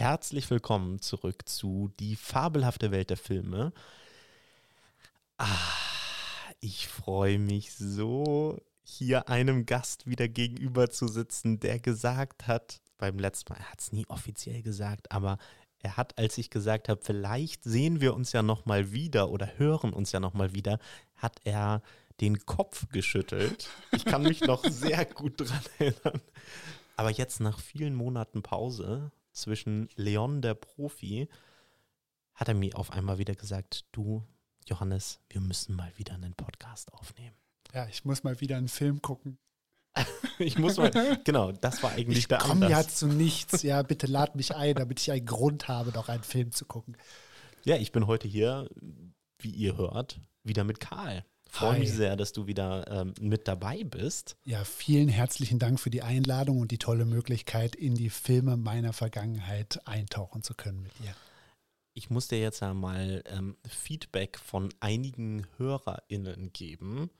herzlich willkommen zurück zu Die fabelhafte Welt der Filme. Ah, ich freue mich so, hier einem Gast wieder gegenüber zu sitzen, der gesagt hat, beim letzten Mal, er hat es nie offiziell gesagt, aber er hat, als ich gesagt habe, vielleicht sehen wir uns ja noch mal wieder oder hören uns ja noch mal wieder, hat er den Kopf geschüttelt. Ich kann mich noch sehr gut dran erinnern. Aber jetzt nach vielen Monaten Pause zwischen Leon der Profi hat er mir auf einmal wieder gesagt, du Johannes, wir müssen mal wieder einen Podcast aufnehmen. Ja, ich muss mal wieder einen Film gucken. ich muss mal, genau, das war eigentlich ich der Anlass. Ich komme ja zu nichts. Ja, bitte lad mich ein, damit ich einen Grund habe, noch einen Film zu gucken. Ja, ich bin heute hier, wie ihr hört, wieder mit Karl. Freue mich sehr, dass du wieder ähm, mit dabei bist. Ja, vielen herzlichen Dank für die Einladung und die tolle Möglichkeit, in die Filme meiner Vergangenheit eintauchen zu können mit dir. Ich muss dir jetzt ja mal ähm, Feedback von einigen HörerInnen geben.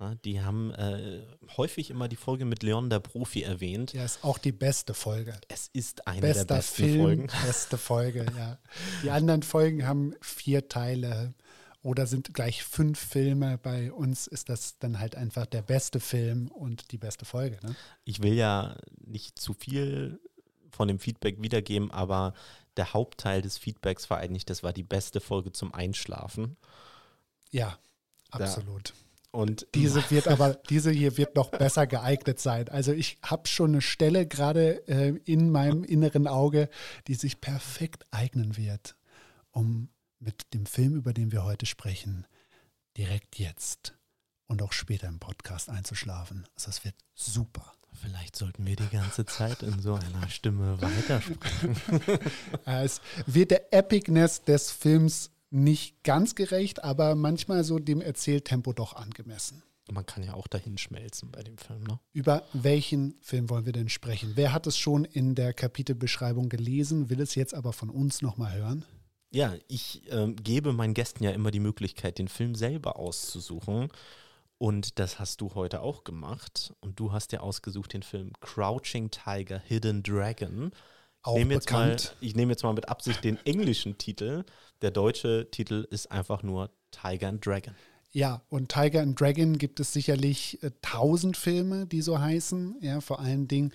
Na, die haben äh, häufig immer die Folge mit Leon der Profi erwähnt. Ja, ist auch die beste Folge. Es ist eine Bester der besten Film, Folgen. Beste Folge, ja. Die anderen Folgen haben vier Teile oder sind gleich fünf Filme. Bei uns ist das dann halt einfach der beste Film und die beste Folge. Ne? Ich will ja nicht zu viel von dem Feedback wiedergeben, aber der Hauptteil des Feedbacks war eigentlich, das war die beste Folge zum Einschlafen. Ja, absolut. Da. Und diese wird aber, diese hier wird noch besser geeignet sein. Also ich habe schon eine Stelle gerade äh, in meinem inneren Auge, die sich perfekt eignen wird, um mit dem Film, über den wir heute sprechen, direkt jetzt und auch später im Podcast einzuschlafen. Also es wird super. Vielleicht sollten wir die ganze Zeit in so einer Stimme weitersprechen. es wird der Epicness des Films nicht ganz gerecht, aber manchmal so dem Erzähltempo doch angemessen. Man kann ja auch dahin schmelzen bei dem Film, ne? Über welchen Film wollen wir denn sprechen? Wer hat es schon in der Kapitelbeschreibung gelesen, will es jetzt aber von uns nochmal hören? Ja, ich äh, gebe meinen Gästen ja immer die Möglichkeit, den Film selber auszusuchen. Und das hast du heute auch gemacht. Und du hast dir ausgesucht den Film Crouching Tiger, Hidden Dragon. Auch ich nehme jetzt, mal, ich nehme jetzt mal mit Absicht den englischen Titel. Der deutsche Titel ist einfach nur Tiger and Dragon. Ja, und Tiger and Dragon gibt es sicherlich äh, tausend Filme, die so heißen. Ja, vor allen Dingen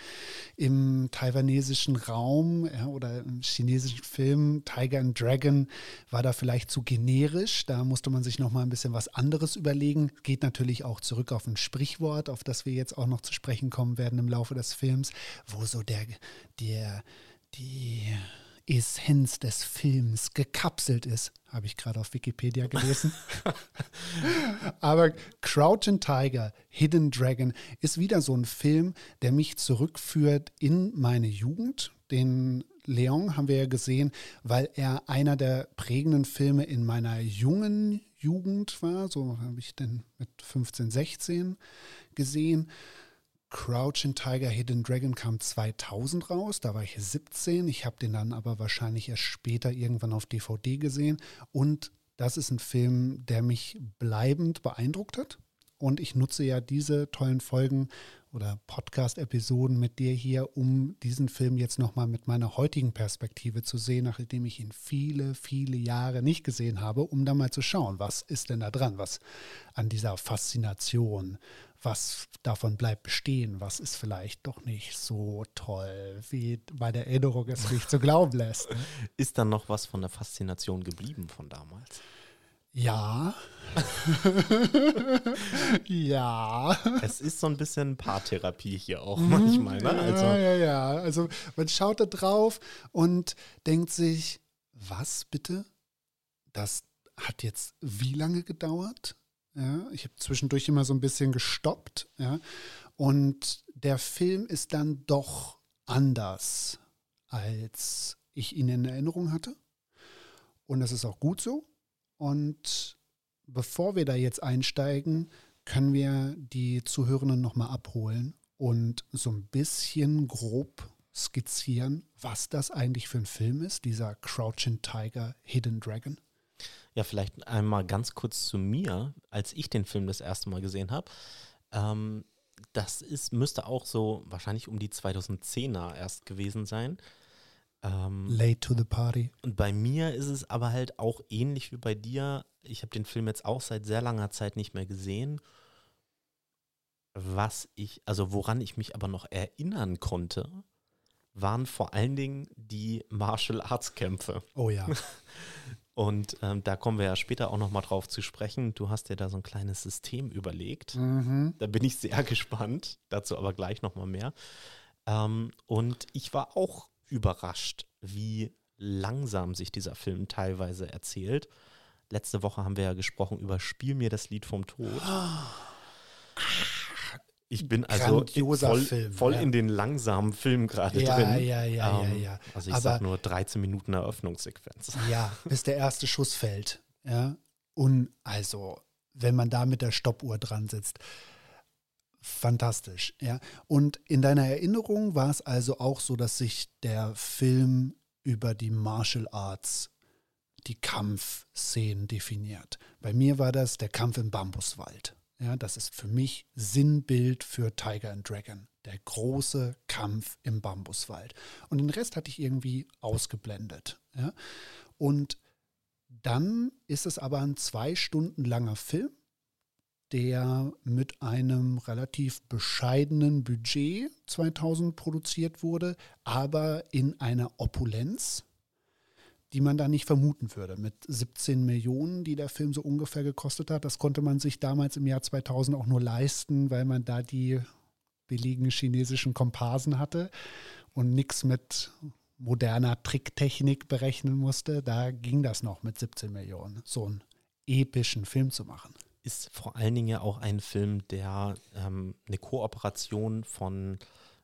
im taiwanesischen Raum ja, oder im chinesischen Film. Tiger and Dragon war da vielleicht zu generisch. Da musste man sich noch mal ein bisschen was anderes überlegen. Geht natürlich auch zurück auf ein Sprichwort, auf das wir jetzt auch noch zu sprechen kommen werden im Laufe des Films, wo so der, der, die Essenz des Films gekapselt ist. Habe ich gerade auf Wikipedia gelesen. Aber Crouching Tiger, Hidden Dragon ist wieder so ein Film, der mich zurückführt in meine Jugend. Den Leon haben wir ja gesehen, weil er einer der prägenden Filme in meiner jungen Jugend war. So habe ich den mit 15, 16 gesehen. Crouching Tiger, Hidden Dragon kam 2000 raus, da war ich 17. Ich habe den dann aber wahrscheinlich erst später irgendwann auf DVD gesehen. Und das ist ein Film, der mich bleibend beeindruckt hat. Und ich nutze ja diese tollen Folgen oder Podcast-Episoden mit dir hier, um diesen Film jetzt nochmal mit meiner heutigen Perspektive zu sehen, nachdem ich ihn viele, viele Jahre nicht gesehen habe, um da mal zu schauen, was ist denn da dran, was an dieser Faszination, was davon bleibt bestehen, was ist vielleicht doch nicht so toll, wie bei der Erinnerung es mich zu glauben lässt. Ist dann noch was von der Faszination geblieben von damals? Ja. ja. Es ist so ein bisschen Paartherapie hier auch mhm. manchmal. Ne? Also. Ja, ja, ja. Also man schaut da drauf und denkt sich, was bitte? Das hat jetzt wie lange gedauert? Ja, ich habe zwischendurch immer so ein bisschen gestoppt. Ja, und der Film ist dann doch anders, als ich ihn in Erinnerung hatte. Und das ist auch gut so. Und bevor wir da jetzt einsteigen, können wir die Zuhörenden nochmal abholen und so ein bisschen grob skizzieren, was das eigentlich für ein Film ist, dieser Crouching Tiger, Hidden Dragon. Ja, vielleicht einmal ganz kurz zu mir, als ich den Film das erste Mal gesehen habe. Ähm, das ist, müsste auch so wahrscheinlich um die 2010er erst gewesen sein. Ähm, Late to the party. und bei mir ist es aber halt auch ähnlich wie bei dir. Ich habe den Film jetzt auch seit sehr langer Zeit nicht mehr gesehen. Was ich, also woran ich mich aber noch erinnern konnte, waren vor allen Dingen die Martial Arts Kämpfe. Oh ja. Und ähm, da kommen wir ja später auch nochmal drauf zu sprechen. Du hast dir da so ein kleines System überlegt. mhm. Da bin ich sehr gespannt. Dazu aber gleich nochmal mehr. Ähm, und ich war auch überrascht, wie langsam sich dieser Film teilweise erzählt. Letzte Woche haben wir ja gesprochen über Spiel mir das Lied vom Tod. Ich bin also voll, Film, voll ja. in den langsamen Film gerade Ja, drin. ja, ja, ja, Ähm, ja. Also ich Aber- sag nur 13 Minuten Eröffnungssequenz. Ja, bis der erste Schuss fällt. Ja. Und also, wenn man da mit der Stoppuhr dran sitzt, fantastisch. Ja. Und in deiner Erinnerung war es also auch so, dass sich der Film über die Martial Arts, die Kampfszenen definiert. Bei mir war das der Kampf im Bambuswald. Ja, das ist für mich Sinnbild für Tiger and Dragon. Der große Kampf im Bambuswald. Und den Rest hatte ich irgendwie ausgeblendet. Ja. Und dann ist es aber ein zwei Stunden langer Film, der mit einem relativ bescheidenen Budget 2000 produziert wurde, aber in einer Opulenz, die man da nicht vermuten würde. Mit 17 Millionen, die der Film so ungefähr gekostet hat, das konnte man sich damals im Jahr 2000 auch nur leisten, weil man da die billigen chinesischen Komparsen hatte und nichts mit moderner Tricktechnik berechnen musste. Da ging das noch mit 17 Millionen, so einen epischen Film zu machen. ist vor allen Dingen ja auch ein Film, der ähm, eine Kooperation von,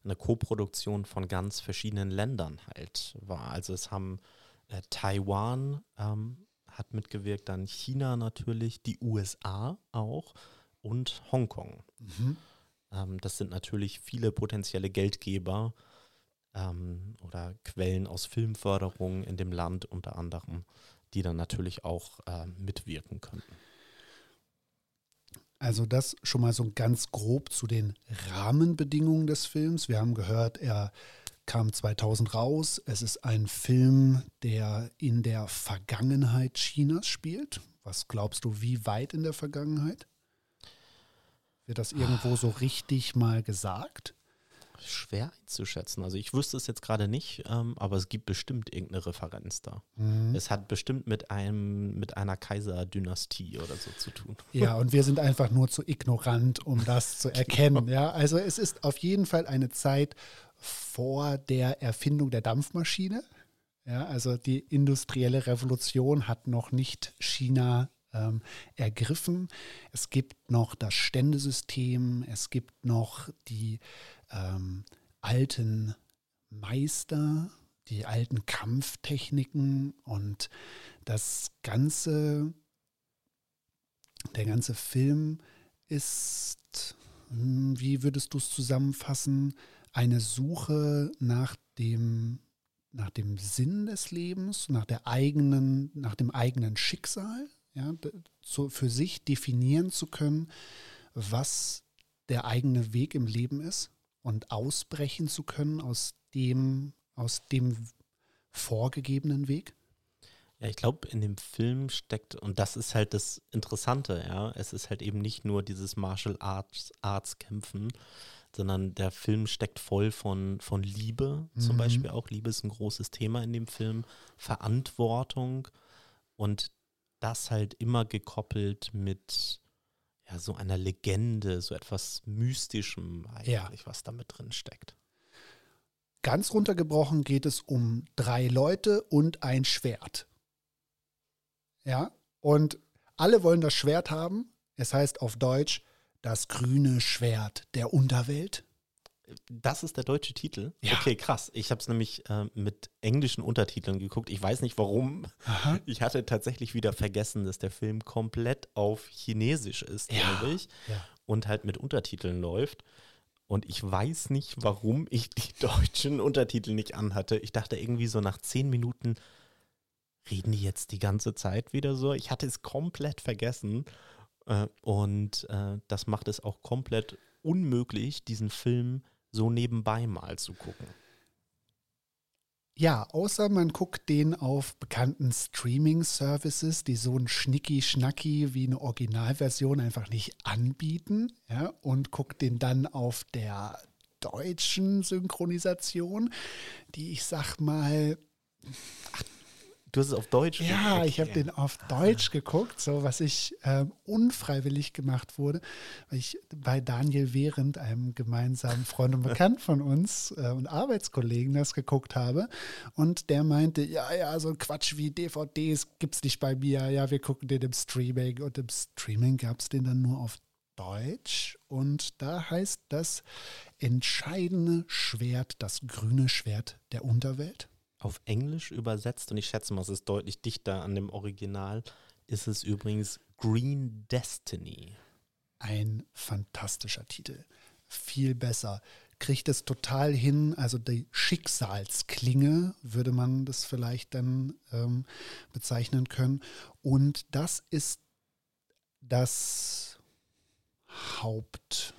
eine Koproduktion von ganz verschiedenen Ländern halt war. Also es haben äh, Taiwan ähm, hat mitgewirkt, dann China natürlich, die USA auch und Hongkong. Ähm, das sind natürlich viele potenzielle Geldgeber ähm, oder Quellen aus Filmförderung in dem Land unter anderem, die dann natürlich auch ähm, mitwirken könnten. Also das schon mal so ganz grob zu den Rahmenbedingungen des Films. Wir haben gehört, er kam 2000 raus. Es ist ein Film, der in der Vergangenheit Chinas spielt. Was glaubst du, wie weit in der Vergangenheit? Wird das irgendwo so richtig mal gesagt? Schwer einzuschätzen. Also ich wüsste es jetzt gerade nicht, ähm, aber es gibt bestimmt irgendeine Referenz da. Mhm. Es hat bestimmt mit einem, mit einer Kaiserdynastie oder so zu tun. Ja, und wir sind einfach nur zu ignorant, um das zu erkennen. Ja, also es ist auf jeden Fall eine Zeit vor der Erfindung der Dampfmaschine. Ja, also die industrielle Revolution hat noch nicht China ähm, ergriffen. Es gibt noch das Ständesystem, es gibt noch die ähm, alten Meister, die alten Kampftechniken und das ganze der ganze Film ist, hm, wie würdest du es zusammenfassen, eine Suche nach dem, nach dem Sinn des Lebens, nach der eigenen, nach dem eigenen Schicksal, ja, so für sich definieren zu können, was der eigene Weg im Leben ist und ausbrechen zu können aus dem, aus dem vorgegebenen Weg. Ja, ich glaube, in dem Film steckt, und das ist halt das Interessante, ja, es ist halt eben nicht nur dieses Martial Arts, Arts Kämpfen, sondern der Film steckt voll von, von Liebe zum Mhm. Beispiel auch. Liebe ist ein großes Thema in dem Film. Verantwortung und das halt immer gekoppelt mit ja, so einer Legende, so etwas Mystischem eigentlich, Ja. was da mit drin steckt. Ganz runtergebrochen geht es um drei Leute und ein Schwert. Ja, und alle wollen das Schwert haben. Es heißt auf Deutsch das grüne Schwert der Unterwelt. Das ist der deutsche Titel? Ja. Okay, krass. Ich habe es nämlich äh, mit englischen Untertiteln geguckt. Ich weiß nicht warum. Aha. Ich hatte tatsächlich wieder vergessen, dass der Film komplett auf Chinesisch ist, Ja. glaube ich, Ja. und halt mit Untertiteln läuft. Und ich weiß nicht, warum ich die deutschen Untertitel nicht anhatte. Ich dachte irgendwie so nach zehn Minuten, reden die jetzt die ganze Zeit wieder so? Ich hatte es komplett vergessen. Äh, und äh, das macht es auch komplett unmöglich, diesen Film so nebenbei mal zu gucken. Ja, außer man guckt den auf bekannten Streaming-Services, die so ein Schnicki-Schnacki wie eine Originalversion einfach nicht anbieten, ja, und guckt den dann auf der deutschen Synchronisation, die ich sag mal, Du hast es auf Deutsch geguckt? Ja, ich habe den auf Deutsch geguckt, so was ich ähm, unfreiwillig gemacht wurde, weil ich bei Daniel Während, einem gemeinsamen Freund und Bekannt von uns äh, und Arbeitskollegen, das geguckt habe. Und der meinte, ja, ja, so ein Quatsch wie DVDs gibt es nicht bei mir. Ja, wir gucken den im Streaming. Und im Streaming gab es den dann nur auf Deutsch. Und da heißt das entscheidende Schwert, das grüne Schwert der Unterwelt auf Englisch übersetzt und ich schätze mal, es ist deutlich dichter an dem Original, ist es übrigens Green Destiny. Ein fantastischer Titel. Viel besser. Kriegt es total hin, also die Schicksalsklinge würde man das vielleicht dann ähm, bezeichnen können. Und das ist das Haupt,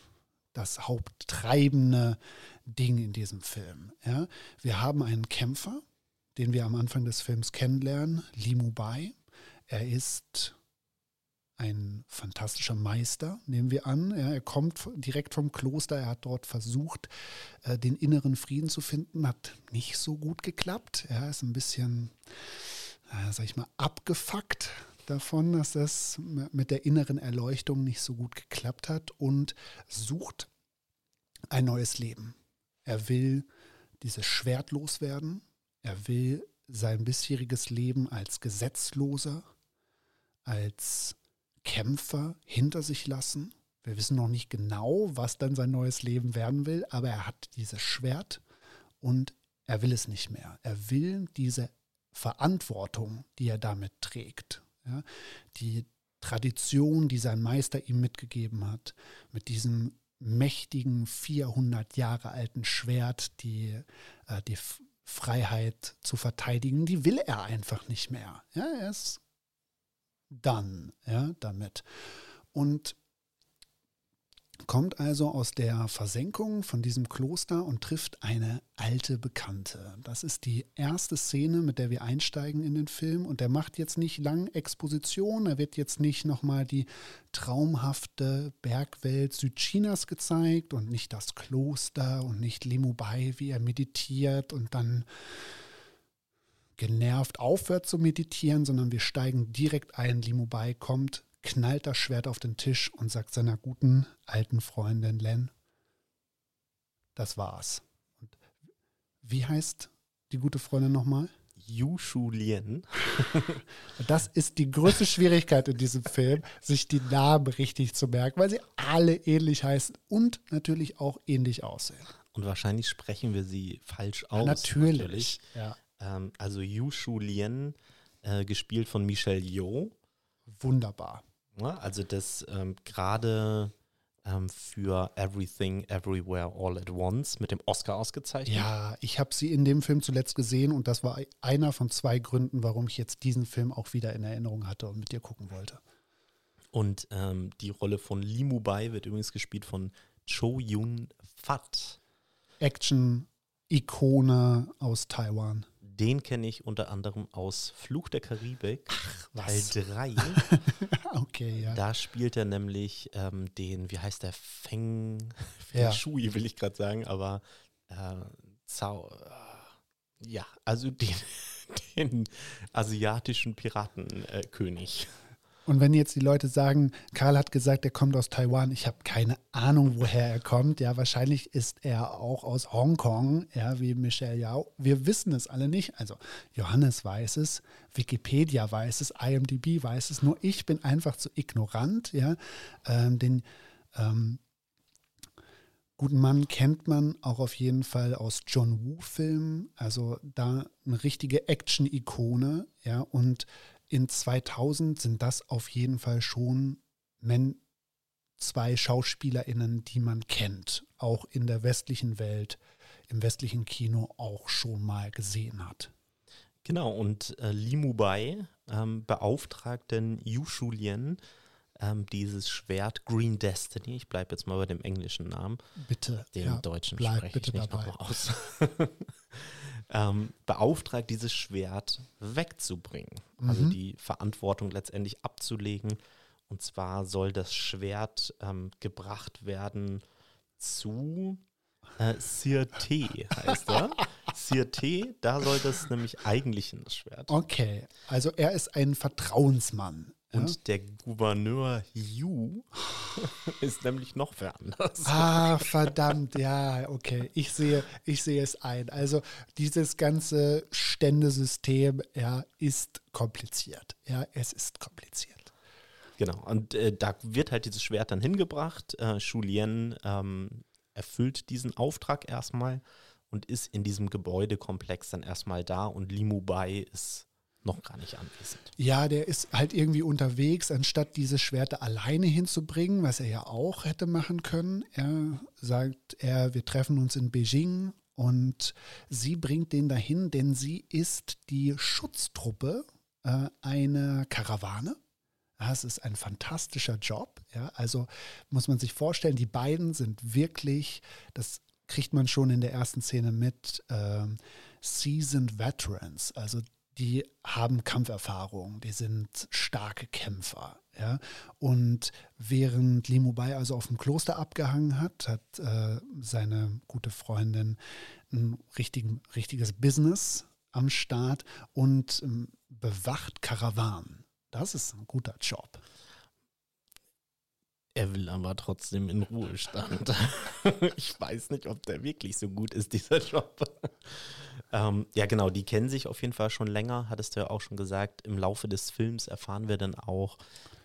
das haupttreibende Ding in diesem Film. Ja? Wir haben einen Kämpfer, den wir am Anfang des Films kennenlernen, Limu Bai. Er ist ein fantastischer Meister, nehmen wir an. Er kommt direkt vom Kloster. Er hat dort versucht, äh, den inneren Frieden zu finden. Hat nicht so gut geklappt. Er ist ein bisschen, äh, sag ich mal, abgefuckt davon, dass das mit der inneren Erleuchtung nicht so gut geklappt hat und sucht ein neues Leben. Er will dieses Schwert loswerden. Er will sein bisheriges Leben als Gesetzloser, als Kämpfer hinter sich lassen. Wir wissen noch nicht genau, was dann sein neues Leben werden will, aber er hat dieses Schwert und er will es nicht mehr. Er will diese Verantwortung, die er damit trägt, ja, die Tradition, die sein Meister ihm mitgegeben hat, mit diesem mächtigen 400 Jahre alten Schwert, die, äh, die Freiheit zu verteidigen, die will er einfach nicht mehr. Ja, er ist dann, ja, damit. Und kommt also aus der Versenkung von diesem Kloster und trifft eine alte Bekannte. Das ist die erste Szene, mit der wir einsteigen in den Film. Und der macht jetzt nicht lang Exposition, er wird jetzt nicht nochmal die traumhafte Bergwelt Südchinas gezeigt und nicht das Kloster und nicht Limubai, wie er meditiert und dann genervt aufhört zu meditieren, sondern wir steigen direkt ein. Limubai kommt knallt das Schwert auf den Tisch und sagt seiner guten alten Freundin Len, das war's. Und wie heißt die gute Freundin nochmal? Yushu Lien. das ist die größte Schwierigkeit in diesem Film, sich die Namen richtig zu merken, weil sie alle ähnlich heißen und natürlich auch ähnlich aussehen. Und wahrscheinlich sprechen wir sie falsch aus. Natürlich. natürlich. Ja. Ähm, also Yushu Lien, äh, gespielt von Michelle Yeoh. Wunderbar. Ne? Also das ähm, gerade ähm, für Everything, Everywhere, All at Once mit dem Oscar ausgezeichnet. Ja, ich habe sie in dem Film zuletzt gesehen und das war einer von zwei Gründen, warum ich jetzt diesen Film auch wieder in Erinnerung hatte und mit dir gucken wollte. Und ähm, die Rolle von Lee Mubai wird übrigens gespielt von Cho Yun Fat. Action-Ikone aus Taiwan. Den kenne ich unter anderem aus Fluch der Karibik, Ach, Teil 3. okay, ja. Da spielt er nämlich ähm, den, wie heißt der, Feng, Feng ja. Shui, will ich gerade sagen, aber äh, Zau, äh, ja, also den, den asiatischen Piratenkönig. Äh, und wenn jetzt die Leute sagen, Karl hat gesagt, er kommt aus Taiwan, ich habe keine Ahnung, woher er kommt. Ja, wahrscheinlich ist er auch aus Hongkong, ja, wie Michelle Yao. Wir wissen es alle nicht. Also Johannes weiß es, Wikipedia weiß es, IMDb weiß es. Nur ich bin einfach zu ignorant. Ja, ähm, den ähm, guten Mann kennt man auch auf jeden Fall aus John Woo-Filmen. Also da eine richtige Action-Ikone. Ja, und in 2000 sind das auf jeden Fall schon men zwei SchauspielerInnen, die man kennt, auch in der westlichen Welt, im westlichen Kino auch schon mal gesehen hat. Genau, und äh, Li Mubai ähm, beauftragt den Yu Shulien ähm, dieses Schwert Green Destiny, ich bleibe jetzt mal bei dem englischen Namen, Bitte. den ja, deutschen bleib spreche ich bitte nicht dabei. nochmal aus. ähm, beauftragt, dieses Schwert wegzubringen. Also Mhm. die Verantwortung letztendlich abzulegen. Und zwar soll das Schwert ähm, gebracht werden zu äh, Sir T, heißt er. Sir T, da soll das nämlich eigentlich in das Schwert. Okay, also er ist ein Vertrauensmann. Ja? Und der Gouverneur Yu ist nämlich noch wer anders. Ah, verdammt, ja, okay. Ich sehe, ich sehe es ein. Also dieses ganze Ständesystem, ja, ist kompliziert. Ja, es ist kompliziert. Genau, und äh, da wird halt dieses Schwert dann hingebracht. Äh, Julien ähm, erfüllt diesen Auftrag erstmal und ist in diesem Gebäudekomplex dann erstmal da und Limubai ist noch gar nicht anwesend. Ja, der ist halt irgendwie unterwegs, anstatt diese Schwerter alleine hinzubringen, was er ja auch hätte machen können. Er sagt, er, wir treffen uns in Beijing und sie bringt den dahin, denn sie ist die Schutztruppe äh, einer Karawane. Das ist ein fantastischer Job. Ja, also muss man sich vorstellen, die beiden sind wirklich, das kriegt man schon in der ersten Szene mit, ähm, Seasoned Veterans. Also die haben Kampferfahrung, die sind starke Kämpfer. Ja? Und während Limubai also auf dem Kloster abgehangen hat, hat äh, seine gute Freundin ein richtigen, richtiges Business am Start und ähm, bewacht Karawanen. Das ist ein guter Job. Er will aber trotzdem in Ruhestand. ich weiß nicht, ob der wirklich so gut ist, dieser Job. ähm, ja, genau, die kennen sich auf jeden Fall schon länger, hattest du ja auch schon gesagt. Im Laufe des Films erfahren wir dann auch,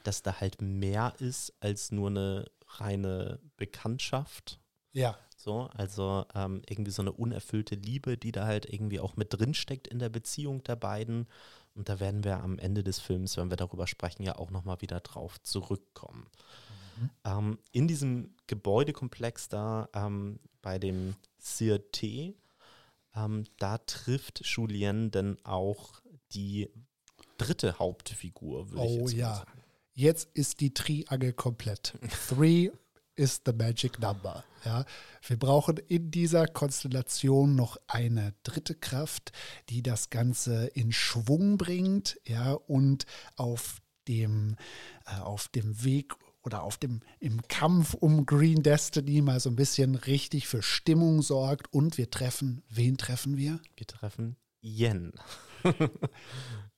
dass da halt mehr ist als nur eine reine Bekanntschaft. Ja. So, also ähm, irgendwie so eine unerfüllte Liebe, die da halt irgendwie auch mit drin steckt in der Beziehung der beiden. Und da werden wir am Ende des Films, wenn wir darüber sprechen, ja auch nochmal wieder drauf zurückkommen. Mhm. Ähm, in diesem Gebäudekomplex da ähm, bei dem CRT, ähm, da trifft Julien dann auch die dritte Hauptfigur, würde ich Oh jetzt mal ja. sagen. Jetzt ist die Triangel komplett. Three is the magic number. Ja, wir brauchen in dieser Konstellation noch eine dritte Kraft, die das Ganze in Schwung bringt, ja, und auf dem, äh, auf dem Weg oder auf dem im Kampf um Green Destiny mal so ein bisschen richtig für Stimmung sorgt. Und wir treffen, wen treffen wir? Wir treffen Yen.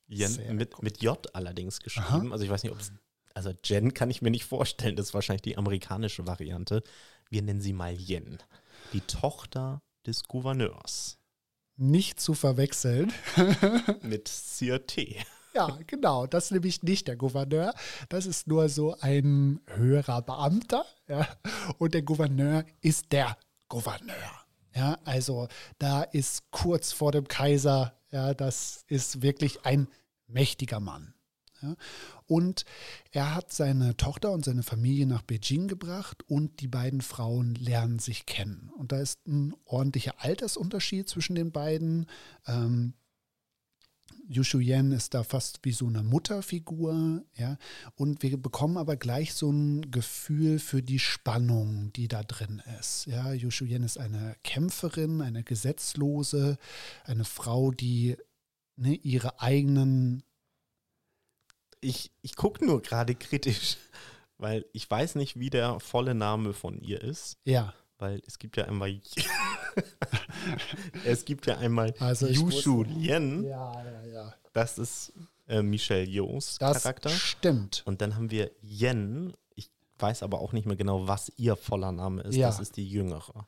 Yen Sehr mit, mit J allerdings geschrieben. Also ich weiß nicht, ob es. Also Jen kann ich mir nicht vorstellen. Das ist wahrscheinlich die amerikanische Variante. Wir nennen sie mal Yen. Die Tochter des Gouverneurs. Nicht zu verwechseln. mit CRT. Ja, genau. Das ist nämlich nicht der Gouverneur. Das ist nur so ein höherer Beamter. Ja? Und der Gouverneur ist der Gouverneur. Ja, also da ist kurz vor dem Kaiser, ja, das ist wirklich ein mächtiger Mann. Ja? Und er hat seine Tochter und seine Familie nach Beijing gebracht und die beiden Frauen lernen sich kennen. Und da ist ein ordentlicher Altersunterschied zwischen den beiden. Ähm, Yushu Yen ist da fast wie so eine Mutterfigur, ja. Und wir bekommen aber gleich so ein Gefühl für die Spannung, die da drin ist. Ja, Yushu Yen ist eine Kämpferin, eine Gesetzlose, eine Frau, die ne, ihre eigenen. Ich, ich gucke nur gerade kritisch, weil ich weiß nicht, wie der volle Name von ihr ist. Ja. Weil es gibt ja einmal. es gibt ja einmal Also ich Yushu wusste- Lien. Ja, ja, ja. Das ist äh, Michelle Yeohs Das Charakter. stimmt. Und dann haben wir Yen. Ich weiß aber auch nicht mehr genau, was ihr voller Name ist. Ja. Das ist die jüngere.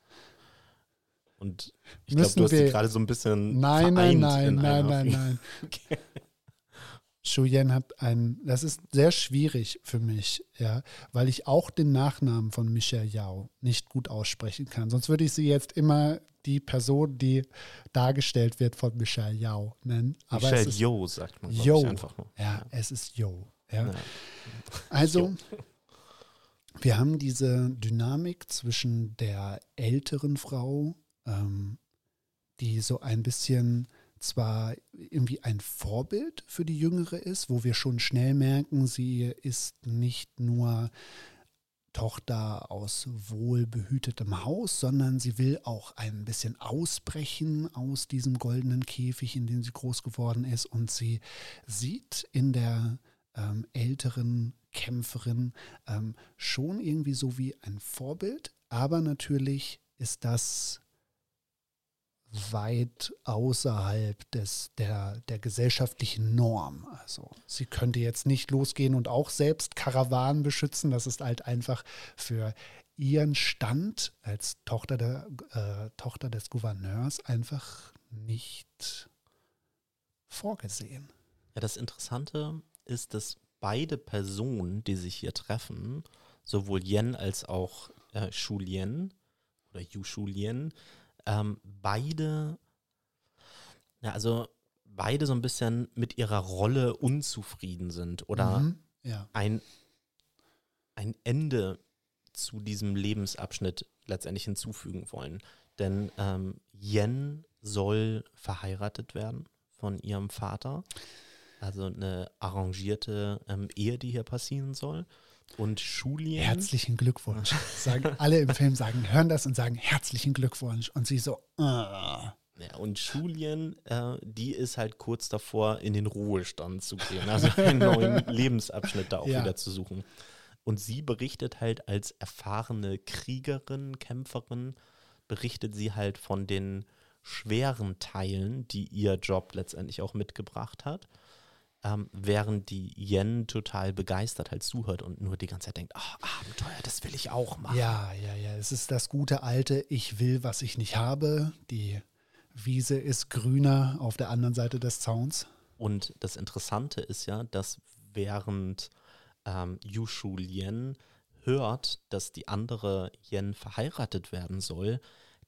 Und ich glaube, du hast sie gerade so ein bisschen Nein, nein, nein, in nein, nein, nein. Shu Yen hat ein, das ist sehr schwierig für mich, ja, weil ich auch den Nachnamen von Michelle Yao nicht gut aussprechen kann. Sonst würde ich sie jetzt immer die Person, die dargestellt wird von Michelle Yao nennen. Aber Michelle ist, Yeoh sagt man, Yo. einfach nur. ja, es ist Yo. Ja. Ja. Also, wir haben diese Dynamik zwischen der älteren Frau, ähm, die so ein bisschen zwar irgendwie ein Vorbild für die Jüngere ist, wo wir schon schnell merken, sie ist nicht nur Tochter aus wohlbehütetem Haus, sondern sie will auch ein bisschen ausbrechen aus diesem goldenen Käfig, in dem sie groß geworden ist. Und sie sieht in der ähm, älteren Kämpferin ähm, schon irgendwie so wie ein Vorbild, aber natürlich ist das weit außerhalb des, der, der gesellschaftlichen Norm. Also sie könnte jetzt nicht losgehen und auch selbst Karawanen beschützen. Das ist halt einfach für ihren Stand als Tochter, der, äh, Tochter des Gouverneurs einfach nicht vorgesehen. Ja, das Interessante ist, dass beide Personen, die sich hier treffen, sowohl Yen als auch äh, Shulien oder Yu Shulien, ähm, beide, ja, also beide so ein bisschen mit ihrer Rolle unzufrieden sind oder Mhm, ja. ein, ein Ende zu diesem Lebensabschnitt letztendlich hinzufügen wollen. Denn ähm, Yen soll verheiratet werden von ihrem Vater. Also eine arrangierte ähm, Ehe, die hier passieren soll. Und Julien. Herzlichen Glückwunsch. Sagen alle im Film sagen, hören das und sagen herzlichen Glückwunsch. Und sie so, äh. Ja, und Julien, äh, die ist halt kurz davor, in den Ruhestand zu gehen, also einen neuen Lebensabschnitt da auch Ja. wieder zu suchen. Und sie berichtet halt als erfahrene Kriegerin, Kämpferin, berichtet sie halt von den schweren Teilen, die ihr Job letztendlich auch mitgebracht hat. Ähm, während die Yen total begeistert halt zuhört und nur die ganze Zeit denkt, ach, Abenteuer, das will ich auch machen. Ja, ja, ja. Es ist das gute alte, ich will, was ich nicht habe. Die Wiese ist grüner auf der anderen Seite des Zauns. Und das Interessante ist ja, dass während ähm, Yushu Lien hört, dass die andere Yen verheiratet werden soll,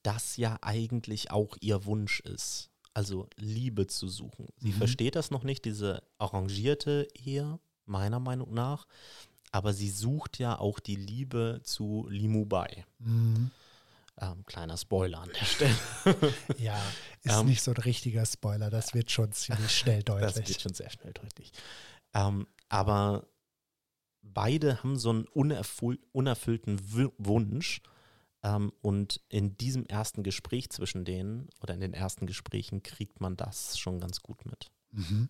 das ja eigentlich auch ihr Wunsch ist. Also Liebe zu suchen. Sie Mhm. versteht das noch nicht, diese arrangierte Ehe, meiner Meinung nach. Aber sie sucht ja auch die Liebe zu Limubai. Mhm. Ähm, kleiner Spoiler an der Stelle. Ja, ist Ähm. nicht so ein richtiger Spoiler. Das wird schon ziemlich schnell Das deutlich. wird schon sehr schnell deutlich. Ähm, aber beide haben so einen unerfüll unerfüllten Wunsch. Ähm, und in diesem ersten Gespräch zwischen denen oder in den ersten Gesprächen kriegt man das schon ganz gut mit. Mhm.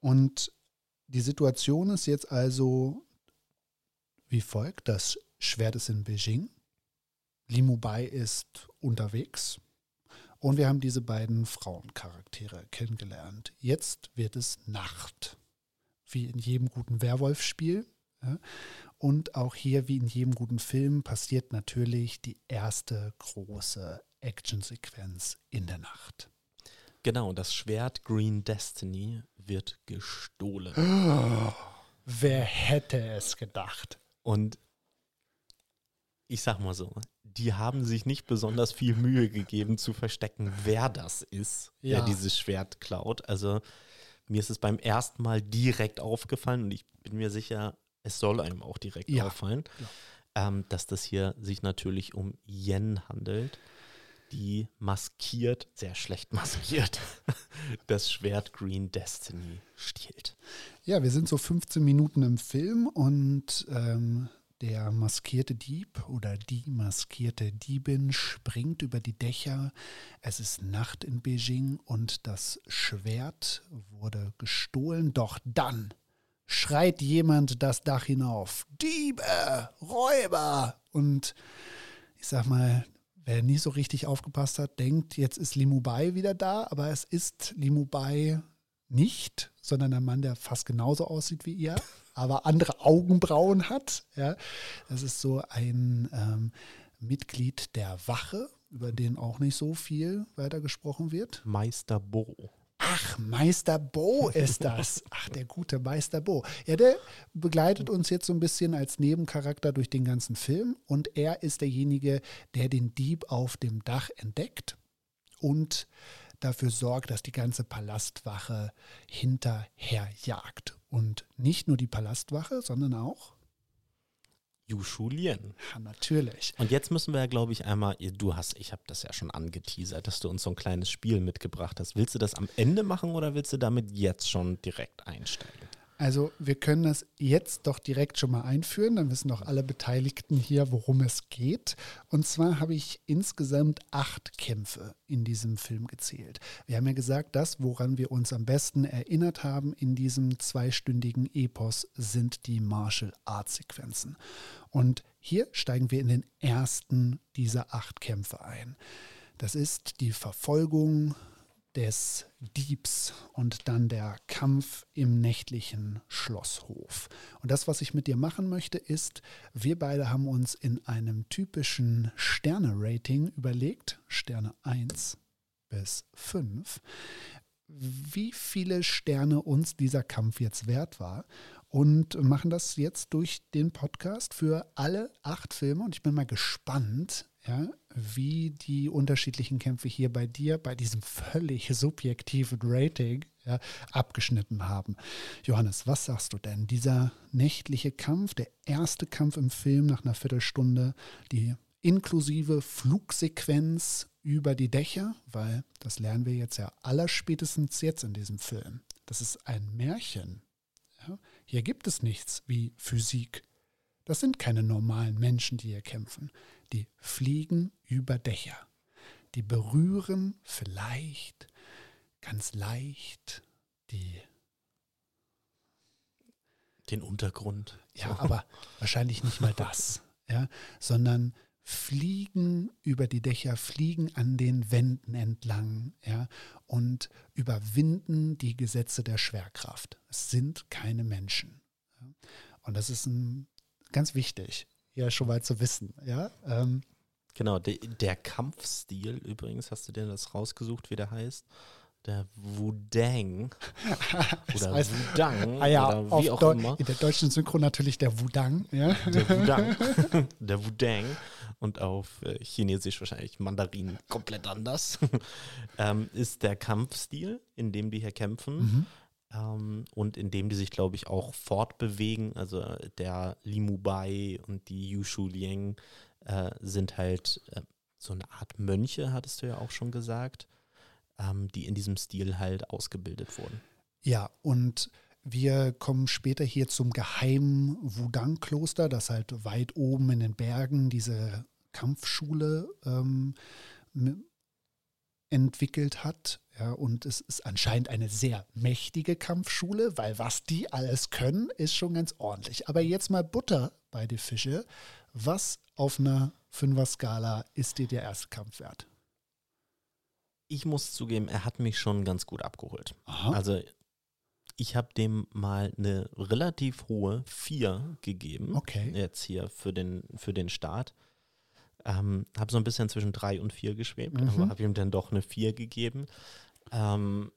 Und die Situation ist jetzt also wie folgt. Das Schwert ist in Beijing. Limubai ist unterwegs. Und wir haben diese beiden Frauencharaktere kennengelernt. Jetzt wird es Nacht. Wie in jedem guten Werwolf-Spiel. Ja. Und auch hier, wie in jedem guten Film, passiert natürlich die erste große Actionsequenz in der Nacht. Genau, das Schwert Green Destiny wird gestohlen. Wer hätte es gedacht? Und ich sag mal so, die haben sich nicht besonders viel Mühe gegeben zu verstecken, wer das ist, Ja. der dieses Schwert klaut. Also mir ist es beim ersten Mal direkt aufgefallen und ich bin mir sicher, es soll einem auch direkt Ja. auffallen, ähm, dass das hier sich natürlich um Yen handelt, die maskiert, sehr schlecht maskiert, das Schwert Green Destiny stiehlt. Ja, wir sind so 15 Minuten im Film und ähm, der maskierte Dieb oder die maskierte Diebin springt über die Dächer. Es ist Nacht in Beijing und das Schwert wurde gestohlen. Doch dann schreit jemand das Dach hinauf. Diebe, Räuber! Und ich sag mal, wer nie so richtig aufgepasst hat, denkt, jetzt ist Limubai wieder da, aber es ist Limubai nicht, sondern ein Mann, der fast genauso aussieht wie ihr, aber andere Augenbrauen hat. Ja. Das ist so ein ähm, Mitglied der Wache, über den auch nicht so viel weiter gesprochen wird. Meister Bo. Ach, Meister Bo ist das. Ach, der gute Meister Bo. Ja, der begleitet uns jetzt so ein bisschen als Nebencharakter durch den ganzen Film und er ist derjenige, der den Dieb auf dem Dach entdeckt und dafür sorgt, dass die ganze Palastwache hinterher jagt. Und nicht nur die Palastwache, sondern auch Yushu Lien. Ja, natürlich. Und jetzt müssen wir ja, glaube ich, einmal, du hast, ich habe das ja schon angeteasert, dass du uns so ein kleines Spiel mitgebracht hast. Willst du das am Ende machen oder willst du damit jetzt schon direkt einsteigen? Also wir können das jetzt doch direkt schon mal einführen, dann wissen doch alle Beteiligten hier, worum es geht. Und zwar habe ich insgesamt acht Kämpfe in diesem Film gezählt. Wir haben ja gesagt, das, woran wir uns am besten erinnert haben in diesem zweistündigen Epos, sind die Martial Arts Sequenzen. Und hier steigen wir in den ersten dieser acht Kämpfe ein. Das ist die Verfolgung des Diebs und dann der Kampf im nächtlichen Schlosshof. Und das, was ich mit dir machen möchte, ist, wir beide haben uns in einem typischen Sterne-Rating überlegt, Sterne 1 bis 5, wie viele Sterne uns dieser Kampf jetzt wert war und machen das jetzt durch den Podcast für alle acht Filme. Und ich bin mal gespannt, ja, wie die unterschiedlichen Kämpfe hier bei dir bei diesem völlig subjektiven Rating ja, abgeschnitten haben. Johannes, was sagst du denn? Dieser nächtliche Kampf, der erste Kampf im Film nach einer Viertelstunde, die inklusive Flugsequenz über die Dächer, weil das lernen wir jetzt ja allerspätestens jetzt in diesem Film. Das ist ein Märchen. Ja? Hier gibt es nichts wie Physik. Das sind keine normalen Menschen, die hier kämpfen die fliegen über Dächer. Die berühren vielleicht ganz leicht die den Untergrund. Ja, aber wahrscheinlich nicht mal das, ja, sondern fliegen über die Dächer, fliegen an den Wänden entlang, ja, und überwinden die Gesetze der Schwerkraft. Es sind keine Menschen. Und das ist ein, ganz wichtig ja schon mal zu wissen. Ja, ähm. Genau, de, der Kampfstil übrigens, hast du dir das rausgesucht, wie der heißt? Der Wudang. oder heißt, Wudang. Ah ja, oder wie auch Deu immer. In der deutschen Synchro natürlich der Wudang. Ja. Der Wudang. der Wudang. Und auf äh, Chinesisch wahrscheinlich Mandarin komplett anders. ähm, ist der Kampfstil, in dem die hier kämpfen. Mhm ähm, und indem die sich, glaube ich, auch fortbewegen. Also der Limu Bai und die Yushu Liang äh, sind halt äh, so eine Art Mönche, hattest du ja auch schon gesagt, ähm, die in diesem Stil halt ausgebildet wurden. Ja, und wir kommen später hier zum geheimen Wudang-Kloster, das halt weit oben in den Bergen diese Kampfschule ähm, entwickelt hat. Ja, und es ist anscheinend eine sehr mächtige Kampfschule, weil was die alles können, ist schon ganz ordentlich. Aber jetzt mal Butter bei die Fische. Was auf einer Fünfer-Skala ist dir der erste Kampf wert? Ich muss zugeben, er hat mich schon ganz gut abgeholt. Aha. Also ich habe dem mal eine relativ hohe 4 gegeben. Okay. Jetzt hier für den, für den Start. Ähm, habe so ein bisschen zwischen drei und vier geschwebt, mhm. aber habe ihm dann doch eine vier gegeben. Ähm,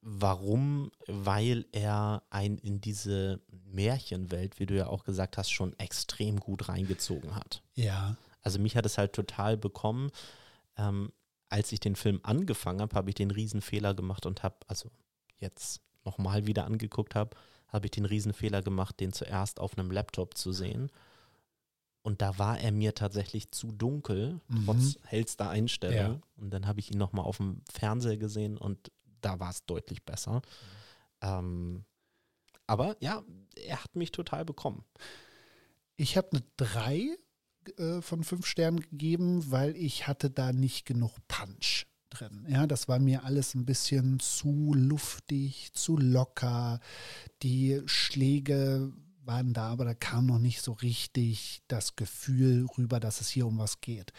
warum? Weil er ein in diese Märchenwelt, wie du ja auch gesagt hast, schon extrem gut reingezogen hat. Ja. Also mich hat es halt total bekommen. Ähm, als ich den Film angefangen habe, habe ich den Riesenfehler gemacht und habe, also jetzt nochmal wieder angeguckt habe, habe ich den Riesenfehler gemacht, den zuerst auf einem Laptop zu sehen und da war er mir tatsächlich zu dunkel, mhm. trotz hellster Einstellung. Ja. Und dann habe ich ihn nochmal auf dem Fernseher gesehen und da war es deutlich besser. Mhm. Ähm, aber ja, er hat mich total bekommen. Ich habe eine 3 äh, von 5 Sternen gegeben, weil ich hatte da nicht genug Punch drin. Ja, das war mir alles ein bisschen zu luftig, zu locker. Die Schläge waren da, aber da kam noch nicht so richtig das Gefühl rüber, dass es hier um was geht.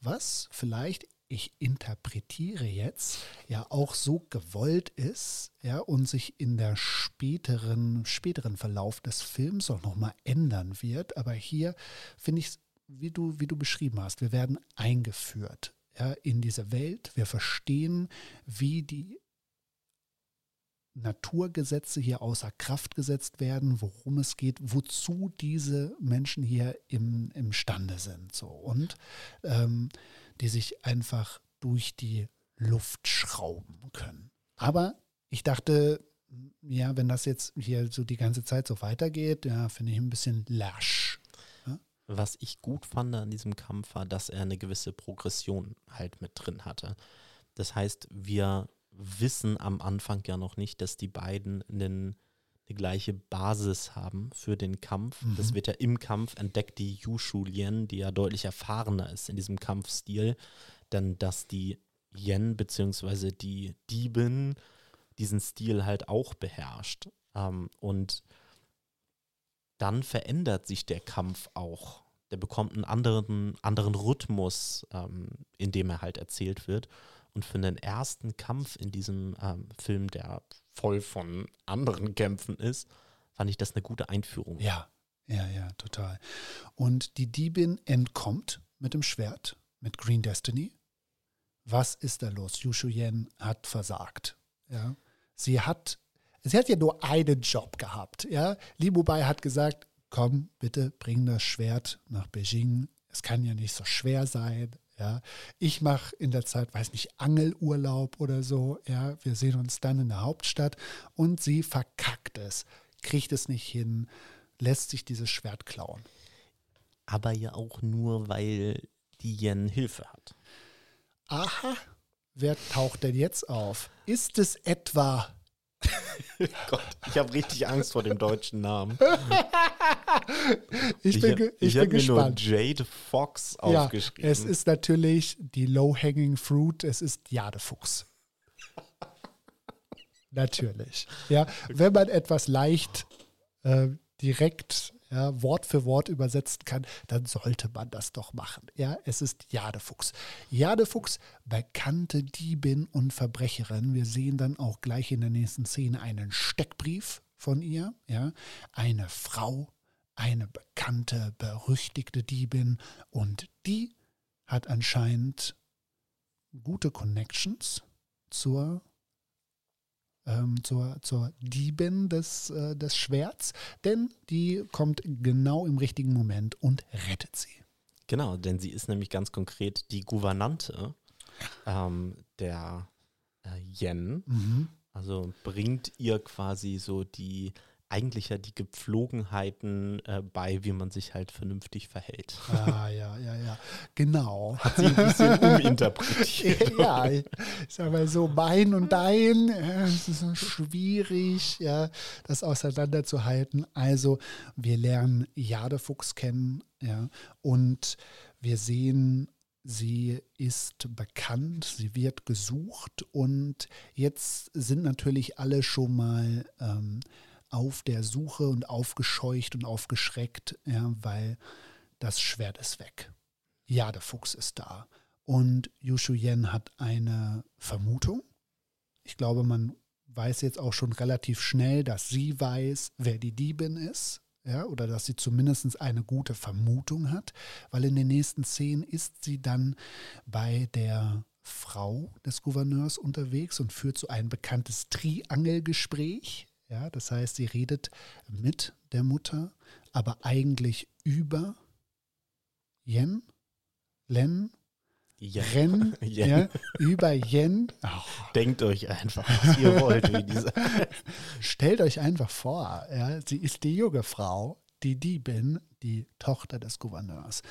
Was vielleicht ich interpretiere jetzt, ja auch so gewollt ist, ja, und sich in der späteren, späteren Verlauf des Films auch nochmal ändern wird. Aber hier finde ich es, wie du, wie du beschrieben hast, wir werden eingeführt ja, in diese Welt. Wir verstehen, wie die Naturgesetze hier außer Kraft gesetzt werden, worum es geht, wozu diese Menschen hier im, imstande sind. So. Und ähm, die sich einfach durch die Luft schrauben können. Aber ich dachte, ja, wenn das jetzt hier so die ganze Zeit so weitergeht, ja, finde ich ein bisschen lasch. Ja? Was ich gut fand an diesem Kampf war, dass er eine gewisse Progression halt mit drin hatte. Das heißt, wir wissen am Anfang ja noch nicht, dass die beiden einen, eine gleiche Basis haben für den Kampf. Mhm. Das wird ja im Kampf entdeckt, die Yushu Lien, die ja deutlich erfahrener ist in diesem Kampfstil, denn dass die Yen bzw. die Diebin diesen Stil halt auch beherrscht. Ähm, und dann verändert sich der Kampf auch. Der bekommt einen anderen, anderen Rhythmus, ähm, in dem er halt erzählt wird. Und für den ersten Kampf in diesem ähm, Film, der voll von anderen Kämpfen ist, fand ich das eine gute Einführung. Ja, ja, ja, total. Und die Diebin entkommt mit dem Schwert, mit Green Destiny. Was ist da los? Yushu Yen hat versagt. Ja. Sie hat, sie hat ja nur einen Job gehabt. Ja. Li Mubai hat gesagt, komm, bitte bring das Schwert nach Beijing. Es kann ja nicht so schwer sein. Ja, ich mache in der Zeit, weiß nicht, Angelurlaub oder so. Ja, wir sehen uns dann in der Hauptstadt und sie verkackt es, kriegt es nicht hin, lässt sich dieses Schwert klauen. Aber ja auch nur, weil die Yen Hilfe hat. Aha, wer taucht denn jetzt auf? Ist es etwa Gott, ich habe richtig Angst vor dem deutschen Namen. Ich bin, ge- ich ich bin mir nur gespannt. Jade Fox Ja, aufgeschrieben. es ist natürlich die Low-Hanging Fruit, es ist Jadefuchs. natürlich. Ja, wenn man etwas leicht äh, direkt ja, Wort für Wort übersetzen kann, dann sollte man das doch machen. Ja, es ist Jadefuchs. Jadefuchs, bekannte Diebin und Verbrecherin. Wir sehen dann auch gleich in der nächsten Szene einen Steckbrief von ihr. Ja, eine Frau, eine bekannte, berüchtigte Diebin und die hat anscheinend gute Connections zur, ähm, zur, zur Diebin des, äh, des Schwerts, denn die kommt genau im richtigen Moment und rettet sie. Genau, denn sie ist nämlich ganz konkret die Gouvernante ähm, der äh, Yen. Mhm. Also bringt ihr quasi so die, eigentlich ja die Gepflogenheiten äh, bei, wie man sich halt vernünftig verhält. Ah, ja, ja, ja. Genau. Hat sie ein bisschen uminterpretiert. ja, ich sag mal so, mein und dein, ja, es ist so schwierig, ja, das auseinanderzuhalten. Also, wir lernen Jadefuchs kennen, ja, und wir sehen, sie ist bekannt, sie wird gesucht und jetzt sind natürlich alle schon mal ähm, auf der Suche und aufgescheucht und aufgeschreckt, ja, weil das Schwert ist weg. Jadefuchs ist da. Und Yushu Yen hat eine Vermutung. Ich glaube, man weiß jetzt auch schon relativ schnell, dass sie weiß, wer die Diebin ist. Ja, oder dass sie zumindest eine gute Vermutung hat, weil in den nächsten Szenen ist sie dann bei der Frau des Gouverneurs unterwegs und führt so ein bekanntes Triangelgespräch. Ja, das heißt, sie redet mit der Mutter, aber eigentlich über Yen, Len, Ja. Ren, Yen. ja, über Yen. Oh, Denkt euch einfach, was ihr wollt, wie diese. stellt euch einfach vor, ja, sie ist die junge Frau, die Diebin, die Tochter des Gouverneurs.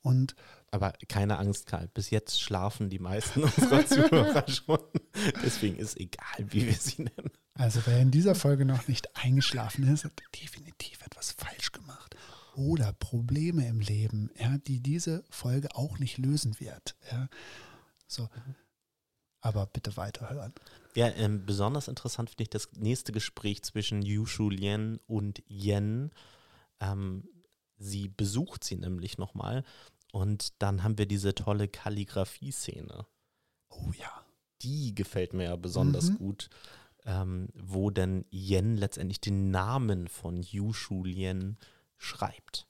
Und Aber keine Angst, Karl. Bis jetzt schlafen die meisten unserer Zuhörer schon. Deswegen ist egal, wie wir sie nennen. also wer in dieser Folge noch nicht eingeschlafen ist, hat definitiv etwas falsch gemacht. Oder Probleme im Leben, ja, die diese Folge auch nicht lösen wird. Ja. So. Aber bitte weiterhören. Ja, ähm, besonders interessant finde ich das nächste Gespräch zwischen Yushu Lien und Yen. Ähm, sie besucht sie nämlich nochmal und dann haben wir diese tolle Kalligrafie-Szene. Oh ja. Die gefällt mir ja besonders Mhm. gut, ähm, wo denn Yen letztendlich den Namen von Yushu Lien schreibt.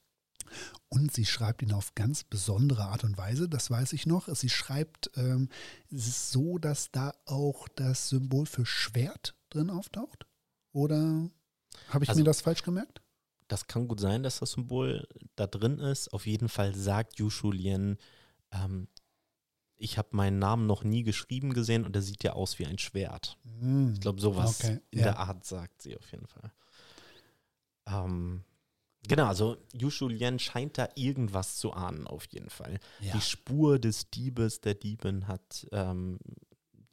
Und sie schreibt ihn auf ganz besondere Art und Weise, das weiß ich noch. Sie schreibt ähm, es ist so, dass da auch das Symbol für Schwert drin auftaucht. Oder habe ich Also- mir das falsch gemerkt? Das kann gut sein, dass das Symbol da drin ist. Auf jeden Fall sagt Yushu Lien, ähm, ich habe meinen Namen noch nie geschrieben gesehen und er sieht ja aus wie ein Schwert. Ich glaube, sowas Okay, in ja. der Art sagt sie auf jeden Fall. Ähm, Genau, also Yu Lien scheint da irgendwas zu ahnen, auf jeden Fall. Ja. Die Spur des Diebes, der Diebin hat ähm,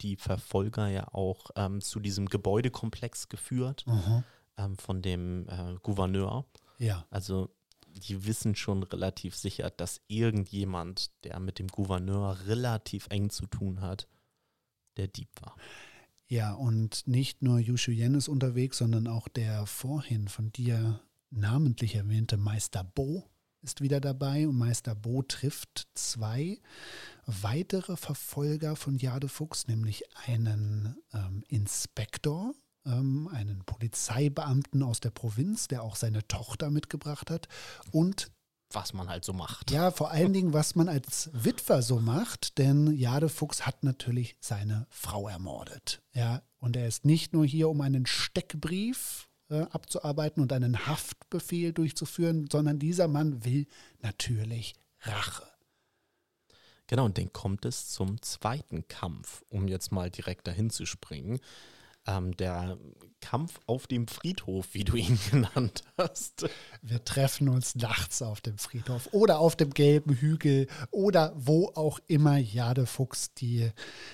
die Verfolger ja auch ähm, zu diesem Gebäudekomplex geführt Mhm. Ähm, von dem äh, Gouverneur. Ja. Also die wissen schon relativ sicher, dass irgendjemand, der mit dem Gouverneur relativ eng zu tun hat, der Dieb war. Ja, und nicht nur Yu Yen ist unterwegs, sondern auch der vorhin von dir namentlich erwähnte Meister Bo ist wieder dabei und Meister Bo trifft zwei weitere Verfolger von Jade Fuchs, nämlich einen ähm, Inspektor, ähm, einen Polizeibeamten aus der Provinz, der auch seine Tochter mitgebracht hat und Was man halt so macht. ja, vor allen Dingen, was man als Witwer so macht, denn Jade Fuchs hat natürlich seine Frau ermordet. Ja, und er ist nicht nur hier, um einen Steckbrief äh, abzuarbeiten und einen Haftbefehl durchzuführen, sondern dieser Mann will natürlich Rache. Genau, und dann kommt es zum zweiten Kampf, um jetzt mal direkt dahin zu springen. Ähm, der Kampf auf dem Friedhof, wie du ihn genannt hast. Wir treffen uns nachts auf dem Friedhof oder auf dem gelben Hügel oder wo auch immer Jade Fuchs die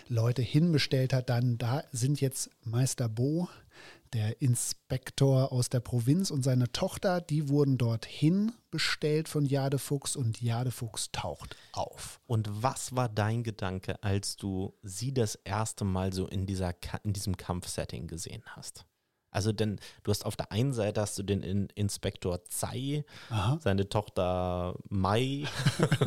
Leute hinbestellt hat. Dann da sind jetzt Meister Bo, der Inspektor aus der Provinz und seine Tochter, die wurden dorthin bestellt von Jade Fuchs und Jade Fuchs taucht auf. Und was war dein Gedanke, als du sie das erste Mal so in, dieser, in diesem Kampfsetting gesehen hast? Also denn du hast auf der einen Seite hast du den in Inspektor Tsai, Aha. seine Tochter Mai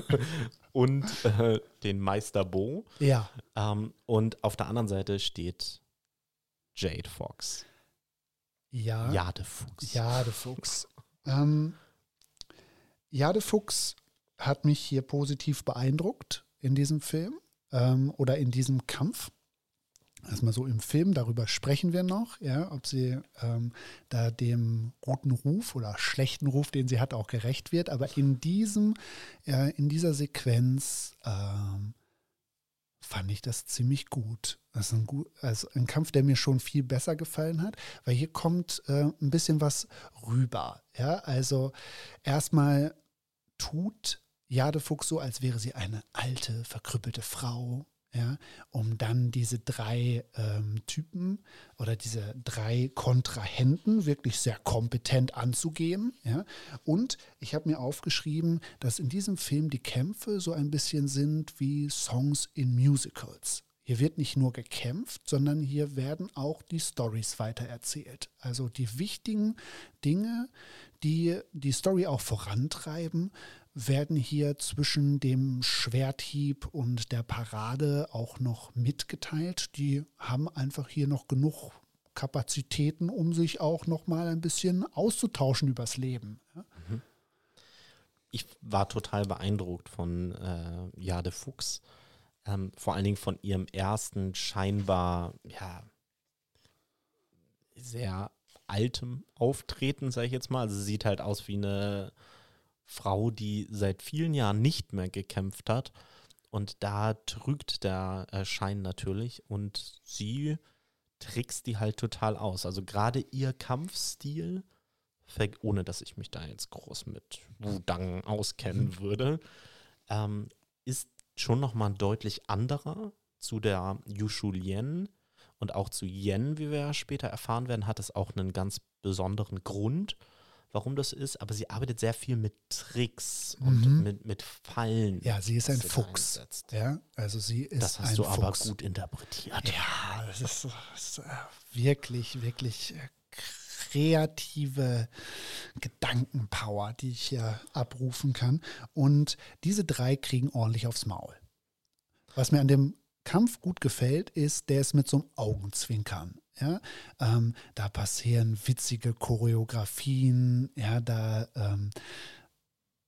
und äh, den Meister Bo. Ja, Ähm, und auf der anderen Seite steht Jade Fox. Ja. Jade Fuchs. Jade Fuchs. Ähm, Jade Fuchs hat mich hier positiv beeindruckt in diesem Film ähm, oder in diesem Kampf. Erstmal so im Film, darüber sprechen wir noch, ja, ob sie ähm, da dem guten Ruf oder schlechten Ruf, den sie hat, auch gerecht wird. Aber in diesem, äh, in dieser Sequenz ähm, fand ich das ziemlich gut. Das ist ein, gut, also ein Kampf, der mir schon viel besser gefallen hat, weil hier kommt äh, ein bisschen was rüber. Ja, also erstmal tut Jade Fuchs so, als wäre sie eine alte, verkrüppelte Frau. Ja, um dann diese drei ähm, Typen oder diese drei Kontrahenten wirklich sehr kompetent anzugehen. Ja. Und ich habe mir aufgeschrieben, dass in diesem Film die Kämpfe so ein bisschen sind wie Songs in Musicals. Hier wird nicht nur gekämpft, sondern hier werden auch die Stories weitererzählt. Also die wichtigen Dinge, die die Story auch vorantreiben, werden hier zwischen dem Schwerthieb und der Parade auch noch mitgeteilt. Die haben einfach hier noch genug Kapazitäten, um sich auch noch mal ein bisschen auszutauschen übers Leben. Ja? ich war total beeindruckt von äh, Jade Fuchs. Ähm, vor allen Dingen von ihrem ersten scheinbar, ja, sehr altem Auftreten, sage ich jetzt mal. Also sie sieht halt aus wie eine Frau, die seit vielen Jahren nicht mehr gekämpft hat. Und da trügt der Schein natürlich. Und sie trickst die halt total aus. Also gerade ihr Kampfstil, ohne dass ich mich da jetzt groß mit Wudang auskennen würde, ähm, ist schon nochmal ein deutlich anderer zu der Yushu Lien und auch zu Yen, wie wir ja später erfahren werden, hat es auch einen ganz besonderen Grund, warum das ist. Aber sie arbeitet sehr viel mit Tricks und Mhm. mit, mit Fallen. Ja, sie ist ein Fuchs. einsetzt. Ja, also sie ist Das hast ein du Fuchs. aber gut interpretiert. Ja, das ist, das ist äh, wirklich, wirklich äh, kreative Gedankenpower, die ich hier abrufen kann. Und diese drei kriegen ordentlich aufs Maul. Was mir an dem Kampf gut gefällt, ist, der ist mit so einem Augenzwinkern. Ja, ähm, da passieren witzige Choreografien, ja, da ähm,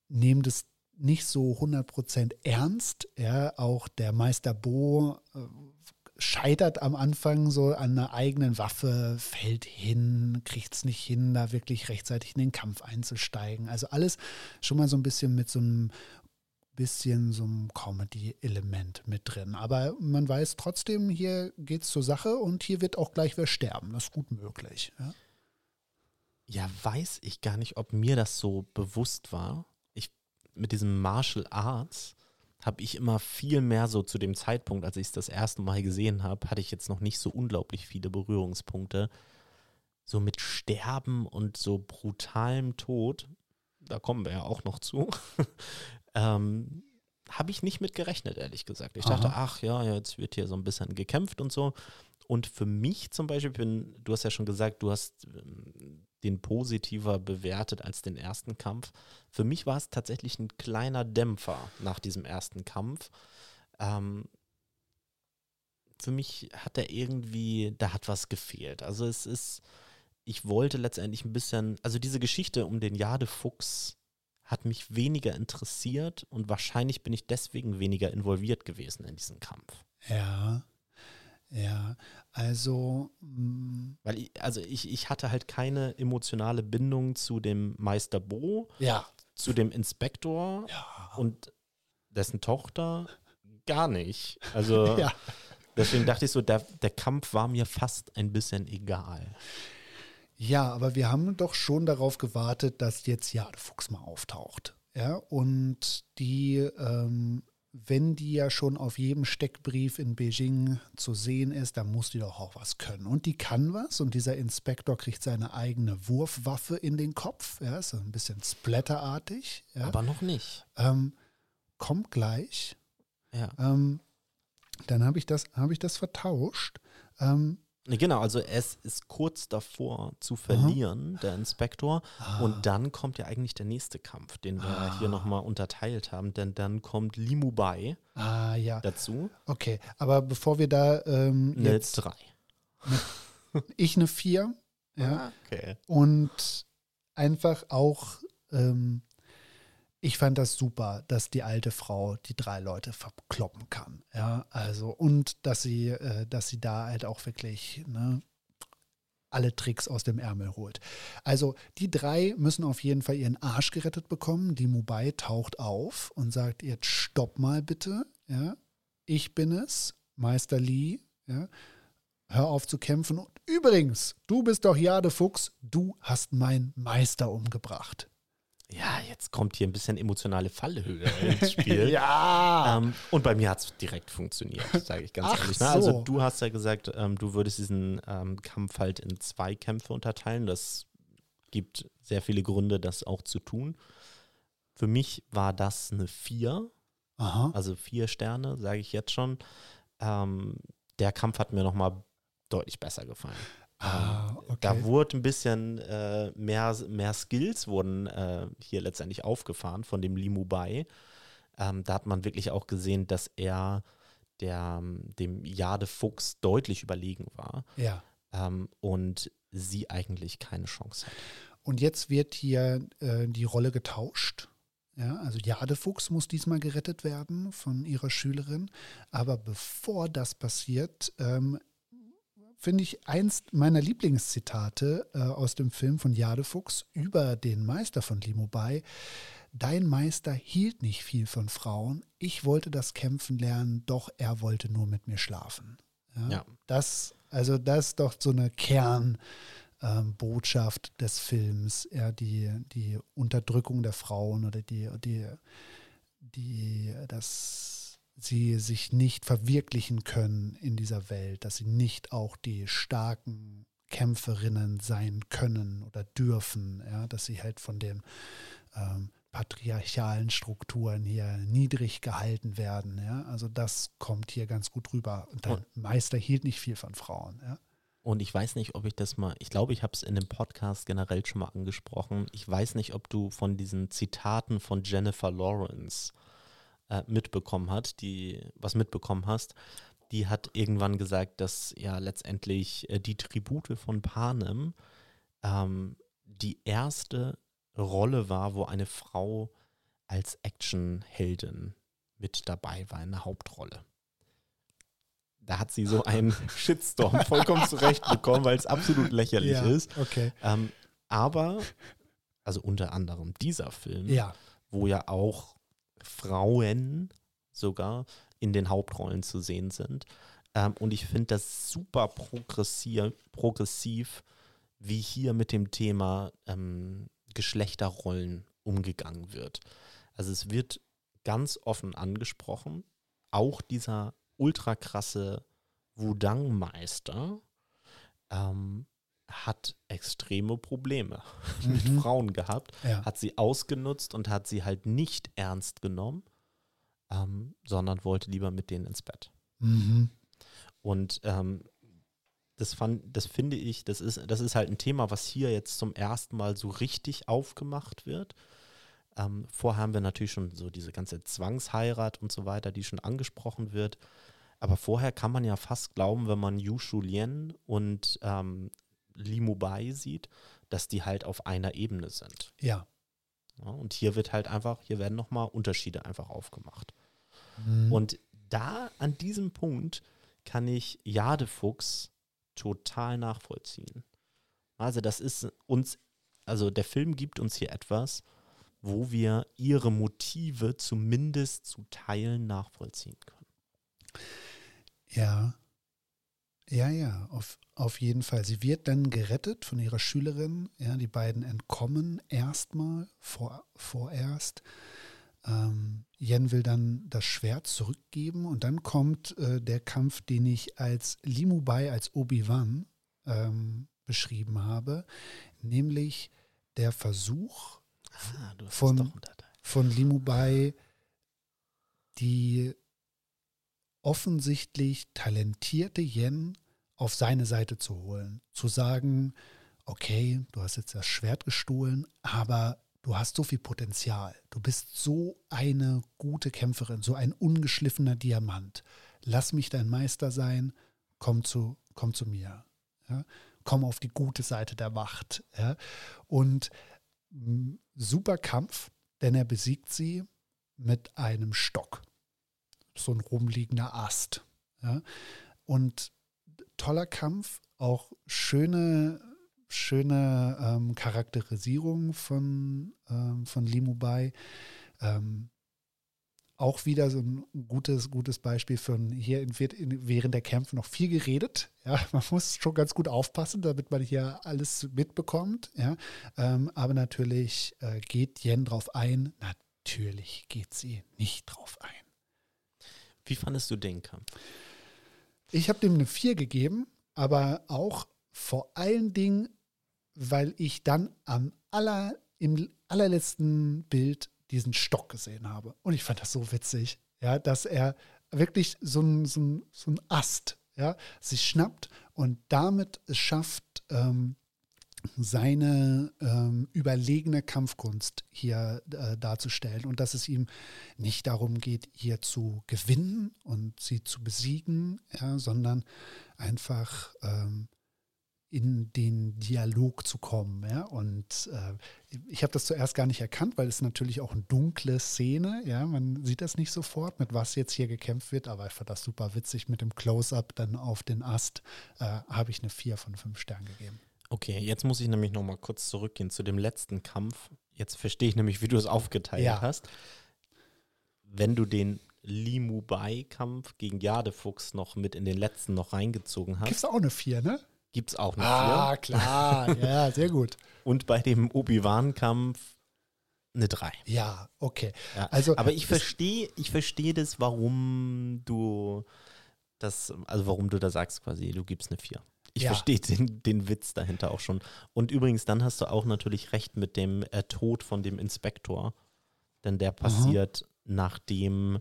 nehmen das nicht so 100% ernst. Ja, auch der Meister Bo äh, scheitert am Anfang so an einer eigenen Waffe, fällt hin, kriegt es nicht hin, da wirklich rechtzeitig in den Kampf einzusteigen. Also alles schon mal so ein bisschen mit so einem bisschen so einem Comedy-Element mit drin. Aber man weiß trotzdem, hier geht es zur Sache und hier wird auch gleich wer sterben. Das ist gut möglich. Ja? ja, weiß ich gar nicht, ob mir das so bewusst war. Ich mit diesem Martial Arts habe ich immer viel mehr so zu dem Zeitpunkt, als ich es das erste Mal gesehen habe, hatte ich jetzt noch nicht so unglaublich viele Berührungspunkte. So mit Sterben und so brutalem Tod, da kommen wir ja auch noch zu, ähm, habe ich nicht mit gerechnet, ehrlich gesagt. Ich dachte, Aha. ach ja, jetzt wird hier so ein bisschen gekämpft und so. Und für mich zum Beispiel, bin, du hast ja schon gesagt, du hast ähm, den positiver bewertet als den ersten Kampf. Für mich war es tatsächlich ein kleiner Dämpfer nach diesem ersten Kampf. Ähm, für mich hat er irgendwie, da hat was gefehlt. Also es ist, ich wollte letztendlich ein bisschen, also diese Geschichte um den Jadefuchs hat mich weniger interessiert und wahrscheinlich bin ich deswegen weniger involviert gewesen in diesen Kampf. Ja, ja, also mm, Weil ich, also ich, ich hatte halt keine emotionale Bindung zu dem Meister Bo, ja, zu dem Inspektor ja, und dessen Tochter gar nicht. Also ja. deswegen dachte ich so, der, der Kampf war mir fast ein bisschen egal. Ja, aber wir haben doch schon darauf gewartet, dass jetzt Jadefuchs mal auftaucht. Ja, und die, ähm, wenn die ja schon auf jedem Steckbrief in Beijing zu sehen ist, dann muss die doch auch was können. Und die kann was und dieser Inspektor kriegt seine eigene Wurfwaffe in den Kopf. Ja, ist ein bisschen splatterartig. Ja. Aber noch nicht. Ähm, kommt gleich. Ja. Ähm, dann habe ich, das- habe ich das vertauscht. Ähm, Genau, also es ist kurz davor zu verlieren, der Inspektor. Ah. Und dann kommt ja eigentlich der nächste Kampf, den wir Ah. hier nochmal unterteilt haben, denn dann kommt Limu Bai ah, ja. dazu. Okay, aber bevor wir da ähm, Eine jetzt, drei. ich eine 4, ja, Ah, Okay. und einfach auch, ähm, ich fand das super, dass die alte Frau die drei Leute verkloppen kann, ja, also und dass sie, äh, dass sie da halt auch wirklich, ne, alle Tricks aus dem Ärmel holt. Also die drei müssen auf jeden Fall ihren Arsch gerettet bekommen. Die Mubai taucht auf und sagt, jetzt stopp mal bitte, ja, ich bin es, Meister Lee, ja, hör auf zu kämpfen. Und übrigens, du bist doch Jadefuchs, du hast meinen Meister umgebracht. Ja, jetzt kommt hier ein bisschen emotionale Fallhöhe ins Spiel. ja. Ähm, und bei mir hat es direkt funktioniert, sage ich ganz Ach ehrlich. Also so. du hast ja gesagt, ähm, du würdest diesen ähm, Kampf halt in zwei Kämpfe unterteilen. Das gibt sehr viele Gründe, das auch zu tun. Für mich war das eine Vier, Aha. also vier Sterne, sage ich jetzt schon. Ähm, der Kampf hat mir nochmal deutlich besser gefallen. Ah, Ähm, okay. Da wurde ein bisschen äh, mehr, mehr Skills wurden äh, hier letztendlich aufgefahren von dem Limu Bai. Ähm, da hat man wirklich auch gesehen, dass er der, dem Jade Fuchs deutlich überlegen war Ja. ähm, und sie eigentlich keine Chance hat. Und jetzt wird hier äh, die Rolle getauscht. Ja, also Jadefuchs muss diesmal gerettet werden von ihrer Schülerin. Aber bevor das passiert, ähm, finde ich eins meiner Lieblingszitate äh, aus dem Film von Jadefuchs über den Meister von Limubai. Dein Meister hielt nicht viel von Frauen. Ich wollte das Kämpfen lernen, doch er wollte nur mit mir schlafen. Ja, Ja. Das, also das ist doch so eine Kern, ähm, des Films, ja, die, die Unterdrückung der Frauen oder die, die, die, dass sie sich nicht verwirklichen können in dieser Welt, dass sie nicht auch die starken Kämpferinnen sein können oder dürfen, ja, dass sie halt von den ähm, patriarchalen Strukturen hier niedrig gehalten werden, ja. Also das kommt hier ganz gut rüber. Und dein Meister hielt nicht viel von Frauen, ja. Und ich weiß nicht, ob ich das mal, ich glaube, ich habe es in dem Podcast generell schon mal angesprochen. Ich weiß nicht, ob du von diesen Zitaten von Jennifer Lawrence äh, mitbekommen hast, die was mitbekommen hast. Die hat irgendwann gesagt, dass ja letztendlich äh, die Tribute von Panem ähm, die erste Rolle war, wo eine Frau als Actionheldin mit dabei war, in der Hauptrolle. Da hat sie so einen Shitstorm vollkommen zurecht bekommen, weil es absolut lächerlich ja, ist. Okay. Ähm, aber, also unter anderem dieser Film, Ja, wo ja auch Frauen sogar in den Hauptrollen zu sehen sind. Ähm, und ich finde das super progressiv, progressiv wie hier mit dem Thema ähm, Geschlechterrollen umgegangen wird. Also es wird ganz offen angesprochen, auch dieser ultra krasse Wudang-Meister ähm, hat extreme Probleme mhm. mit Frauen gehabt, ja. hat sie ausgenutzt und hat sie halt nicht ernst genommen, ähm, sondern wollte lieber mit denen ins Bett. Mhm. Und ähm, das, fand, das finde ich, das ist, das ist halt ein Thema, was hier jetzt zum ersten Mal so richtig aufgemacht wird. Ähm, vorher haben wir natürlich schon so diese ganze Zwangsheirat und so weiter, die schon angesprochen wird. Aber vorher kann man ja fast glauben, wenn man Yu Shulien und ähm, Li Mubai sieht, dass die halt auf einer Ebene sind. Ja. ja und hier wird halt einfach, hier werden nochmal Unterschiede einfach aufgemacht. Mhm. Und da an diesem Punkt kann ich Jadefuchs total nachvollziehen. Also das ist uns, also der Film gibt uns hier etwas, wo wir ihre Motive zumindest zu Teilen nachvollziehen können. Ja, ja, ja, auf, auf jeden Fall. Sie wird dann gerettet von ihrer Schülerin. Ja, die beiden entkommen erstmal, vor, vorerst. Ähm, Yen will dann das Schwert zurückgeben und dann kommt äh, der Kampf, den ich als Limubai, als Obi-Wan ähm, beschrieben habe, nämlich der Versuch ah, von, von Limubai, die offensichtlich talentierte Yen auf seine Seite zu holen, zu sagen, okay, du hast jetzt das Schwert gestohlen, aber du hast so viel Potenzial. Du bist so eine gute Kämpferin, so ein ungeschliffener Diamant. Lass mich dein Meister sein, komm zu, komm zu mir. Ja? Komm auf die gute Seite der Macht. Ja? Und mm, super Kampf, denn er besiegt sie mit einem Stock. So ein rumliegender Ast. Ja? Und toller Kampf, auch schöne schöne ähm, Charakterisierung von, ähm, von Limubai. Ähm, auch wieder so ein gutes, gutes Beispiel von hier wird während der Kämpfe noch viel geredet. Ja, man muss schon ganz gut aufpassen, damit man hier alles mitbekommt. Ja, ähm, aber natürlich äh, geht Yen drauf ein. Natürlich geht sie nicht drauf ein. Wie fandest du den Kampf? Ich habe dem eine 4 gegeben, aber auch vor allen Dingen weil ich dann am aller, im allerletzten Bild diesen Stock gesehen habe. Und ich fand das so witzig, ja, dass er wirklich so ein, so ein, so ein Ast ja, sich schnappt und damit es schafft, ähm, seine ähm, überlegene Kampfkunst hier äh, darzustellen und dass es ihm nicht darum geht, hier zu gewinnen und sie zu besiegen, ja, sondern einfach ähm, in den Dialog zu kommen. Ja? Und äh, ich habe das zuerst gar nicht erkannt, weil es natürlich auch eine dunkle Szene, ja, man sieht das nicht sofort, mit was jetzt hier gekämpft wird, aber ich fand das super witzig mit dem Close-up dann auf den Ast, äh, habe ich eine 4 von 5 Sternen gegeben. Okay, jetzt muss ich nämlich nochmal kurz zurückgehen zu dem letzten Kampf. Jetzt verstehe ich nämlich, wie du es aufgeteilt ja. hast. Wenn du den Limu Bai-Kampf gegen Jadefuchs noch mit in den letzten noch reingezogen hast. Gibt es auch eine 4, ne? Gibt es auch noch Ah, vier. klar. Ja, sehr gut. Und bei dem Obi-Wan-Kampf eine 3. Ja, okay. Ja. Also, Aber ich verstehe ich versteh das, warum du das, also warum du da sagst quasi, du gibst eine 4. Ich ja. verstehe den, den Witz dahinter auch schon. Und übrigens, dann hast du auch natürlich recht mit dem äh, Tod von dem Inspektor. Denn der passiert, mhm. nachdem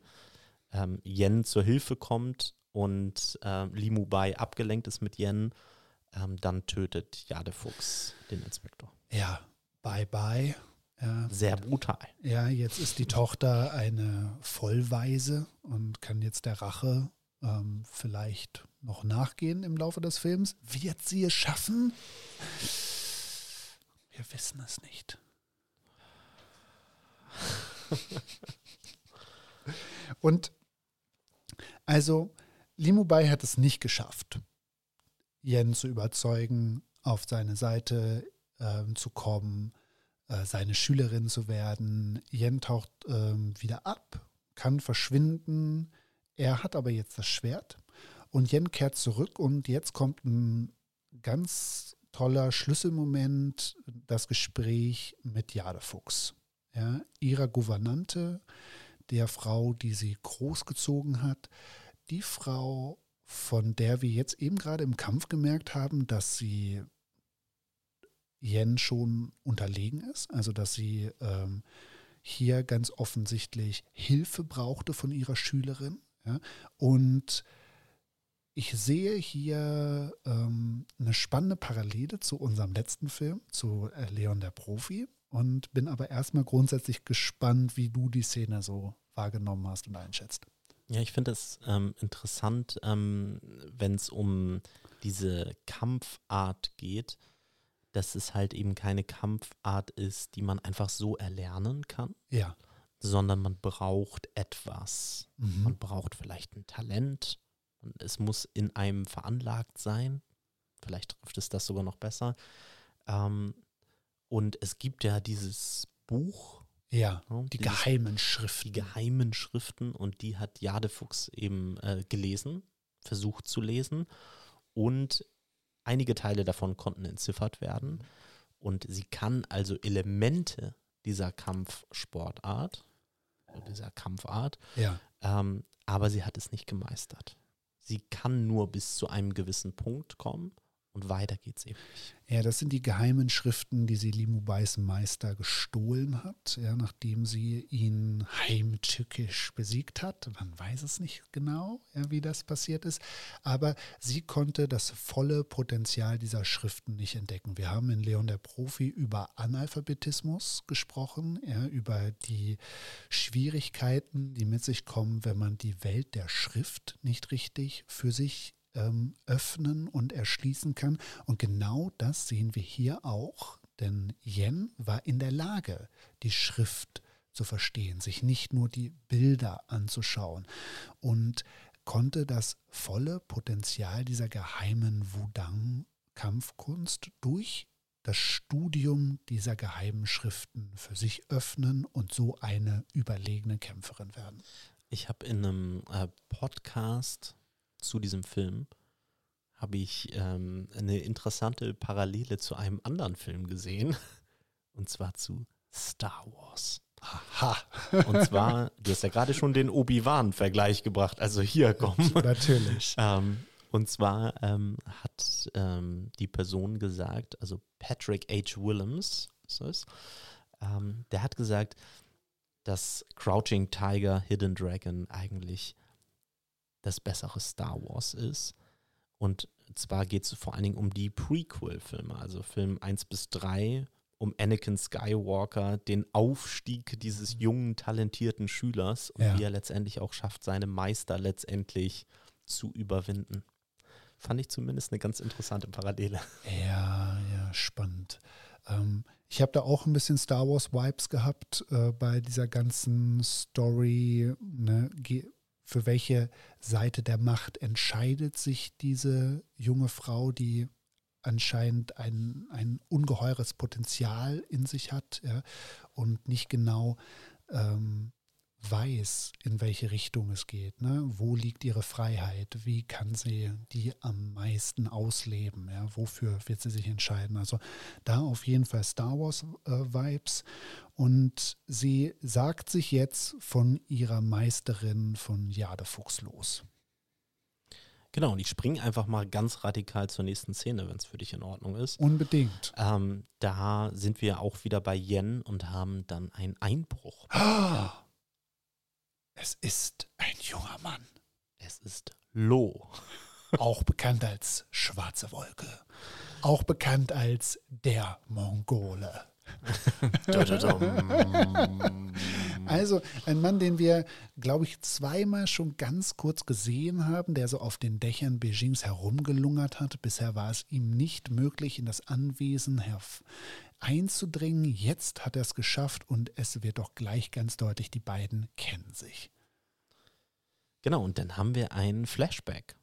ähm, Yen zur Hilfe kommt und äh, Limu Bai abgelenkt ist mit Yen ähm, dann tötet Jadefuchs den Inspektor. Ja, bye bye. Ja. Sehr brutal. Ja, jetzt ist die Tochter eine Vollweise und kann jetzt der Rache ähm, vielleicht noch nachgehen im Laufe des Films. Wird sie es schaffen? Wir wissen es nicht. und also Limubai hat es nicht geschafft. Yen zu überzeugen, auf seine Seite äh, zu kommen, äh, seine Schülerin zu werden. Yen taucht äh, wieder ab, kann verschwinden. Er hat aber jetzt das Schwert und Yen kehrt zurück und jetzt kommt ein ganz toller Schlüsselmoment das Gespräch mit Jade Fuchs, ja, ihrer Gouvernante, der Frau, die sie großgezogen hat, die Frau, von der wir jetzt eben gerade im Kampf gemerkt haben, dass sie Yen schon unterlegen ist, also dass sie ähm, hier ganz offensichtlich Hilfe brauchte von ihrer Schülerin. Ja? Und ich sehe hier ähm, eine spannende Parallele zu unserem letzten Film, zu äh, Leon der Profi, und bin aber erstmal grundsätzlich gespannt, wie du die Szene so wahrgenommen hast und einschätzt. Ja, ich finde es ähm, interessant, ähm, wenn es um diese Kampfart geht, dass es halt eben keine Kampfart ist, die man einfach so erlernen kann. Ja. Sondern man braucht etwas. Mhm. Man braucht vielleicht ein Talent. Und es muss in einem veranlagt sein. Vielleicht trifft es das sogar noch besser. Ähm, und es gibt ja dieses Buch. Ja, ja die dieses, geheimen Schriften. Die geheimen Schriften. Und die hat Jadefuchs eben äh, gelesen, versucht zu lesen. Und einige Teile davon konnten entziffert werden. Und sie kann also Elemente dieser Kampfsportart, dieser Kampfart, ja. ähm, aber sie hat es nicht gemeistert. Sie kann nur bis zu einem gewissen Punkt kommen und weiter geht's eben nicht. Ja, das sind die geheimen Schriften, die sie Limubais Meister gestohlen hat, ja, nachdem sie ihn heimtückisch besiegt hat. Man weiß es nicht genau, ja, wie das passiert ist, aber sie konnte das volle Potenzial dieser Schriften nicht entdecken. Wir haben in Leon der Profi über Analphabetismus gesprochen, ja, über die Schwierigkeiten, die mit sich kommen, wenn man die Welt der Schrift nicht richtig für sich ähm, öffnen und erschließen kann. Und genau das sehen wir hier auch, denn Yen war in der Lage, die Schrift zu verstehen, sich nicht nur die Bilder anzuschauen und konnte das volle Potenzial dieser geheimen Wudang-Kampfkunst durch das Studium dieser geheimen Schriften für sich öffnen und so eine überlegene Kämpferin werden. Ich habe in einem äh, Podcast zu diesem Film habe ich ähm, eine interessante Parallele zu einem anderen Film gesehen. Und zwar zu Star Wars. Aha. Und zwar, du hast ja gerade schon den Obi-Wan-Vergleich gebracht. Also hier kommen. Natürlich. ähm, und zwar ähm, hat ähm, die Person gesagt, also Patrick H. Willems ist es, ähm, der hat gesagt, dass Crouching Tiger, Hidden Dragon eigentlich das bessere Star Wars ist. Und zwar geht es vor allen Dingen um die Prequel-Filme, also Film 1 bis 3, um Anakin Skywalker, den Aufstieg dieses jungen, talentierten Schülers und Ja. wie er letztendlich auch schafft, seine Meister letztendlich zu überwinden. Fand ich zumindest eine ganz interessante Parallele. Ja, ja, spannend. Ähm, ich habe da auch ein bisschen Star Wars Vibes gehabt äh, bei dieser ganzen Story. Ne? Ge- Für welche Seite der Macht entscheidet sich diese junge Frau, die anscheinend ein, ein ungeheures Potenzial in sich hat ja, und nicht genau ähm, weiß, in welche Richtung es geht. Ne? Wo liegt ihre Freiheit? Wie kann sie die am meisten ausleben? Ja? Wofür wird sie sich entscheiden? Also da auf jeden Fall Star Wars-Vibes. und sie sagt sich jetzt von ihrer Meisterin von Jade Fuchs los. Genau, und ich springe einfach mal ganz radikal zur nächsten Szene, wenn es für dich in Ordnung ist. Unbedingt. Ähm, da sind wir auch wieder bei Yen und haben dann einen Einbruch. Ah, es ist ein junger Mann, Es ist Lo. auch bekannt als Schwarze Wolke, auch bekannt als der Mongole. Also ein Mann, den wir, glaube ich, zweimal schon ganz kurz gesehen haben, der so auf den Dächern Beijings herumgelungert hat. Bisher war es ihm nicht möglich, in das Anwesen einzudringen. Jetzt hat er es geschafft und es wird doch gleich ganz deutlich, die beiden kennen sich. Genau, und dann haben wir einen Flashback.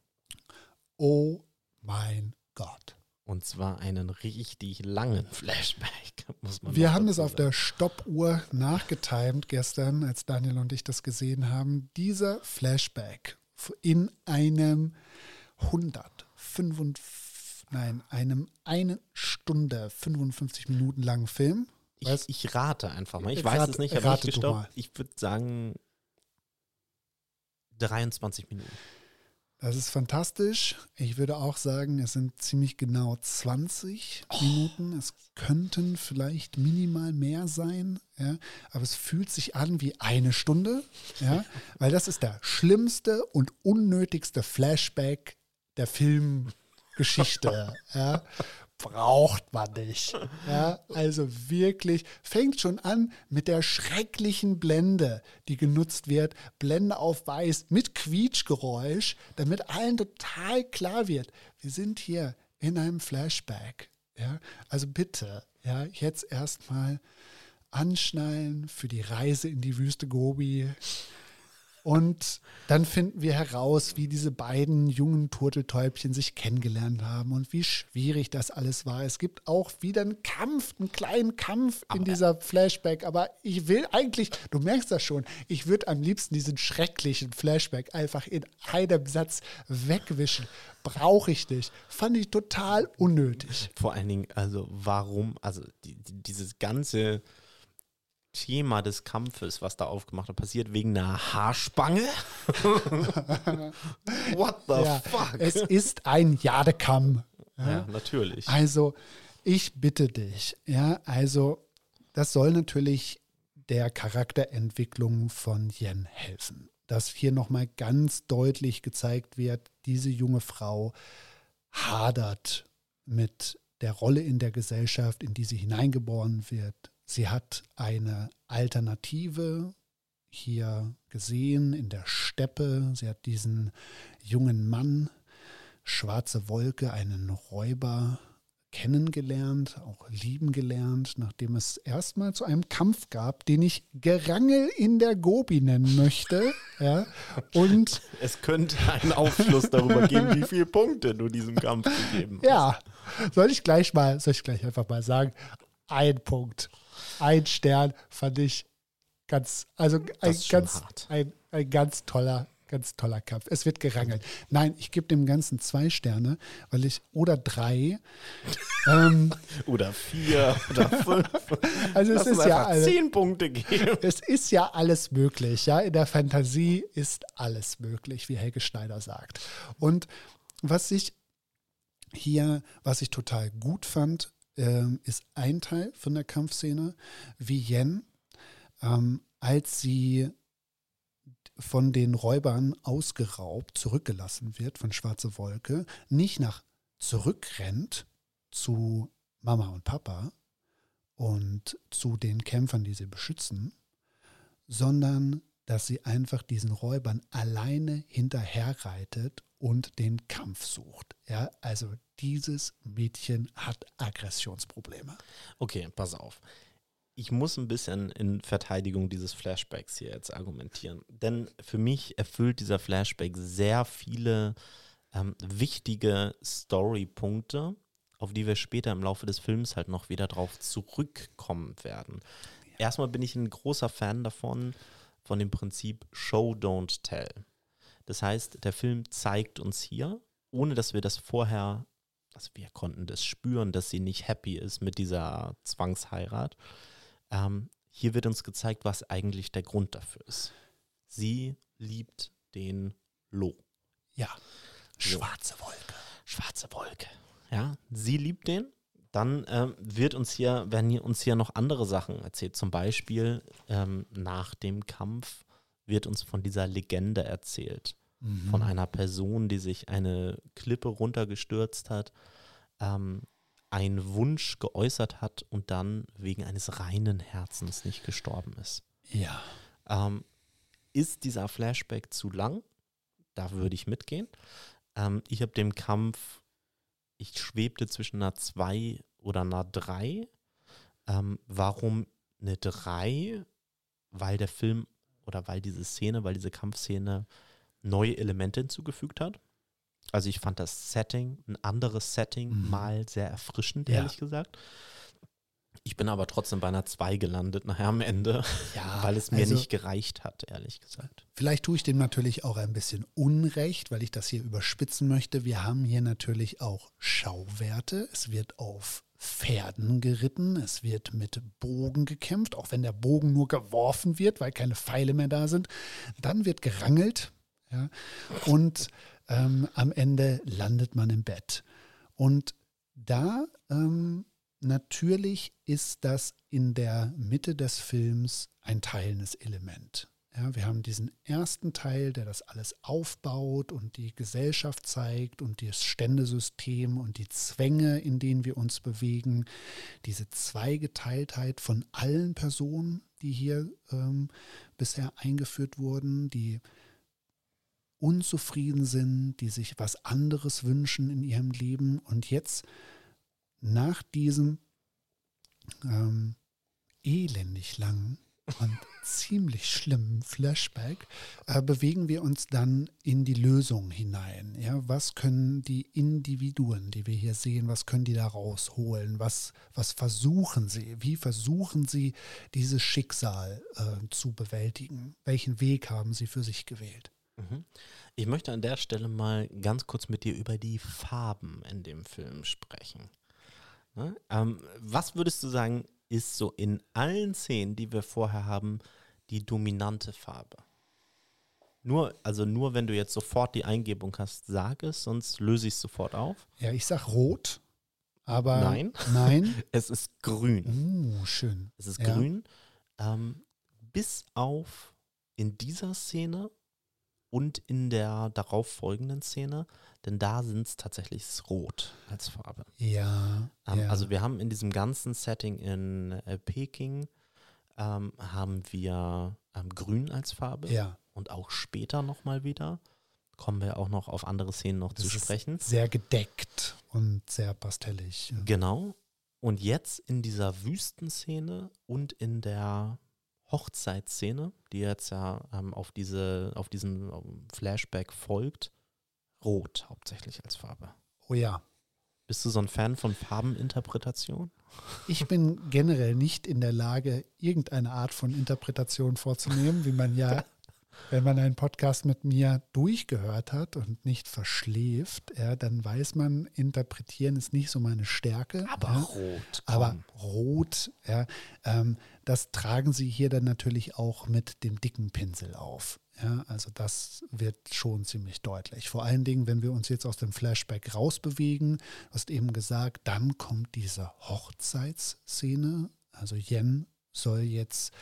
Oh mein Gott. Und zwar einen richtig langen Flashback, muss man Wir haben es auf der Stoppuhr nachgetimt gestern, als Daniel und ich das gesehen haben. Dieser Flashback in einem 145 Nein, einem eine Stunde 55 Minuten langen Film. Ich, ich rate einfach mal. Ich Rat- weiß es nicht, ich habe rate nicht gestoppt. Ich würde sagen 23 Minuten. Das ist fantastisch. Ich würde auch sagen, es sind ziemlich genau 20 Oh. Minuten. Es könnten vielleicht minimal mehr sein, ja, aber es fühlt sich an wie eine Stunde, ja, weil das ist der schlimmste und unnötigste Flashback der Filmgeschichte. ja. Braucht man nicht. Ja, also wirklich, fängt schon an mit der schrecklichen Blende, die genutzt wird. Blende auf weiß mit Quietschgeräusch, damit allen total klar wird, wir sind hier in einem Flashback. Ja, also bitte, ja, jetzt erstmal anschnallen für die Reise in die Wüste Gobi. Und dann finden wir heraus, wie diese beiden jungen Turteltäubchen sich kennengelernt haben und wie schwierig das alles war. Es gibt auch wieder einen Kampf, einen kleinen Kampf in dieser Flashback. Aber ich will eigentlich, du merkst das schon, ich würde am liebsten diesen schrecklichen Flashback einfach in einem Satz wegwischen. Brauche ich nicht. Fand ich total unnötig. Vor allen Dingen, also warum, also die, die, dieses ganze Thema des Kampfes, was da aufgemacht hat, passiert wegen einer Haarspange? What the Ja, fuck? es ist ein Jadekamm. ja, natürlich. Also, ich bitte dich, ja, also, das soll natürlich der Charakterentwicklung von Yen helfen. Dass hier nochmal ganz deutlich gezeigt wird, diese junge Frau hadert mit der Rolle in der Gesellschaft, in die sie hineingeboren wird. Sie hat eine Alternative hier gesehen in der Steppe. Sie hat diesen jungen Mann, schwarze Wolke, einen Räuber kennengelernt, auch lieben gelernt, nachdem es erstmal zu einem Kampf gab, den ich Gerangel in der Gobi nennen möchte. Ja, und Es könnte einen Aufschluss darüber geben, wie viele Punkte du diesem Kampf gegeben hast. ja, soll ich gleich mal, soll ich gleich einfach mal sagen, ein Punkt, ein Stern fand ich ganz, also ein ganz, ein, ein ganz toller, ganz toller Kampf. Es wird gerangelt. Nein, ich gebe dem Ganzen zwei Sterne, weil ich, oder drei, ähm, Oder vier oder fünf. also es Lass ist ja alles, zehn Punkte geben. es ist ja alles möglich, ja. In der Fantasie ist alles möglich, wie Helge Schneider sagt. Und was ich hier, was ich total gut fand, ähm, ist ein Teil von der Kampfszene, wie Yen, ähm, als sie von den Räubern ausgeraubt, zurückgelassen wird von Schwarze Wolke, nicht nach zurückrennt zu Mama und Papa und zu den Kämpfern, die sie beschützen, sondern dass sie einfach diesen Räubern alleine hinterherreitet und den Kampf sucht. Ja, also dieses Mädchen hat Aggressionsprobleme. Okay, pass auf. Ich muss ein bisschen in Verteidigung dieses Flashbacks hier jetzt argumentieren. Denn für mich erfüllt dieser Flashback sehr viele ähm, wichtige Story-Punkte, auf die wir später im Laufe des Films halt noch wieder drauf zurückkommen werden. Erstmal bin ich ein großer Fan davon, von dem Prinzip Show, Don't Tell. Das heißt, der Film zeigt uns hier, ohne dass wir das vorher, also wir konnten das spüren, dass sie nicht happy ist mit dieser Zwangsheirat. Ähm, hier wird uns gezeigt, was eigentlich der Grund dafür ist. Sie liebt den Lo. Ja, schwarze Wolke. Schwarze Wolke. Ja, sie liebt den. Dann ähm, wird uns hier, werden hier- uns hier noch andere Sachen erzählt. Zum Beispiel ähm, nach dem Kampf wird uns von dieser Legende erzählt. Von einer Person, die sich eine Klippe runtergestürzt hat, ähm, einen Wunsch geäußert hat und dann wegen eines reinen Herzens nicht gestorben ist. Ja. Ähm, ist dieser Flashback zu lang? Da würde ich mitgehen. Ähm, ich habe dem Kampf, ich schwebte zwischen einer 2 oder einer 3. Ähm, warum eine 3? Weil der Film oder weil diese Szene, weil diese Kampfszene neue Elemente hinzugefügt hat. Also ich fand das Setting, ein anderes Setting, Mhm. mal sehr erfrischend, Ja. ehrlich gesagt. Ich bin aber trotzdem bei einer 2 gelandet nachher am Ende, Ja, weil es mir also- nicht gereicht hat, ehrlich gesagt. Vielleicht tue ich dem natürlich auch ein bisschen Unrecht, weil ich das hier überspitzen möchte. Wir haben hier natürlich auch Schauwerte. Es wird auf Pferden geritten, es wird mit Bogen gekämpft, auch wenn der Bogen nur geworfen wird, weil keine Pfeile mehr da sind. Dann wird gerangelt ja, und ähm, am Ende landet man im Bett. Und da ähm, natürlich ist das in der Mitte des Films ein teilendes Element. Ja, wir haben diesen ersten Teil, der das alles aufbaut und die Gesellschaft zeigt und das Ständesystem und die Zwänge, in denen wir uns bewegen. Diese Zweigeteiltheit von allen Personen, die hier ähm, bisher eingeführt wurden, die unzufrieden sind, die sich was anderes wünschen in ihrem Leben. Und jetzt nach diesem ähm, elendig langen und ziemlich schlimmen Flashback äh, bewegen wir uns dann in die Lösung hinein. Ja, was können die Individuen, die wir hier sehen, was können die da rausholen? Was, was versuchen sie? Wie versuchen sie, dieses Schicksal äh, zu bewältigen? Welchen Weg haben sie für sich gewählt? Mhm. Ich möchte an der Stelle mal ganz kurz mit dir über die Farben in dem Film sprechen. Ne? Ähm, was würdest du sagen, ist so in allen Szenen, die wir vorher haben, die dominante Farbe? Nur, also nur wenn du jetzt sofort die Eingebung hast, sag es, sonst löse ich es sofort auf. Ja, ich sag rot, aber Nein. Nein. Es ist grün. Uh, schön. Es ist Ja. grün. Ähm, bis auf in dieser Szene und in der darauf folgenden Szene, denn da sind es tatsächlich rot als Farbe. Ja, Ähm, ja. Also wir haben in diesem ganzen Setting in äh, Peking ähm, haben wir ähm, grün als Farbe ja, und auch später nochmal wieder. Kommen wir auch noch auf andere Szenen noch Das zu sprechen. sehr gedeckt und sehr pastellig. Ja. Genau. Und jetzt in dieser Wüstenszene und in der Hochzeitsszene, die jetzt ja ähm, auf, diese, auf diesen ähm, Flashback folgt, rot hauptsächlich als Farbe. Oh ja. Bist du so ein Fan von Farbeninterpretation? Ich bin generell nicht in der Lage, irgendeine Art von Interpretation vorzunehmen, wie man ja, wenn man einen Podcast mit mir durchgehört hat und nicht verschläft, ja, dann weiß man, interpretieren ist nicht so meine Stärke. ja. rot. Aber rot, ja, ähm, das tragen sie hier dann natürlich auch mit dem dicken Pinsel auf. Ja, also das wird schon ziemlich deutlich. Vor allen Dingen, wenn wir uns jetzt aus dem Flashback rausbewegen, du hast eben gesagt, dann kommt diese Hochzeitsszene. Also Yen soll jetzt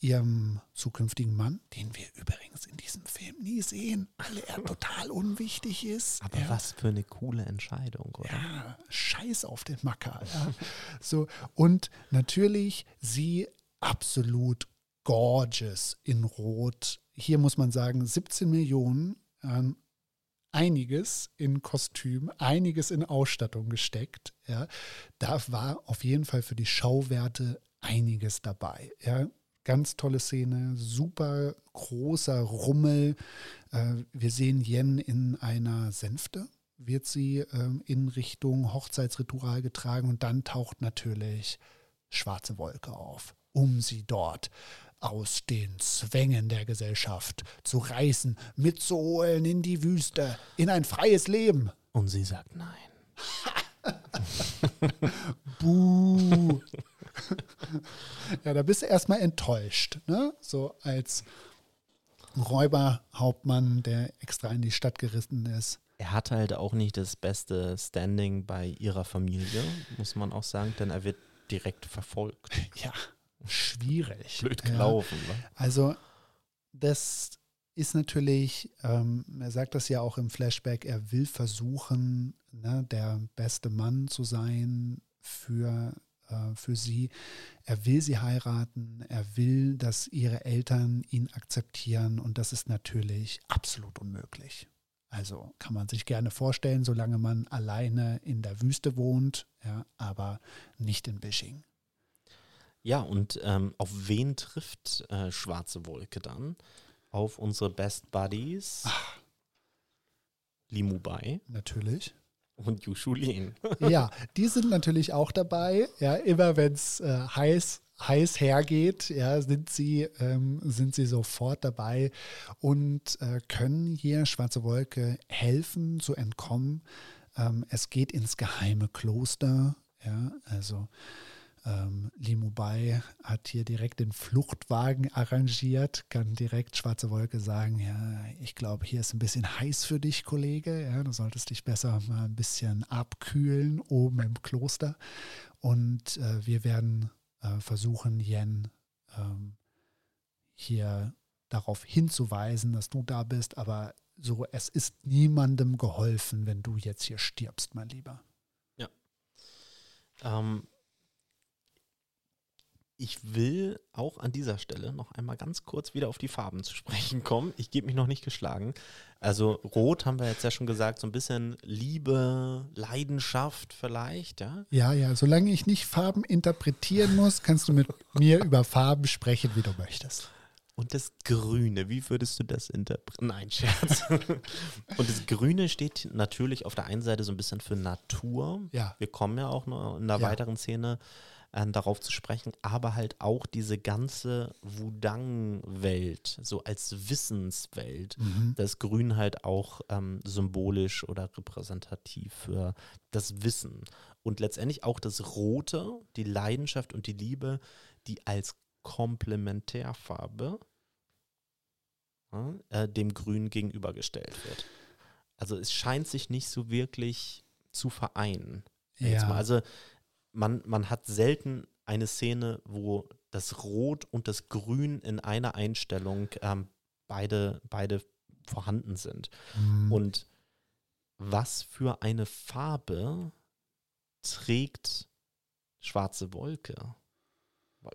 ihrem zukünftigen Mann, den wir übrigens in diesem Film nie sehen, weil er total unwichtig ist. Aber ja. was für eine coole Entscheidung, oder? Ja, scheiß auf den Macker. Ja. So, und natürlich sie absolut gorgeous in Rot. Hier muss man sagen, 17 Millionen, ähm, einiges in Kostüm, einiges in Ausstattung gesteckt. Ja. Da war auf jeden Fall für die Schauwerte einiges dabei. Ja. Ganz tolle Szene, super großer Rummel. Äh, wir sehen Yen in einer Sänfte, wird sie ähm, in Richtung Hochzeitsritual getragen und dann taucht natürlich schwarze Wolke auf, um sie dort aus den Zwängen der Gesellschaft zu reißen, mitzuholen in die Wüste, in ein freies Leben. Und sie sagt nein. Buh. ja, da bist du erstmal enttäuscht, ne? So als Räuberhauptmann, der extra in die Stadt gerissen ist. Er hatte halt auch nicht das beste Standing bei ihrer Familie, muss man auch sagen, denn er wird direkt verfolgt. Ja, schwierig. Blöd Ja. gelaufen. Ne? Also, das ist natürlich, ähm, er sagt das ja auch im Flashback, er will versuchen, ne, der beste Mann zu sein für, äh, für sie. Er will sie heiraten, er will, dass ihre Eltern ihn akzeptieren und das ist natürlich absolut unmöglich. Also kann man sich gerne vorstellen, solange man alleine in der Wüste wohnt, ja, aber nicht in Bishing. Ja, und ähm, auf wen trifft äh, Schwarze Wolke dann? Auf unsere Best Buddies. Limubai. Natürlich. Und Yushulin. ja, die sind natürlich auch dabei. Ja, immer wenn es äh, heiß, heiß hergeht, ja, sind sie, ähm, sind sie sofort dabei und äh, können hier Schwarze Wolke helfen zu entkommen. Ähm, es geht ins geheime Kloster. Ja, also ähm, Limubai hat hier direkt den Fluchtwagen arrangiert, kann direkt Schwarze Wolke sagen, ja, ich glaube, hier ist ein bisschen heiß für dich, Kollege. Ja, du solltest dich besser mal ein bisschen abkühlen oben im Kloster. Und äh, wir werden äh, versuchen, Yen ähm, hier darauf hinzuweisen, dass du da bist, aber so, es ist niemandem geholfen, wenn du jetzt hier stirbst, mein Lieber. Ja. Ähm, ich will auch an dieser Stelle noch einmal ganz kurz wieder auf die Farben zu sprechen kommen. Ich gebe mich noch nicht geschlagen. Also Rot haben wir jetzt ja schon gesagt, so ein bisschen Liebe, Leidenschaft vielleicht, ja? Ja, ja, solange ich nicht Farben interpretieren muss, kannst du mit mir über Farben sprechen, wie du möchtest. Und das Grüne, wie würdest du das interpretieren? Nein, Scherz. Und das Grüne steht natürlich auf der einen Seite so ein bisschen für Natur. Ja. Wir kommen ja auch noch in einer Ja. weiteren Szene äh, darauf zu sprechen, aber halt auch diese ganze Wudang-Welt, so als Wissenswelt. Mhm. Das Grün halt auch ähm, symbolisch oder repräsentativ für das Wissen. Und letztendlich auch das Rote, die Leidenschaft und die Liebe, die als Komplementärfarbe äh, dem Grün gegenübergestellt wird. Also es scheint sich nicht so wirklich zu vereinen. Jetzt Ja. mal. Also man, man hat selten eine Szene, wo das Rot und das Grün in einer Einstellung ähm, beide, beide vorhanden sind. Mhm. Und was für eine Farbe trägt Schwarze Wolke?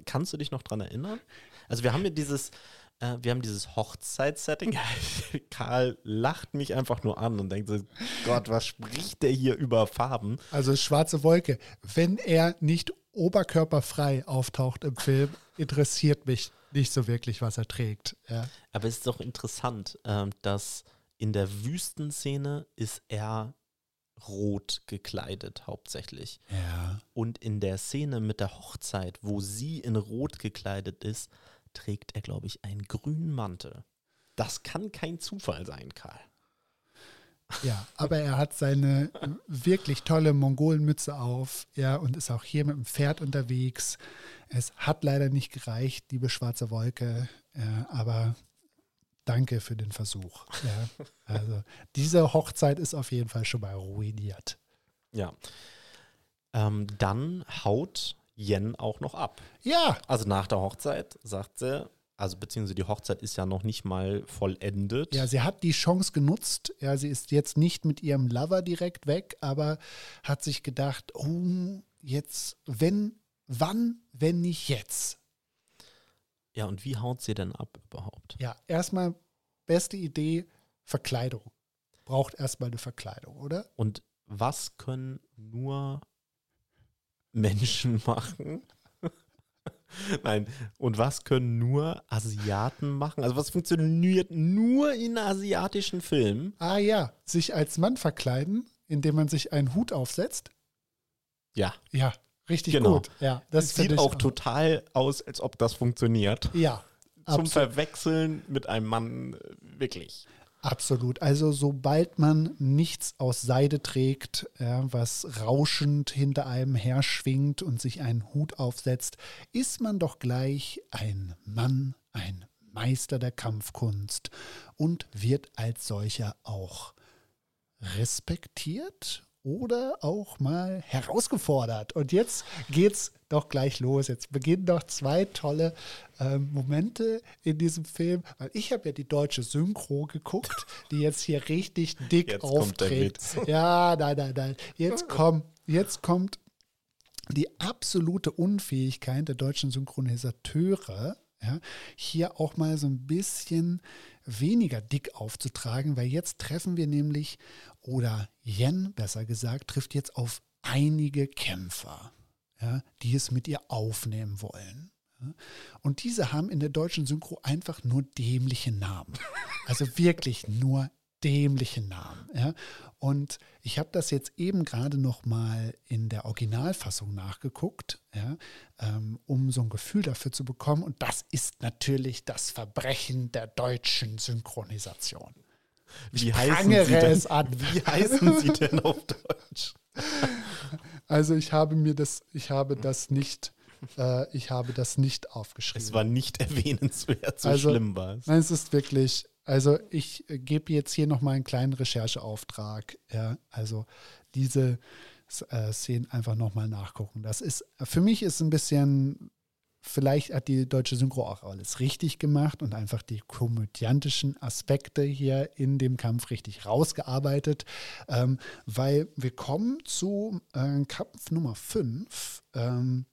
Kannst du dich noch dran erinnern? Also wir haben ja dieses, äh, wir haben dieses Hochzeitssetting. Karl lacht mich einfach nur an und denkt so, Gott, was spricht der hier über Farben? Also schwarze Wolke. Wenn er nicht oberkörperfrei auftaucht im Film, interessiert mich nicht so wirklich, was er trägt. Ja. Aber es ist doch interessant, ähm, dass in der Wüstenszene ist er rot gekleidet hauptsächlich. ja. Und in der Szene mit der Hochzeit, wo sie in rot gekleidet ist, trägt er, glaube ich, einen grünen Mantel. Das kann kein Zufall sein, Karl. Ja, aber er hat seine wirklich tolle Mongolenmütze auf, ja, und ist auch hier mit dem Pferd unterwegs. Es hat leider nicht gereicht, liebe schwarze Wolke, ja, aber danke für den Versuch. Ja. Also diese Hochzeit ist auf jeden Fall schon mal ruiniert. Ja. Ähm, dann haut Yen auch noch ab. Ja, Also nach der Hochzeit sagt sie, also beziehungsweise die Hochzeit ist ja noch nicht mal vollendet. ja, sie hat die Chance genutzt. Ja, sie ist jetzt nicht mit ihrem Lover direkt weg, aber hat sich gedacht, oh, jetzt, wenn, wann, wenn nicht jetzt? ja, und wie haut sie denn ab überhaupt? Ja, erstmal beste Idee, Verkleidung. Braucht erstmal eine Verkleidung, oder? Und was können nur Menschen machen? Nein, und was können nur Asiaten machen? Also was funktioniert nur in asiatischen Filmen? Ah ja, sich als Mann verkleiden, indem man sich einen Hut aufsetzt. Ja, Ja, richtig Genau. gut. Ja, das sieht ich auch total aus, als ob das funktioniert. Ja, Zum absolut. Verwechseln mit einem Mann äh, wirklich. Absolut. Also sobald man nichts aus Seide trägt, ja, was rauschend hinter einem her schwingt und sich einen Hut aufsetzt, ist man doch gleich ein Mann, ein Meister der Kampfkunst und wird als solcher auch respektiert oder auch mal herausgefordert. Und jetzt geht's doch gleich los. Jetzt beginnen noch zwei tolle ähm, Momente in diesem Film, weil ich habe ja die deutsche Synchro geguckt, die jetzt hier richtig dick Jetzt. Witz. Ja, nein, nein, nein. Jetzt kommt, jetzt kommt die absolute Unfähigkeit der deutschen Synchronisateure, ja, hier auch mal so ein bisschen weniger dick aufzutragen, weil jetzt treffen wir nämlich, oder Yen besser gesagt, trifft jetzt auf einige Kämpfer, ja, die es mit ihr aufnehmen wollen. Und diese haben in der deutschen Synchro einfach nur dämliche Namen. Also wirklich nur dämlichen Namen. Ja? Und ich habe das jetzt eben gerade noch mal in der Originalfassung nachgeguckt, ja, ähm, um so ein Gefühl dafür zu bekommen. Und das ist natürlich das Verbrechen der deutschen Synchronisation. Wie heißen, sie denn, es an. wie heißen sie denn auf Deutsch? Also ich habe mir das, ich habe das nicht äh, ich habe das nicht aufgeschrieben. Es war nicht erwähnenswert, so also, schlimm war es. Nein, es ist wirklich, also ich äh, gebe jetzt hier nochmal einen kleinen Rechercheauftrag. Ja, also diese äh, Szenen einfach nochmal nachgucken. Das ist, für mich ist ein bisschen, vielleicht hat die deutsche Synchro auch alles richtig gemacht und einfach die komödiantischen Aspekte hier in dem Kampf richtig rausgearbeitet, ähm, weil wir kommen zu äh, Kampf Nummer 5. Ähm,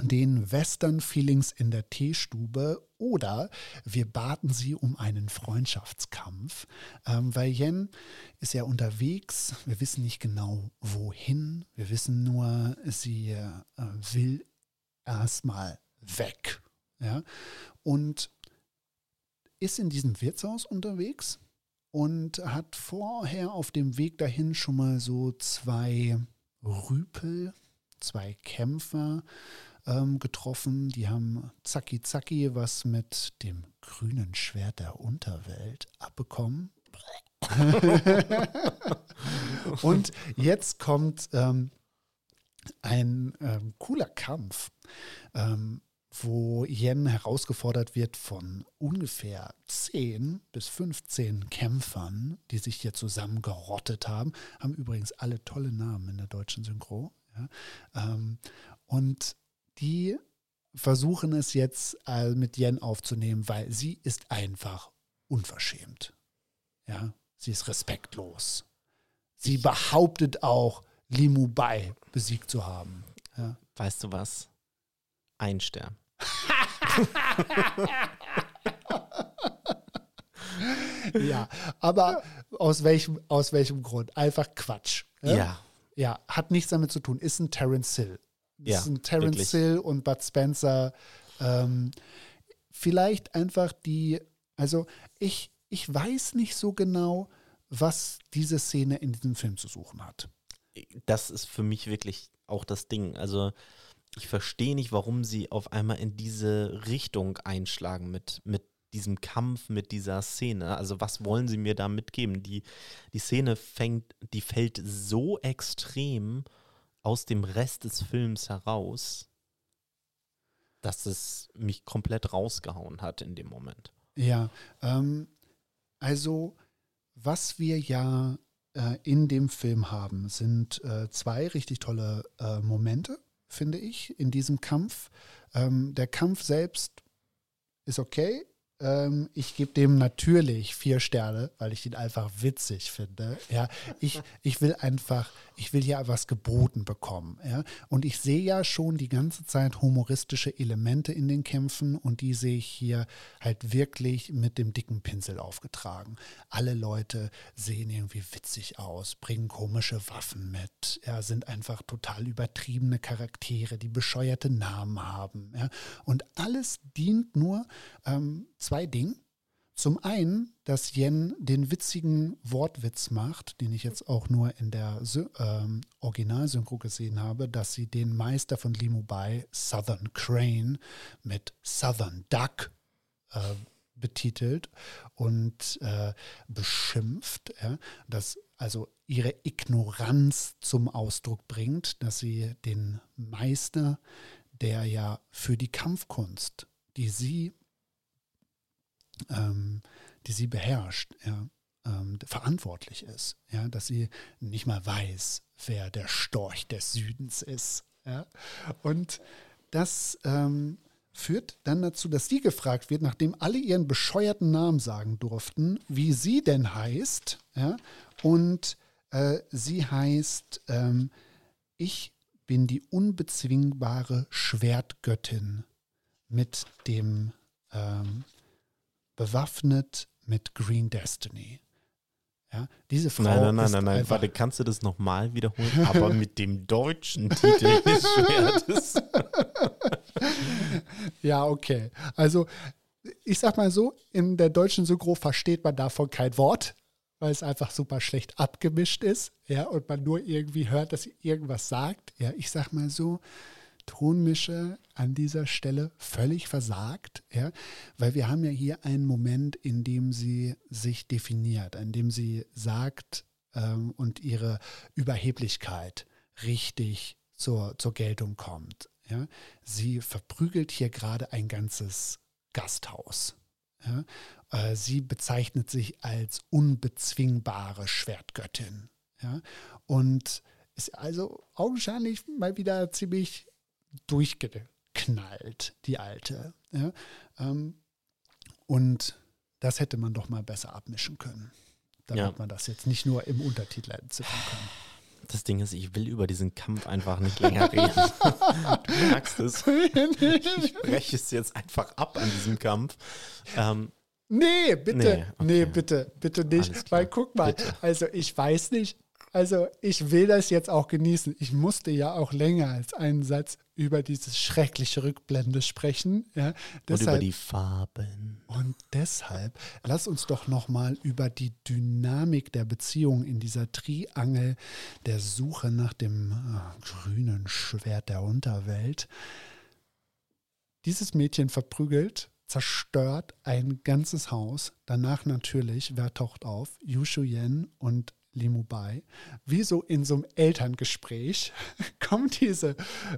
den Western Feelings in der Teestube oder wir baten sie um einen Freundschaftskampf, ähm, weil Yen ist ja unterwegs, wir wissen nicht genau wohin, wir wissen nur, sie äh, will erstmal weg. Ja? Und ist in diesem Wirtshaus unterwegs und hat vorher auf dem Weg dahin schon mal so zwei Rüpel, zwei Kämpfer ähm, getroffen. Die haben Zacki Zacki was mit dem grünen Schwert der Unterwelt abbekommen. Und jetzt kommt ähm, ein ähm, cooler Kampf, ähm, wo Yen herausgefordert wird von ungefähr 10 bis 15 Kämpfern, die sich hier zusammengerottet haben. Haben übrigens alle tolle Namen in der deutschen Synchro. Ja. Ähm, und die versuchen es jetzt äh, mit Yen aufzunehmen, weil sie ist einfach unverschämt. Ja, sie ist respektlos. Sie behauptet auch, Limu Bai besiegt zu haben. Ja. Weißt du was? Ein Stern. ja, aber aus welchem, aus welchem Grund? Einfach Quatsch. Ja? ja. Ja, hat nichts damit zu tun. Ist ein Terence Hill. Das ja, sind Terence wirklich. Hill und Bud Spencer. Ähm, vielleicht einfach die, also ich, ich weiß nicht so genau, was diese Szene in diesem Film zu suchen hat. Das ist für mich wirklich auch das Ding. Also ich verstehe nicht, warum sie auf einmal in diese Richtung einschlagen mit, mit diesem Kampf, mit dieser Szene. Also was wollen sie mir da mitgeben? Die, die Szene fängt, die fällt so extrem aus dem Rest des Films heraus, dass es mich komplett rausgehauen hat in dem Moment. Ja, ähm, also was wir ja äh, in dem Film haben, sind äh, zwei richtig tolle äh, Momente, finde ich, in diesem Kampf. Ähm, der Kampf selbst ist okay, ähm, ich gebe dem natürlich vier Sterne, weil ich ihn einfach witzig finde. Ja, ich, ich will einfach, ich will ja was geboten bekommen. Ja, und ich sehe ja schon die ganze Zeit humoristische Elemente in den Kämpfen und die sehe ich hier halt wirklich mit dem dicken Pinsel aufgetragen. Alle Leute sehen irgendwie witzig aus, bringen komische Waffen mit, ja, sind einfach total übertriebene Charaktere, die bescheuerte Namen haben. Ja, und alles dient nur ähm, zwei Dingen. Zum einen, dass Yen den witzigen Wortwitz macht, den ich jetzt auch nur in der ähm, Originalsynchro gesehen habe, dass sie den Meister von Limu Bai, Southern Crane, mit Southern Duck äh, betitelt und äh, beschimpft, ja, dass also ihre Ignoranz zum Ausdruck bringt, dass sie den Meister, der ja für die Kampfkunst, die sie ähm, die sie beherrscht, ja, ähm, verantwortlich ist, ja, dass sie nicht mal weiß, wer der Storch des Südens ist. Ja. Und das ähm, führt dann dazu, dass sie gefragt wird, nachdem alle ihren bescheuerten Namen sagen durften, wie sie denn heißt. Ja, und äh, sie heißt, ähm, ich bin die unbezwingbare Schwertgöttin mit dem ähm, bewaffnet mit Green Destiny. Ja, diese Frau nein, nein, nein, nein, nein. Warte, kannst du das nochmal wiederholen? Aber mit dem deutschen Titel des Schwertes. ja, okay. Also, ich sag mal so, in der deutschen Synchro versteht man davon kein Wort. weil es einfach super schlecht abgemischt ist, ja, und man nur irgendwie hört, dass sie irgendwas sagt. Ja, ich sag mal so, Tonmische an dieser Stelle völlig versagt, ja, weil wir haben ja hier einen Moment, in dem sie sich definiert, in dem sie sagt ähm, und ihre Überheblichkeit richtig zur, zur Geltung kommt. Ja. Sie verprügelt hier gerade ein ganzes Gasthaus. Ja. Äh, sie bezeichnet sich als unbezwingbare Schwertgöttin. Ja. Und ist also augenscheinlich mal wieder ziemlich durchgeknallt, die alte. Ja? Ähm, und das hätte man doch mal besser abmischen können, damit ja. man das jetzt nicht nur im Untertitel entziffern kann. Das Ding ist, ich will über diesen Kampf einfach nicht länger reden. du merkst es. Ich breche es jetzt einfach ab an diesem Kampf. Ähm, nee, bitte, nee, okay. nee, bitte, bitte nicht. Weil guck mal, bitte. also ich weiß nicht, also ich will das jetzt auch genießen. Ich musste ja auch länger als einen Satz über dieses schreckliche Rückblende sprechen. Ja, deshalb, und über die Farben. Und deshalb lass uns doch noch mal über die Dynamik der Beziehung in dieser Triangel der Suche nach dem äh, grünen Schwert der Unterwelt. Dieses Mädchen verprügelt zerstört ein ganzes Haus. Danach natürlich, wer taucht auf? Yushu Yen und Limubai, wie so in so einem Elterngespräch, kommen diese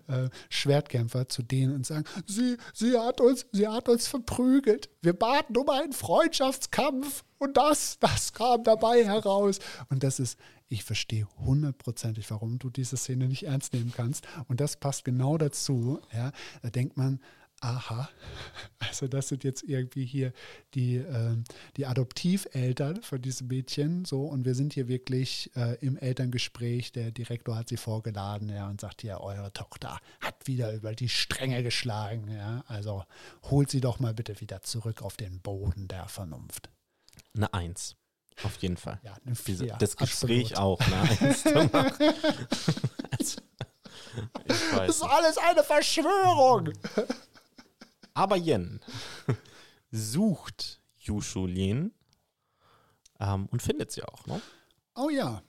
äh, Schwertkämpfer zu denen und sagen, sie, sie, hat uns, sie hat uns verprügelt. Wir baten um einen Freundschaftskampf und das, das kam dabei heraus. Und das ist, ich verstehe hundertprozentig, warum du diese Szene nicht ernst nehmen kannst. Und das passt genau dazu. Ja, da denkt man, aha, also das sind jetzt irgendwie hier die, äh, die Adoptiveltern von diesem Mädchen, so, und wir sind hier wirklich äh, im Elterngespräch, der Direktor hat sie vorgeladen, ja, und sagt, ja, eure Tochter hat wieder über die Stränge geschlagen, ja, also holt sie doch mal bitte wieder zurück auf den Boden der Vernunft. Eine Eins. Auf jeden Fall. Ja, eine Diese, das Gespräch absolut. auch. Ne? also, das ist alles eine Verschwörung. Aber Yen sucht Yushu Lin ähm, und findet sie auch. Ne? Oh ja.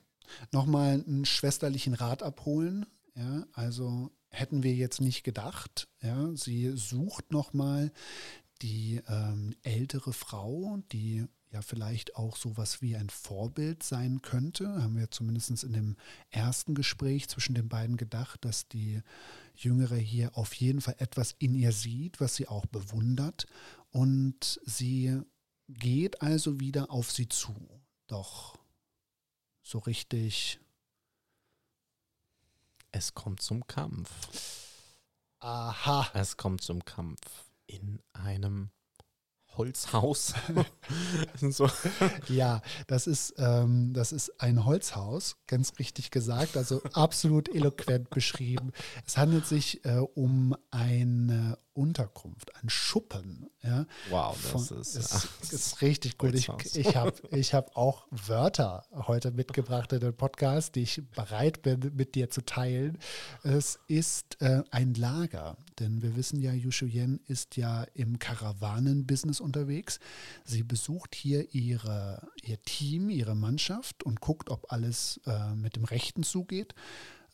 Nochmal einen schwesterlichen Rat abholen. Ja, also hätten wir jetzt nicht gedacht. Ja, sie sucht nochmal die ähm, ältere Frau, die ja vielleicht auch sowas wie ein Vorbild sein könnte. Haben wir zumindest in dem ersten Gespräch zwischen den beiden gedacht, dass die Jüngere hier auf jeden Fall etwas in ihr sieht, was sie auch bewundert. Und sie geht also wieder auf sie zu. Doch so richtig. Es kommt zum Kampf. Aha. Es kommt zum Kampf in einem Holzhaus. so. Ja, das ist, ähm, das ist ein Holzhaus, ganz richtig gesagt, also absolut eloquent beschrieben. Es handelt sich äh, um eine Unterkunft, ein Schuppen. Ja, wow, das Von, ist, ist, ach, ist, richtig gut. Ich, ich habe ich hab auch Wörter heute mitgebracht in den Podcast, die ich bereit bin, mit dir zu teilen. Es ist äh, ein Lager, denn wir wissen ja, Yushu Yen ist ja im Karawanen-Business unterwegs. Sie besucht hier ihre, ihr Team, ihre Mannschaft und guckt, ob alles äh, mit dem Rechten zugeht.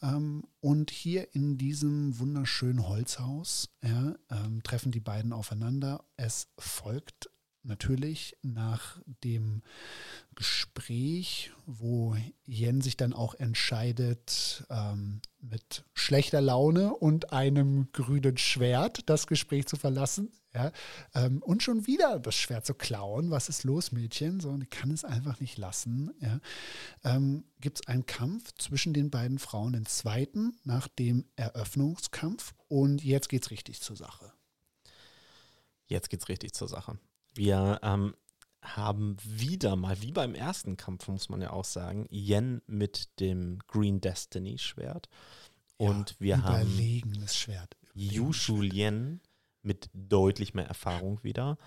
Ähm, und hier in diesem wunderschönen Holzhaus ja, ähm, treffen die beiden aufeinander. Es folgt natürlich nach dem Gespräch, wo Jen sich dann auch entscheidet, ähm, mit schlechter Laune und einem grünen Schwert das Gespräch zu verlassen. Ja, ähm, und schon wieder das Schwert zu klauen. Was ist los, Mädchen? So, ich kann es einfach nicht lassen. Ja. Ähm, Gibt es einen Kampf zwischen den beiden Frauen, den zweiten, nach dem Eröffnungskampf. Und jetzt geht es richtig zur Sache. Jetzt geht es richtig zur Sache. Wir ähm, haben wieder mal, wie beim ersten Kampf, muss man ja auch sagen, Yen mit dem Green Destiny Schwert. Und ja, wir haben Schwert. Yu Lien mit deutlich mehr Erfahrung wieder,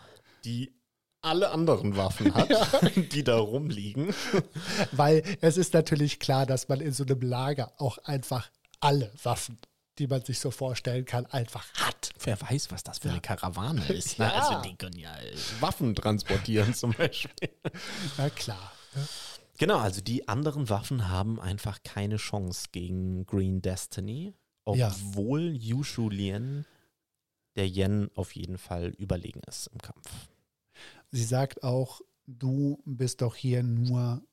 die alle anderen Waffen hat, ja. die da rumliegen. Weil es ist natürlich klar, dass man in so einem Lager auch einfach alle Waffen die man sich so vorstellen kann, einfach hat. Wer weiß, was das für eine Karawane ist. Ne? Also die können ja Waffen transportieren zum Beispiel. Na klar. Genau, also die anderen Waffen haben einfach keine Chance gegen Green Destiny, Ja. obwohl Yushu Lien der Yen auf jeden Fall überlegen ist im Kampf. Sie sagt auch, du bist doch hier nur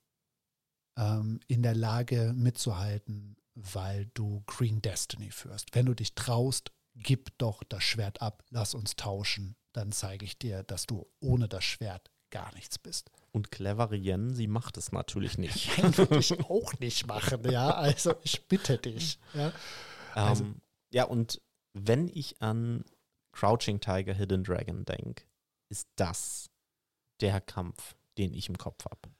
ähm, in der Lage mitzuhalten, weil du Green Destiny führst. Wenn du dich traust, gib doch das Schwert ab, lass uns tauschen. Dann zeige ich dir, dass du ohne das Schwert gar nichts bist. Und clevere Yen, sie macht es natürlich nicht. Nein, würde ich auch nicht machen, ja. Also ich bitte dich. Ja. Also- ähm, ja, und wenn ich an Crouching Tiger, Hidden Dragon denke, ist das der Kampf, den ich im Kopf habe.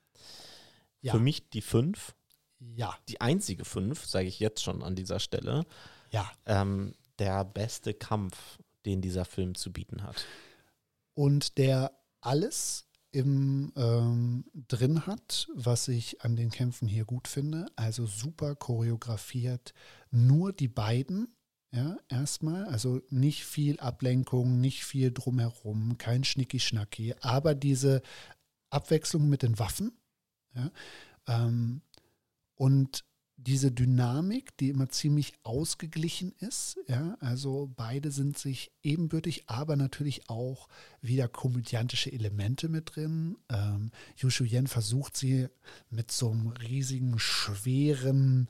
Ja. Für mich die fünf, ja, die einzige fünf, sage ich jetzt schon an dieser Stelle, ja. ähm, der beste Kampf, den dieser Film zu bieten hat. und der alles im, ähm, drin hat, was ich an den Kämpfen hier gut finde. Also super choreografiert. Nur die beiden, ja, erstmal. Also nicht viel Ablenkung, nicht viel drumherum, kein Schnicki-Schnacki, aber diese Abwechslung mit den Waffen. Ja, ähm, und diese Dynamik, die immer ziemlich ausgeglichen ist, ja, also beide sind sich ebenbürtig, aber natürlich auch wieder komödiantische Elemente mit drin. Ähm, Yushu Yen versucht sie mit so einem riesigen, schweren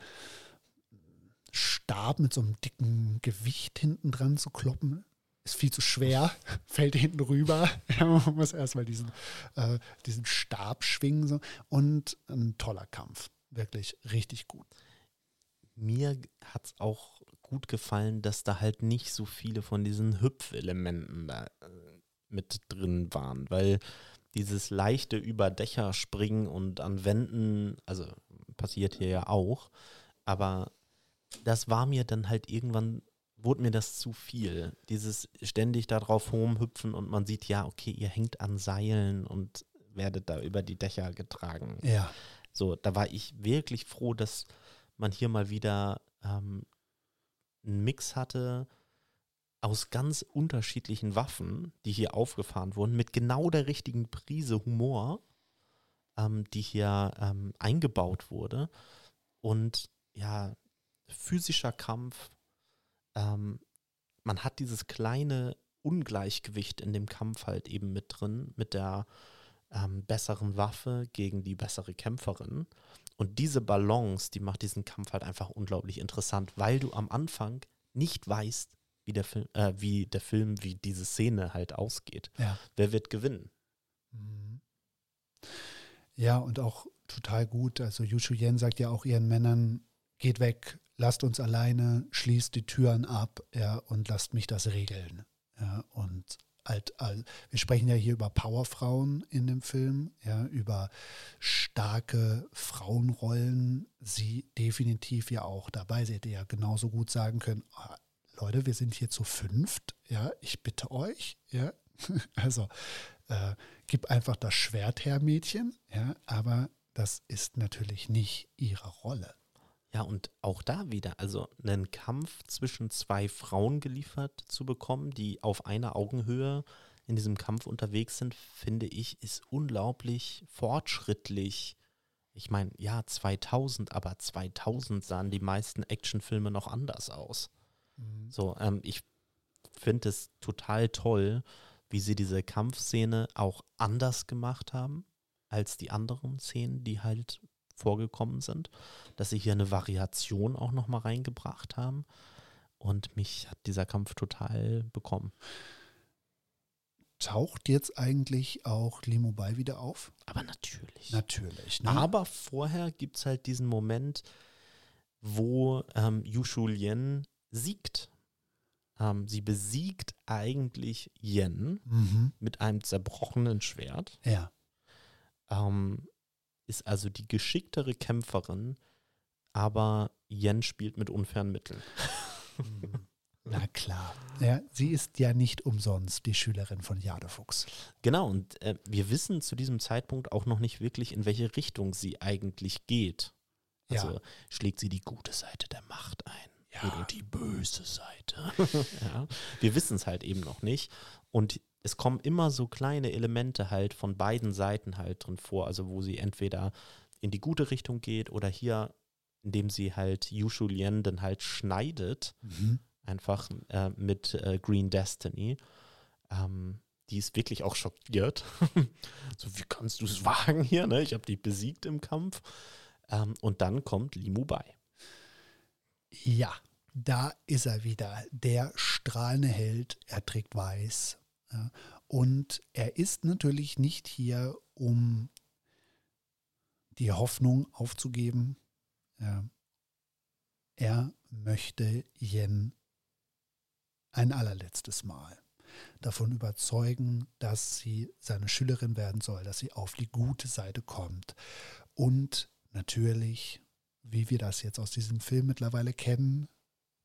Stab mit so einem dicken Gewicht hinten dran zu kloppen. Ist viel zu schwer, fällt hinten rüber. Man muss erstmal diesen, äh, diesen Stab schwingen. So. Und ein toller Kampf. Wirklich richtig gut. Mir hat es auch gut gefallen, dass da halt nicht so viele von diesen Hüpfelementen da äh, mit drin waren, weil dieses leichte über Dächer springen und an Wänden, also passiert hier ja auch, aber das war mir dann halt irgendwann, wurde mir das zu viel. Dieses ständig da drauf rumhüpfen und man sieht, ja, okay, ihr hängt an Seilen und werdet da über die Dächer getragen. Ja. So, da war ich wirklich froh, dass man hier mal wieder ähm, einen Mix hatte aus ganz unterschiedlichen Waffen, die hier aufgefahren wurden, mit genau der richtigen Prise Humor, ähm, die hier ähm, eingebaut wurde. Und ja, physischer Kampf, ähm, man hat dieses kleine Ungleichgewicht in dem Kampf halt eben mit drin, mit der ähm, besseren Waffe gegen die bessere Kämpferin. Und diese Balance, die macht diesen Kampf halt einfach unglaublich interessant, weil du am Anfang nicht weißt, wie der Film, äh, wie der Film, wie diese Szene halt ausgeht. Ja. Wer wird gewinnen? Mhm. Ja, und auch total gut. Also Yushu Yen sagt ja auch ihren Männern, geht weg, lasst uns alleine, schließt die Türen ab ja, und lasst mich das regeln. Ja, und halt, all, wir sprechen ja hier über Powerfrauen in dem Film, ja, über starke Frauenrollen. Sie definitiv ja auch dabei. Sie hätte ja genauso gut sagen können, ah, Leute, wir sind hier zu fünft, ja, ich bitte euch, ja. Also äh, gib einfach das Schwert her, Mädchen, ja, aber das ist natürlich nicht ihre Rolle. Ja, und auch da wieder, also einen Kampf zwischen zwei Frauen geliefert zu bekommen, die auf einer Augenhöhe in diesem Kampf unterwegs sind, finde ich, ist unglaublich fortschrittlich. Ich meine, ja, 2000, aber 2000 sahen die meisten Actionfilme noch anders aus. So, ähm, ich finde es total toll, wie sie diese Kampfszene auch anders gemacht haben als die anderen Szenen, die halt vorgekommen sind, dass sie hier eine Variation auch nochmal reingebracht haben. Und mich hat dieser Kampf total bekommen. Taucht jetzt eigentlich auch Limo Bai wieder auf? Aber natürlich. Natürlich. Ne? Aber vorher gibt es halt diesen Moment, wo ähm, Yushu Lien siegt. Ähm, sie besiegt eigentlich Yen mhm. mit einem zerbrochenen Schwert. Ja. Ähm, ist also die geschicktere Kämpferin, aber Yen spielt mit unfairen Mitteln. Na klar. Ja, sie ist ja nicht umsonst die Schülerin von Jadefuchs. Genau, und äh, wir wissen zu diesem Zeitpunkt auch noch nicht wirklich, in welche Richtung sie eigentlich geht. Also Ja. schlägt sie die gute Seite der Macht ein Ja. oder die böse Seite. ja. Wir wissen es halt eben noch nicht. Und es kommen immer so kleine Elemente halt von beiden Seiten halt drin vor, also wo sie entweder in die gute Richtung geht oder hier, indem sie halt Yu Shulien dann halt schneidet, Mhm. einfach äh, mit äh, Green Destiny. Ähm, die ist wirklich auch schockiert. so, wie kannst du es wagen hier? Ne? Ich habe dich besiegt im Kampf. Ähm, und dann kommt Limu bei. Ja, da ist er wieder, der strahlende Held. Er trägt weiß. Und er ist natürlich nicht hier, um die Hoffnung aufzugeben. Er möchte Yen ein allerletztes Mal davon überzeugen, dass sie seine Schülerin werden soll, dass sie auf die gute Seite kommt. Und natürlich, wie wir das jetzt aus diesem Film mittlerweile kennen,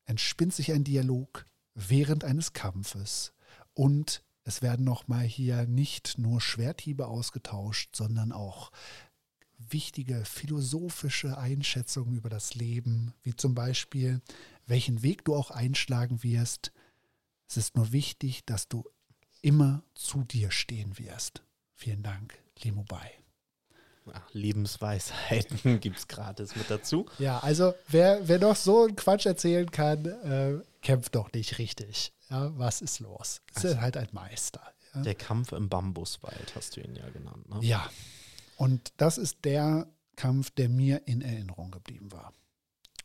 entspinnt sich ein Dialog während eines Kampfes und es werden nochmal hier nicht nur Schwerthiebe ausgetauscht, sondern auch wichtige philosophische Einschätzungen über das Leben, wie zum Beispiel, welchen Weg du auch einschlagen wirst. Es ist nur wichtig, dass du immer zu dir stehen wirst. Vielen Dank, Limubai. Ach, Lebensweisheiten gibt es gratis mit dazu. Ja, also wer, wer noch so einen Quatsch erzählen kann, äh, kämpft doch nicht richtig. Ja, was ist los? Ist Also- halt ein Meister. Ja? Der Kampf im Bambuswald hast du ihn ja genannt. Ne? ja. Und das ist der Kampf, der mir in Erinnerung geblieben war.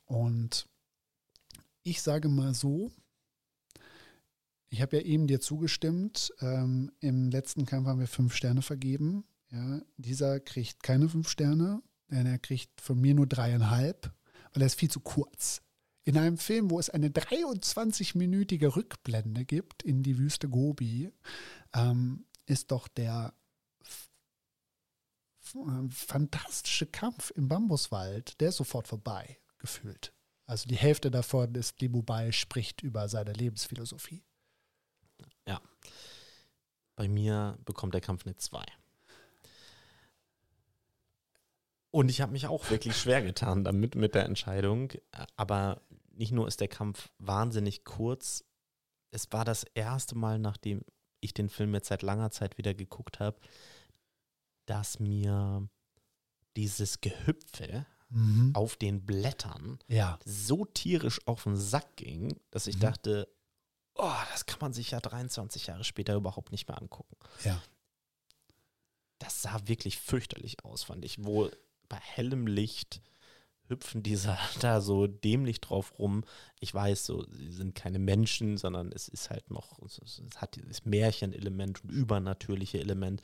Und ich sage mal so, ich habe ja eben dir zugestimmt. Ähm, Im letzten Kampf haben wir fünf Sterne vergeben. Ja, dieser kriegt keine fünf Sterne, denn er kriegt von mir nur dreieinhalb, weil er ist viel zu kurz. In einem Film, wo es eine 23-minütige Rückblende gibt in die Wüste Gobi, ähm, ist doch der f- f- äh, fantastische Kampf im Bambuswald, der ist sofort vorbei, gefühlt. Also die Hälfte davon ist, Limubai spricht über seine Lebensphilosophie. Bei mir bekommt der Kampf eine 2. Und ich habe mich auch wirklich schwer getan damit mit der Entscheidung. Aber nicht nur ist der Kampf wahnsinnig kurz, es war das erste Mal, nachdem ich den Film jetzt seit langer Zeit wieder geguckt habe, dass mir dieses Gehüpfe Mhm. auf den Blättern Ja, so tierisch auf den Sack ging, dass ich Mhm. dachte, oh, das kann man sich ja 23 Jahre später überhaupt nicht mehr angucken. ja. Das sah wirklich fürchterlich aus, fand ich. Wo bei hellem Licht hüpfen dieser da so dämlich drauf rum. Ich weiß, so, sie sind keine Menschen, sondern es ist halt noch, es, es hat dieses Märchenelement und übernatürliche Element.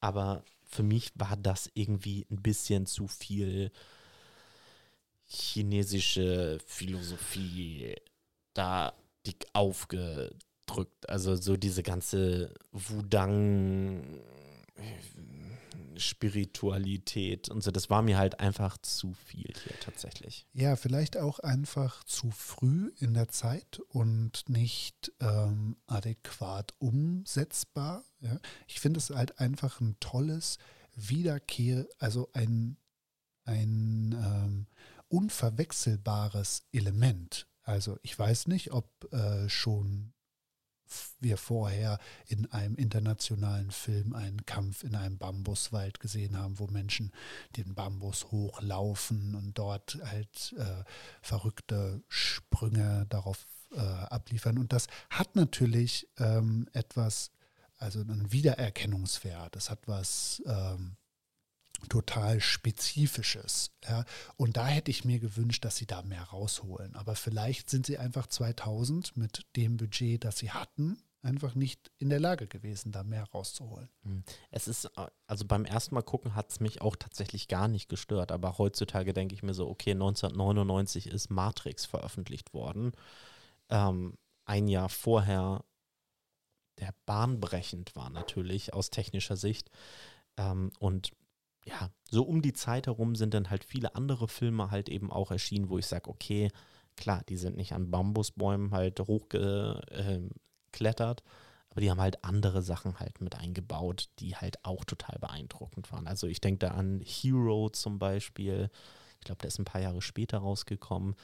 Aber für mich war das irgendwie ein bisschen zu viel chinesische Philosophie da dick aufgedrückt. Also so diese ganze Wudang Spiritualität und so, das war mir halt einfach zu viel hier tatsächlich. Ja, vielleicht auch einfach zu früh in der Zeit und nicht ähm, adäquat umsetzbar. Ja. Ich finde es halt einfach ein tolles Wiederkehr, also ein, ein ähm, unverwechselbares Element. Also ich weiß nicht, ob äh, schon wir vorher in einem internationalen Film einen Kampf in einem Bambuswald gesehen haben, wo Menschen den Bambus hochlaufen und dort halt äh, verrückte Sprünge darauf äh, abliefern. Und das hat natürlich ähm, etwas, also einen Wiedererkennungswert. Das hat was ähm, total Spezifisches. Ja. Und da hätte ich mir gewünscht, dass sie da mehr rausholen. Aber vielleicht sind sie einfach 2000 mit dem Budget, das sie hatten, einfach nicht in der Lage gewesen, da mehr rauszuholen. Es ist, äh, also beim ersten Mal gucken hat es mich auch tatsächlich gar nicht gestört, aber heutzutage denke ich mir so, okay, 1999 ist Matrix veröffentlicht worden. Ähm, ein Jahr vorher, der bahnbrechend war natürlich aus technischer Sicht. Ähm, und ja, so um die Zeit herum sind dann halt viele andere Filme halt eben auch erschienen, wo ich sage, okay, klar, die sind nicht an Bambusbäumen halt hochgeklettert, aber die haben halt andere Sachen halt mit eingebaut, die halt auch total beeindruckend waren. Also ich denke da an Hero zum Beispiel. Ich glaube, der ist ein paar Jahre später rausgekommen.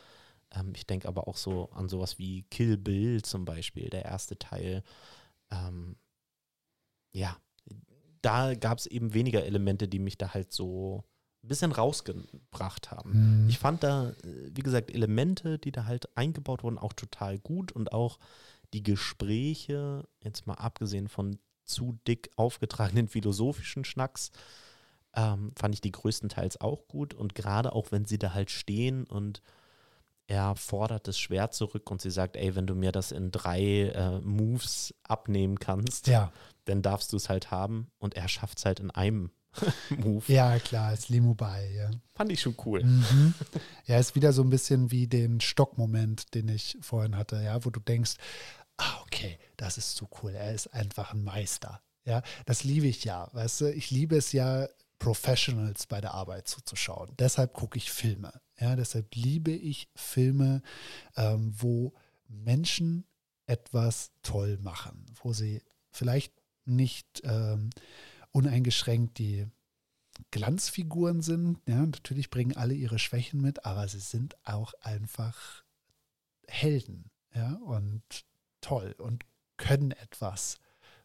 Ähm, ich denke aber auch so an sowas wie Kill Bill zum Beispiel, der erste Teil. Ähm, ja, da gab es eben weniger Elemente, die mich da halt so ein bisschen rausgebracht haben. Mhm. Ich fand da, äh, wie gesagt, Elemente, die da halt eingebaut wurden, auch total gut und auch die Gespräche, jetzt mal abgesehen von zu dick aufgetragenen philosophischen Schnacks, ähm, fand ich die größtenteils auch gut. Und gerade auch, wenn sie da halt stehen und er fordert das Schwert zurück und sie sagt, ey, wenn du mir das in drei äh, Moves abnehmen kannst, Ja, dann darfst du es halt haben. Und er schafft es halt in einem Move. ja, klar, als Limo-Ball, ja. Fand ich schon cool. Mhm. Ja, ist wieder so ein bisschen wie den Stockmoment, den ich vorhin hatte, ja, wo du denkst, ah, okay, das ist zu cool, er ist einfach ein Meister. Ja, das liebe ich ja, weißt du, ich liebe es ja, Professionals bei der Arbeit zuzuschauen. Deshalb gucke ich Filme. Ja, deshalb liebe ich Filme, ähm, wo Menschen etwas toll machen, wo sie vielleicht nicht ähm, uneingeschränkt die Glanzfiguren sind. Ja, natürlich bringen alle ihre Schwächen mit, aber sie sind auch einfach Helden. Ja, und toll und können etwas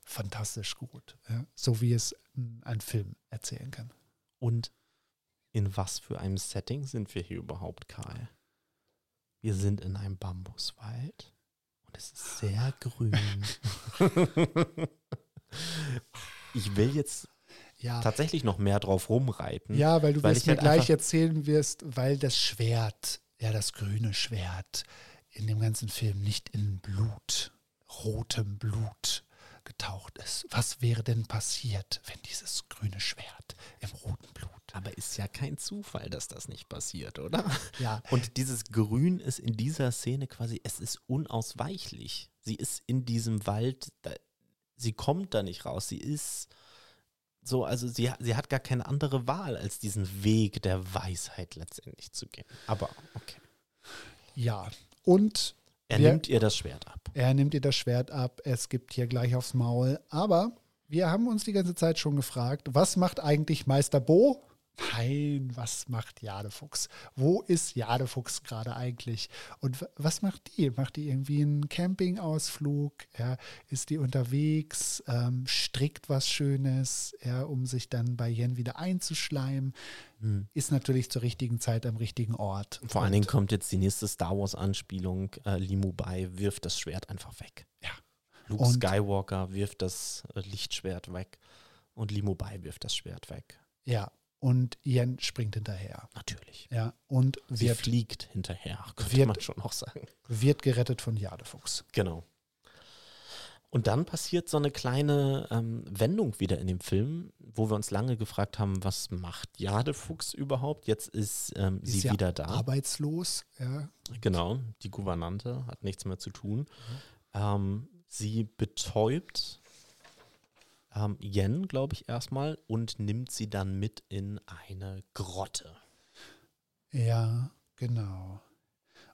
fantastisch gut. Ja, so wie es ein Film erzählen kann. Und in was für einem Setting sind wir hier überhaupt, Karl? Wir sind in einem Bambuswald und es ist sehr grün. ich will jetzt Ja, tatsächlich noch mehr drauf rumreiten. ja weil du weil wirst mir halt gleich erzählen wirst, weil das Schwert, ja, das grüne Schwert in dem ganzen Film nicht in Blut, rotem Blut getaucht ist. Was wäre denn passiert, wenn dieses grüne Schwert im roten Blut? Aber ist ja kein Zufall, dass das nicht passiert, oder? Ja, Und dieses Grün ist in dieser Szene quasi, es ist unausweichlich. Sie ist in diesem Wald, sie kommt da nicht raus. Sie ist so, also sie, sie hat gar keine andere Wahl, als diesen Weg der Weisheit letztendlich zu gehen. Aber okay. ja. Und Er Wir- nimmt ihr das Schwert ab. Er nimmt ihr das Schwert ab, es gibt hier gleich aufs Maul. Aber wir haben uns die ganze Zeit schon gefragt, was macht eigentlich Meister Bo? Nein, was macht Jadefuchs? Wo ist Jadefuchs gerade eigentlich? Und was macht die? Macht die irgendwie einen Campingausflug? Ja, ist die unterwegs? Ähm, strickt was Schönes, ja, um sich dann bei Jen wieder einzuschleimen? Hm. Ist natürlich zur richtigen Zeit am richtigen Ort. Vor allen Dingen kommt jetzt die nächste Star Wars-Anspielung. Äh, Limubai wirft das Schwert einfach weg. Ja. Luke Und- Skywalker wirft das äh, Lichtschwert weg. Und Limubai wirft das Schwert weg. Ja, und Jen springt hinterher. Natürlich. Ja, und Sie wird fliegt hinterher, könnte wird- man schon auch sagen. wird gerettet von Jadefuchs. Genau. Und dann passiert so eine kleine ähm, Wendung wieder in dem Film, wo wir uns lange gefragt haben, was macht Jadefuchs überhaupt? Jetzt ist ähm, Ist sie ja wieder da. Arbeitslos, ja. Genau, die Gouvernante hat nichts mehr zu tun. Mhm. Ähm, sie betäubt ähm, Yen, glaube ich, erstmal und nimmt sie dann mit in eine Grotte. Ja, genau.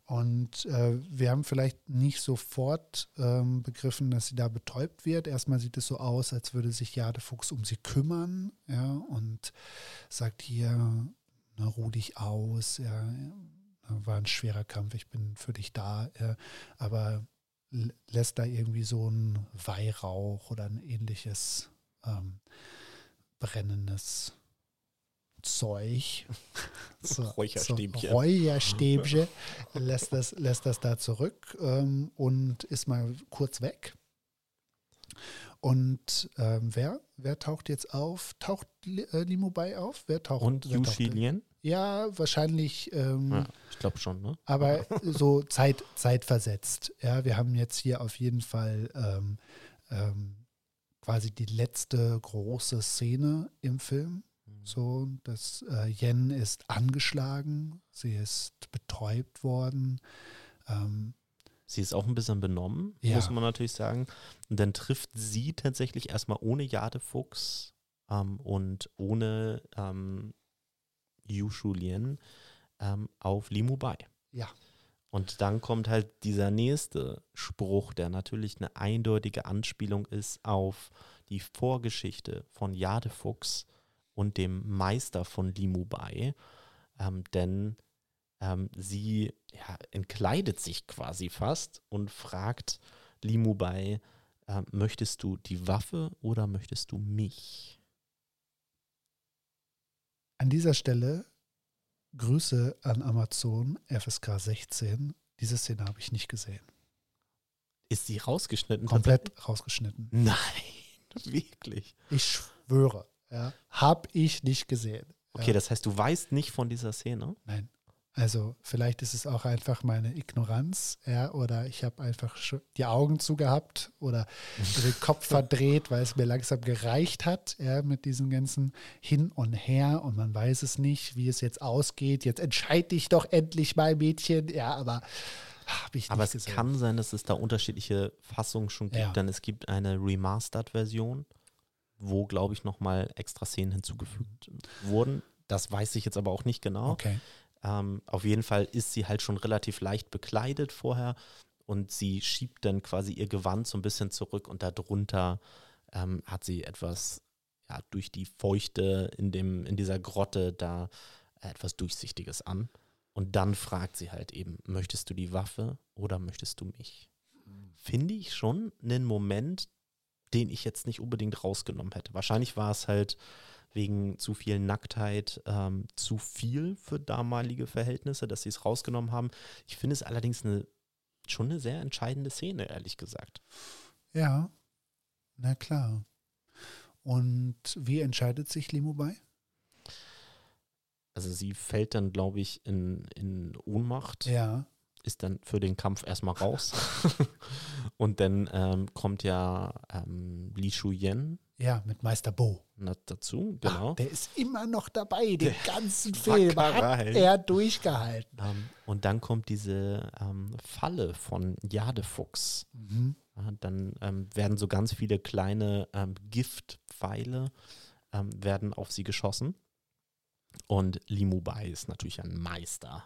Und äh, wir haben vielleicht nicht sofort ähm, begriffen, dass sie da betäubt wird. Erstmal sieht es so aus, als würde sich Jadefuchs um sie kümmern, ja, und sagt hier, na, ruh dich aus, ja, war ein schwerer Kampf, ich bin für dich da, ja, aber lässt da irgendwie so ein Weihrauch oder ein ähnliches ähm, brennendes Zeug. So, Räucherstäbchen. So Räucherstäbchen lässt das, lässt das da zurück ähm, und ist mal kurz weg. Und ähm, wer, wer taucht jetzt auf? Taucht äh, Limobai auf? Wer taucht? Und wer Yu taucht denn? Lien? Ja, wahrscheinlich, ähm, Ja, ich glaube schon, ne? aber so Zeit, zeitversetzt. Ja, wir haben jetzt hier auf jeden Fall ähm, ähm, quasi die letzte große Szene im Film. So, dass äh, Yen ist angeschlagen, sie ist betäubt worden. Ähm, Sie ist auch ein bisschen benommen, Ja. muss man natürlich sagen. Und dann trifft sie tatsächlich erstmal ohne Jadefuchs ähm, und ohne ähm, Yu Shulien ähm, auf Limubai. ja, Und dann kommt halt dieser nächste Spruch, der natürlich eine eindeutige Anspielung ist auf die Vorgeschichte von Jadefuchs und dem Meister von Limubai. Ähm, denn ähm, sie ja, entkleidet sich quasi fast und fragt Limubai, äh, möchtest du die Waffe oder möchtest du mich? An dieser Stelle Grüße an Amazon FSK 16. Diese Szene habe ich nicht gesehen. Ist sie rausgeschnitten? Komplett rausgeschnitten. Nein, wirklich. Ich schwöre, ja, habe ich nicht gesehen. Okay, ja. das heißt, du weißt nicht von dieser Szene? Nein. Also vielleicht ist es auch einfach meine Ignoranz, ja, oder ich habe einfach die Augen zugehabt oder den Kopf verdreht, weil es mir langsam gereicht hat, ja, mit diesem ganzen Hin und Her und man weiß es nicht, wie es jetzt ausgeht. Jetzt entscheide dich doch endlich mal, Mädchen, ja, aber habe ich Aber es gesehen. kann sein, dass es da unterschiedliche Fassungen schon gibt, Ja. denn es gibt eine Remastered-Version, wo, glaube ich, nochmal extra Szenen hinzugefügt wurden. Das weiß ich jetzt aber auch nicht genau. Okay. Ähm, auf jeden Fall ist sie halt schon relativ leicht bekleidet vorher und sie schiebt dann quasi ihr Gewand so ein bisschen zurück und darunter ähm, hat sie etwas, ja, durch die Feuchte in, dem, in dieser Grotte da äh, etwas Durchsichtiges an. Und dann fragt sie halt eben, möchtest du die Waffe oder möchtest du mich? Finde ich schon einen Moment, den ich jetzt nicht unbedingt rausgenommen hätte. Wahrscheinlich war es halt wegen zu viel Nacktheit ähm, zu viel für damalige Verhältnisse, dass sie es rausgenommen haben. Ich finde es allerdings eine, schon eine sehr entscheidende Szene, ehrlich gesagt. Ja, na klar. Und wie entscheidet sich Limo bei? Also sie fällt dann, glaube ich, in, in Ohnmacht, Ja, ist dann für den Kampf erstmal raus. Und dann ähm, kommt ja ähm, Li Shuyen ja, mit Meister Bo. dazu, genau. der ist immer noch dabei, den Der ganzen Film hat er durchgehalten. Ähm, und dann kommt diese ähm, Falle von Jadefuchs. Mhm. Ja, dann ähm, werden so ganz viele kleine ähm, Giftpfeile ähm, werden auf sie geschossen. Und Limu Bai ist natürlich ein Meister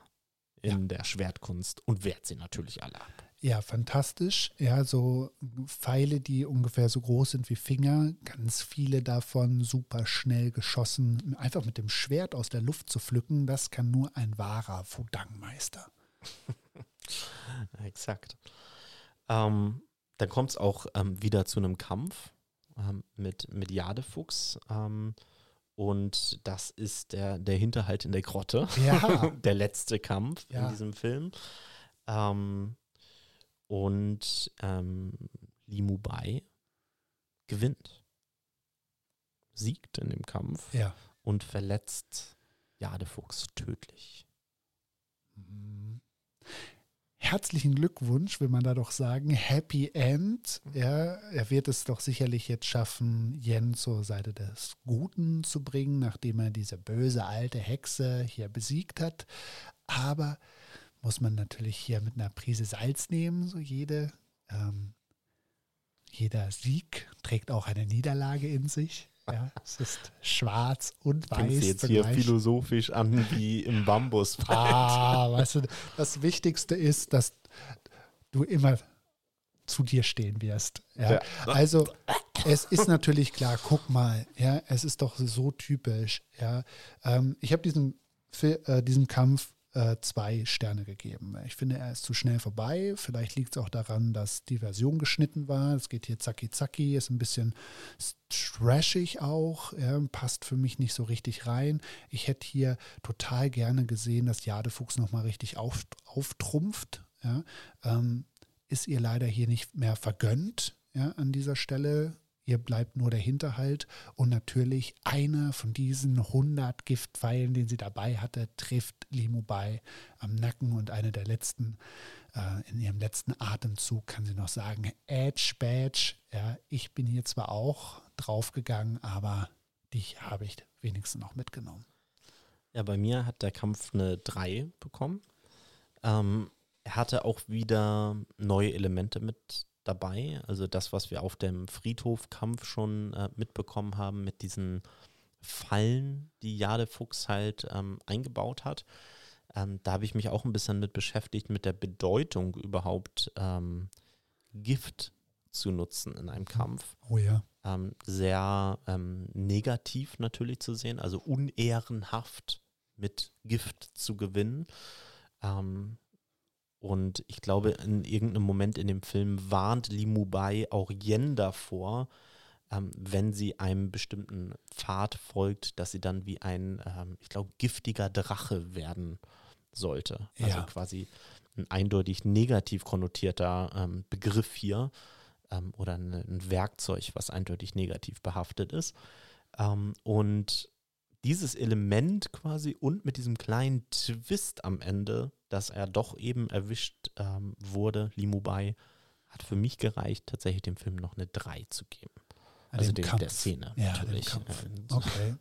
in der Schwertkunst und wehrt sie natürlich alle ab. Ja, fantastisch. Ja, so Pfeile, die ungefähr so groß sind wie Finger, ganz viele davon super schnell geschossen. Einfach mit dem Schwert aus der Luft zu pflücken, das kann nur ein wahrer Fudang-Meister. Exakt. Ähm, dann kommt es auch ähm, wieder zu einem Kampf ähm, mit, mit Jadefuchs. Und das ist der, der Hinterhalt in der Grotte. Ja. der letzte Kampf Ja. in diesem Film. Ähm, und ähm, Limu Bai gewinnt. Siegt in dem Kampf Ja. und verletzt Jadefuchs tödlich. Mhm. Herzlichen Glückwunsch, will man da doch sagen. Happy End. Ja, er wird es doch sicherlich jetzt schaffen, Yen zur Seite des Guten zu bringen, nachdem er diese böse alte Hexe hier besiegt hat. Aber muss man natürlich hier mit einer Prise Salz nehmen. So jede, ähm, jeder Sieg trägt auch eine Niederlage in sich. Ja, es ist schwarz und weiß. Fängst jetzt hier philosophisch an wie im Bambus. Ah, weißt du, das Wichtigste ist, dass du immer zu dir stehen wirst. Ja. Ja. Also es ist natürlich klar, guck mal, ja, es ist doch so typisch. Ja. Ähm, ich habe diesem, Fi- äh, diesem Kampf äh, zwei Sterne gegeben. Ich finde, er ist zu schnell vorbei. Vielleicht liegt es auch daran, dass die Version geschnitten war. Es geht hier zacki zacki, ist ein bisschen trashig auch, ja, passt für mich nicht so richtig rein. Ich hätte hier total gerne gesehen, dass Jadefuchs nochmal richtig auf, auftrumpft. Ja. Ähm, ist ihr leider hier nicht mehr vergönnt ja, an dieser Stelle. Ihr bleibt nur der Hinterhalt und natürlich einer von diesen 100 Giftpfeilen, den sie dabei hatte, trifft Limu Bai am Nacken und eine der letzten, äh, in ihrem letzten Atemzug kann sie noch sagen, Edge Badge, ja, ich bin hier zwar auch draufgegangen, aber dich habe ich wenigstens noch mitgenommen. Ja, bei mir hat der Kampf eine 3 bekommen. Ähm, er hatte auch wieder neue Elemente mit dabei. Also das, was wir auf dem Friedhofkampf schon äh, mitbekommen haben, mit diesen Fallen, die Jade Fuchs halt ähm, eingebaut hat. Ähm, da habe ich mich auch ein bisschen mit beschäftigt, mit der Bedeutung überhaupt ähm, Gift zu nutzen in einem Kampf Oh ja. ähm, sehr ähm, negativ natürlich zu sehen, also unehrenhaft mit Gift zu gewinnen. Ähm, und ich glaube, in irgendeinem Moment in dem Film warnt Limu Bai auch Yen davor, ähm, wenn sie einem bestimmten Pfad folgt, dass sie dann wie ein, ähm, ich glaube, giftiger Drache werden sollte. Also Ja. quasi ein eindeutig negativ konnotierter ähm, Begriff hier ähm, oder ein, ein Werkzeug, was eindeutig negativ behaftet ist. Ähm, und dieses Element quasi und mit diesem kleinen Twist am Ende, dass er doch eben erwischt ähm, wurde, Limubai, hat für mich gereicht, tatsächlich dem Film noch eine 3 zu geben. An also dem der Szene Ja, natürlich. Ähm, Okay.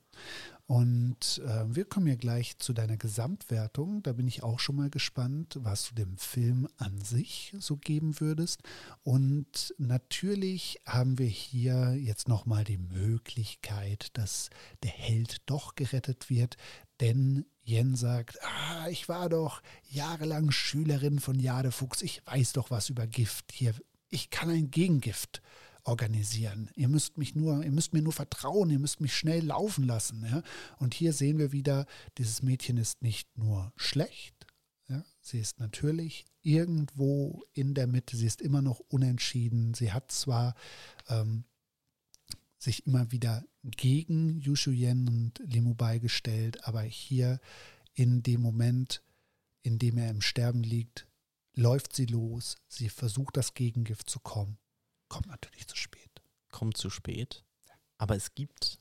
Und äh, wir kommen ja gleich zu deiner Gesamtwertung. Da bin ich auch schon mal gespannt, was du dem Film an sich so geben würdest. Und natürlich haben wir hier jetzt nochmal die Möglichkeit, dass der Held doch gerettet wird. Denn Jen sagt, ah, ich war doch jahrelang Schülerin von Jade Fuchs. Ich weiß doch was über Gift. Hier, ich kann ein Gegengift organisieren. Ihr müsst mich nur, ihr müsst mir nur vertrauen, ihr müsst mich schnell laufen lassen. Ja? Und hier sehen wir wieder, dieses Mädchen ist nicht nur schlecht, ja? sie ist natürlich irgendwo in der Mitte, sie ist immer noch unentschieden. Sie hat zwar ähm, sich immer wieder gegen Yushu Yen und Limubai gestellt, aber hier in dem Moment, in dem er im Sterben liegt, läuft sie los, sie versucht das Gegengift zu kommen kommt natürlich zu spät. kommt zu spät. Aber es gibt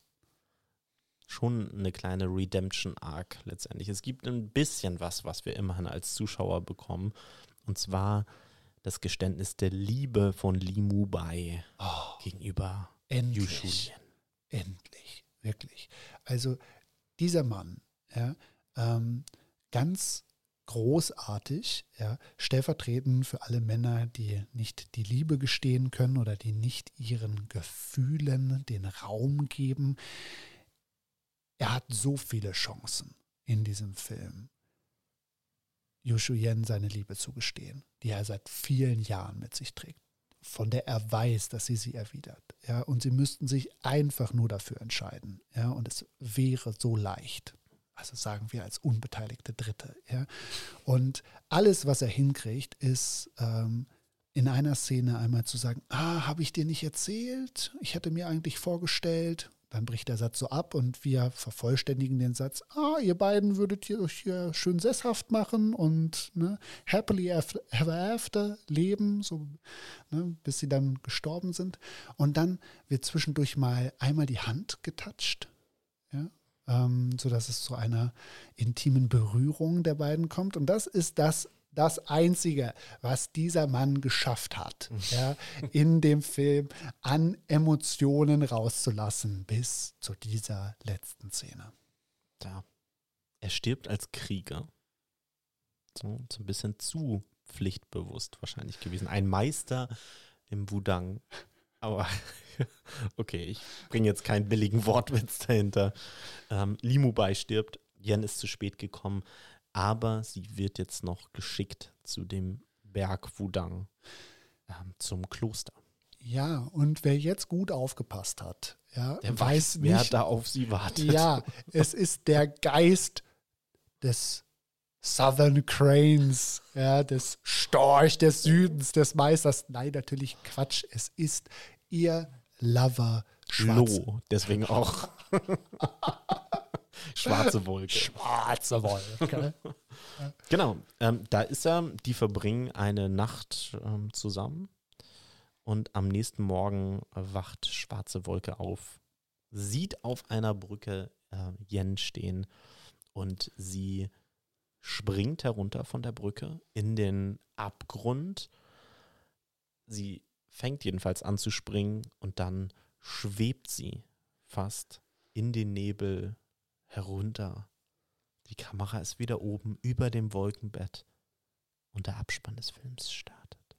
schon eine kleine Redemption-Arc letztendlich. Es gibt ein bisschen was, was wir immerhin als Zuschauer bekommen. Und zwar das Geständnis der Liebe von Li Mubai Oh, gegenüber endlich. Yushu Yen. Endlich, wirklich. Also dieser Mann, ja, ähm, ganz großartig, ja, stellvertretend für alle Männer, die nicht die Liebe gestehen können oder die nicht ihren Gefühlen den Raum geben. Er hat so viele Chancen in diesem Film, Yushu Yen seine Liebe zu gestehen, die er seit vielen Jahren mit sich trägt, von der er weiß, dass sie sie erwidert. Ja, und sie müssten sich einfach nur dafür entscheiden. Ja, und es wäre so leicht. Also sagen wir als unbeteiligte Dritte. Ja. Und alles, was er hinkriegt, ist ähm, in einer Szene einmal zu sagen, ah, habe ich dir nicht erzählt? Ich hätte mir eigentlich vorgestellt. Dann bricht der Satz so ab und wir vervollständigen den Satz, ah, ihr beiden würdet ihr euch hier schön sesshaft machen und ne, happily ever after leben, so ne, bis sie dann gestorben sind. Und dann wird zwischendurch mal einmal die Hand getatscht, ja, ähm, sodass es zu einer intimen Berührung der beiden kommt. Und das ist das, das Einzige, was dieser Mann geschafft hat, ja, in dem Film an Emotionen rauszulassen, bis zu dieser letzten Szene. Da. Er stirbt als Krieger. So, so ein bisschen zu pflichtbewusst wahrscheinlich gewesen. Ein Meister im Wudang. Aber okay, ich bringe jetzt keinen billigen Wortwitz dahinter. Ähm, Limubai stirbt, Yen ist zu spät gekommen, aber sie wird jetzt noch geschickt zu dem Berg Wudang, ähm, zum Kloster. Ja, und wer jetzt gut aufgepasst hat, ja, Der weiß wer nicht, da auf sie wartet. Ja, es ist der Geist des Southern Cranes, ja, des Storch des Südens, des Meisters. Nein, natürlich Quatsch. Es ist ihr Lover Schwarze, Lo, deswegen auch schwarze Wolke. Schwarze Wolke. Genau, ähm, da ist er, die verbringen eine Nacht ähm, zusammen und am nächsten Morgen wacht Schwarze Wolke auf, sieht auf einer Brücke äh, Yen stehen und sie springt herunter von der Brücke in den Abgrund. Sie fängt jedenfalls an zu springen und dann schwebt sie fast in den Nebel herunter. Die Kamera ist wieder oben über dem Wolkenbett und der Abspann des Films startet.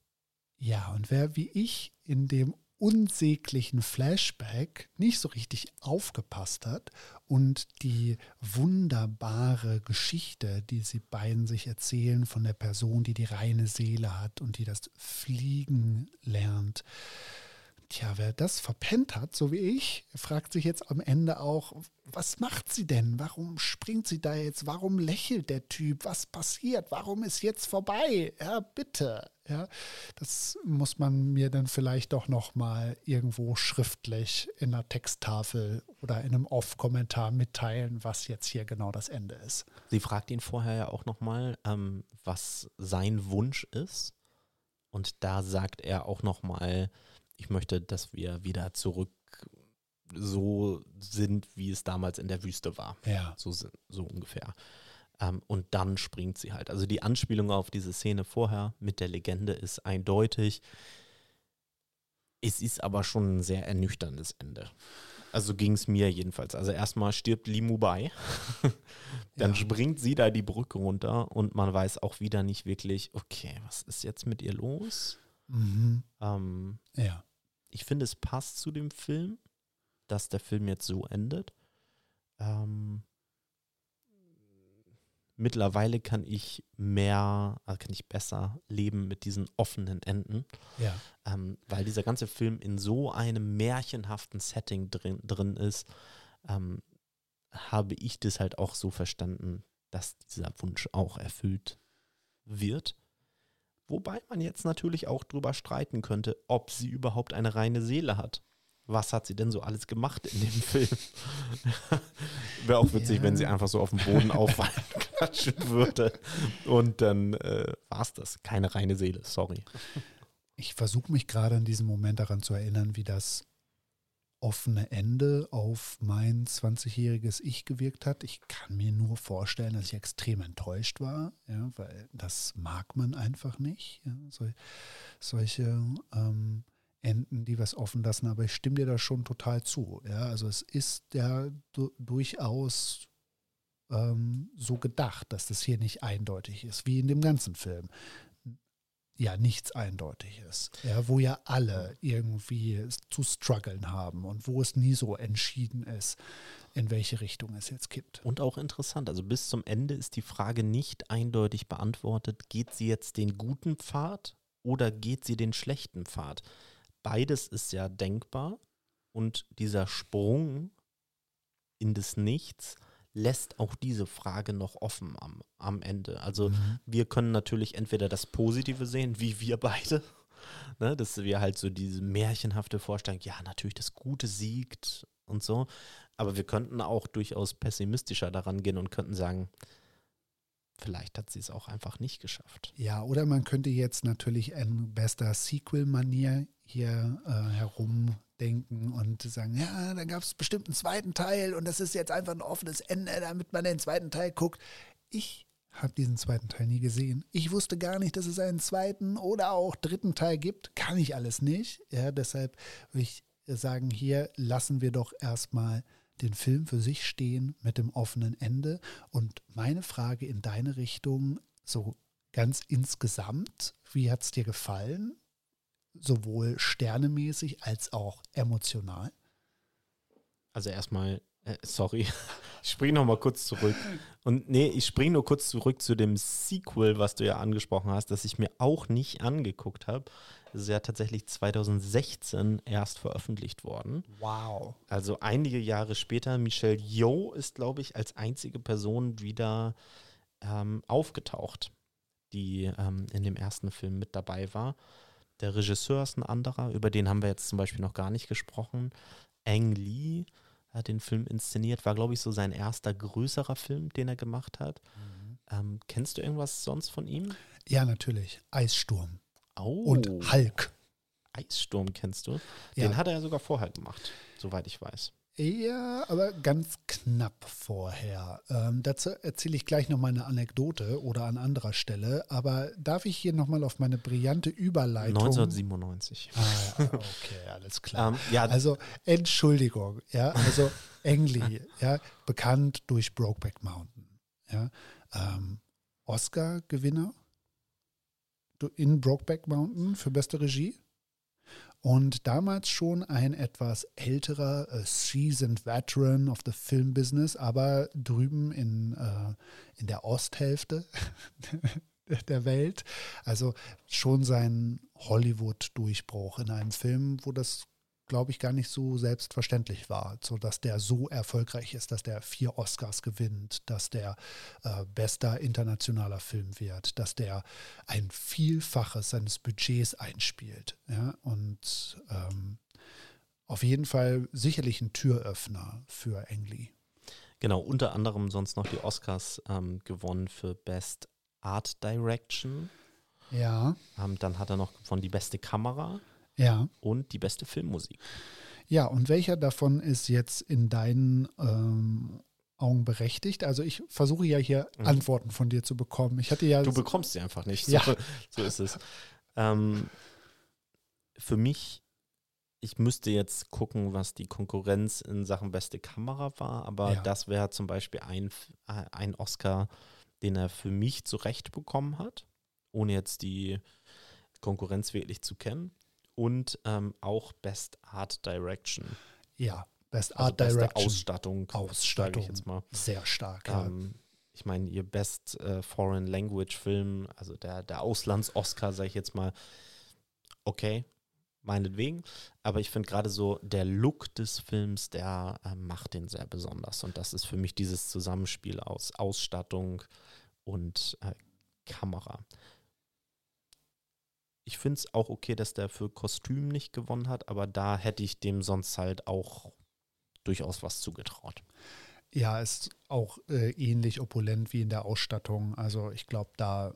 Ja, und wer wie ich in dem unsäglichen Flashback nicht so richtig aufgepasst hat und die wunderbare Geschichte, die sie beiden sich erzählen von der Person, die die reine Seele hat und die das Fliegen lernt. Tja, ja, wer das verpennt hat, so wie ich, fragt sich jetzt am Ende auch, was macht sie denn? Warum springt sie da jetzt? Warum lächelt der Typ? Was passiert? Warum ist jetzt vorbei? Ja, bitte. Ja, das muss man mir dann vielleicht doch noch mal irgendwo schriftlich in einer Texttafel oder in einem Off-Kommentar mitteilen, was jetzt hier genau das Ende ist. Sie fragt ihn vorher ja auch noch mal, ähm, was sein Wunsch ist. Und da sagt er auch noch mal, ich möchte, dass wir wieder zurück so sind, wie es damals in der Wüste war. Ja. So, so ungefähr. Ähm, und dann springt sie halt. Also die Anspielung auf diese Szene vorher mit der Legende ist eindeutig. Es ist aber schon ein sehr ernüchterndes Ende. Also ging es mir jedenfalls. Also erstmal stirbt Limu bei, dann ja. springt sie da die Brücke runter und man weiß auch wieder nicht wirklich, okay, was ist jetzt mit ihr los? Mhm. Ähm, ja. Ich finde, es passt zu dem Film, dass der Film jetzt so endet. Ähm, mittlerweile kann ich mehr, also kann ich besser leben mit diesen offenen Enden. Ja. Ähm, weil dieser ganze Film in so einem märchenhaften Setting drin, drin ist, ähm, habe ich das halt auch so verstanden, dass dieser Wunsch auch erfüllt wird. Wobei man jetzt natürlich auch drüber streiten könnte, ob sie überhaupt eine reine Seele hat. Was hat sie denn so alles gemacht in dem Film? Wäre auch witzig, ja. wenn sie einfach so auf dem Boden auffallen klatschen würde. Und dann äh, war es das. Keine reine Seele, sorry. Ich versuche mich gerade in diesem Moment daran zu erinnern, wie das offene Ende auf mein 20-jähriges Ich gewirkt hat. Ich kann mir nur vorstellen, dass ich extrem enttäuscht war, ja, weil das mag man einfach nicht. Ja, so, solche ähm, Enden, die was offen lassen, aber ich stimme dir da schon total zu. Ja, also es ist ja du, durchaus ähm, so gedacht, dass das hier nicht eindeutig ist, wie in dem ganzen Film ja nichts eindeutig ist. Ja, wo ja alle irgendwie zu strugglen haben und wo es nie so entschieden ist, in welche Richtung es jetzt kippt. Und auch interessant, also bis zum Ende ist die Frage nicht eindeutig beantwortet, geht sie jetzt den guten Pfad oder geht sie den schlechten Pfad? Beides ist ja denkbar und dieser Sprung in das Nichts lässt auch diese Frage noch offen am, am Ende. Also mhm. wir können natürlich entweder das Positive sehen, wie wir beide, ne, dass wir halt so diese märchenhafte Vorstellung, ja, natürlich das Gute siegt und so, aber wir könnten auch durchaus pessimistischer daran gehen und könnten sagen, vielleicht hat sie es auch einfach nicht geschafft. Ja, oder man könnte jetzt natürlich in bester Sequel-Manier hier äh, herum denken und sagen, ja, da gab es bestimmt einen zweiten Teil und das ist jetzt einfach ein offenes Ende, damit man den zweiten Teil guckt. Ich habe diesen zweiten Teil nie gesehen. Ich wusste gar nicht, dass es einen zweiten oder auch dritten Teil gibt. Kann ich alles nicht. Ja, deshalb würde ich sagen, hier lassen wir doch erstmal den Film für sich stehen mit dem offenen Ende. Und meine Frage in deine Richtung, so ganz insgesamt, wie hat es dir gefallen? Sowohl sternemäßig als auch emotional? Also erstmal, äh, sorry, ich springe noch mal kurz zurück. Und nee, ich springe nur kurz zurück zu dem Sequel, was du ja angesprochen hast, das ich mir auch nicht angeguckt habe. Das ist ja tatsächlich 2016 erst veröffentlicht worden. Wow. Also einige Jahre später. Michelle Yeoh ist, glaube ich, als einzige Person wieder ähm, aufgetaucht, die ähm, in dem ersten Film mit dabei war. Der Regisseur ist ein anderer, über den haben wir jetzt zum Beispiel noch gar nicht gesprochen. Ang Lee hat den Film inszeniert, war, glaube ich, so sein erster größerer Film, den er gemacht hat. Mhm. Ähm, kennst du irgendwas sonst von ihm? Ja, natürlich. Eissturm. Oh. Und Hulk. Eissturm kennst du? Den ja. hat er ja sogar vorher gemacht, soweit ich weiß. Ja, aber ganz knapp vorher. Ähm, dazu erzähle ich gleich nochmal eine Anekdote oder an anderer Stelle. Aber darf ich hier nochmal auf meine brillante Überleitung? 1997. Ah, okay, alles klar. ähm, ja. Also Entschuldigung, ja, also Engli, ja, bekannt durch Brokeback Mountain, ja, ähm, Oscar-Gewinner in Brokeback Mountain für beste Regie und damals schon ein etwas älterer, uh, seasoned veteran of the film business, aber drüben in, uh, in der Osthälfte der Welt. Also schon sein Hollywood-Durchbruch in einem Film, wo das glaube ich, gar nicht so selbstverständlich war, so dass der so erfolgreich ist, dass der vier Oscars gewinnt, dass der äh, bester internationaler Film wird, dass der ein Vielfaches seines Budgets einspielt. Ja? Und ähm, auf jeden Fall sicherlich ein Türöffner für Engli. Genau, unter anderem sonst noch die Oscars ähm, gewonnen für Best Art Direction. Ja. Ähm, dann hat er noch gewonnen die beste Kamera. Ja. Und die beste Filmmusik. Ja, und welcher davon ist jetzt in deinen ähm, Augen berechtigt? Also ich versuche ja hier mhm. Antworten von dir zu bekommen. Ich hatte ja. Du bekommst sie einfach nicht. Ja. So, so ist es. Ähm, für mich, ich müsste jetzt gucken, was die Konkurrenz in Sachen beste Kamera war, aber ja. das wäre zum Beispiel ein, äh, ein Oscar, den er für mich zurecht bekommen hat, ohne jetzt die Konkurrenz wirklich zu kennen und ähm, auch Best Art Direction. Ja, Best also Art also Direction. Ausstattung, Ausstattung ich jetzt mal. Sehr stark. Ja. Ähm, ich meine, ihr Best äh, Foreign Language Film, also der, der Auslands-Oscar, sage ich jetzt mal, okay, meinetwegen. Aber ich finde gerade so der Look des Films, der äh, macht den sehr besonders. Und das ist für mich dieses Zusammenspiel aus Ausstattung und äh, Kamera ich finde es auch okay, dass der für Kostüm nicht gewonnen hat, aber da hätte ich dem sonst halt auch durchaus was zugetraut. Ja, ist auch äh, ähnlich opulent wie in der Ausstattung. Also ich glaube, da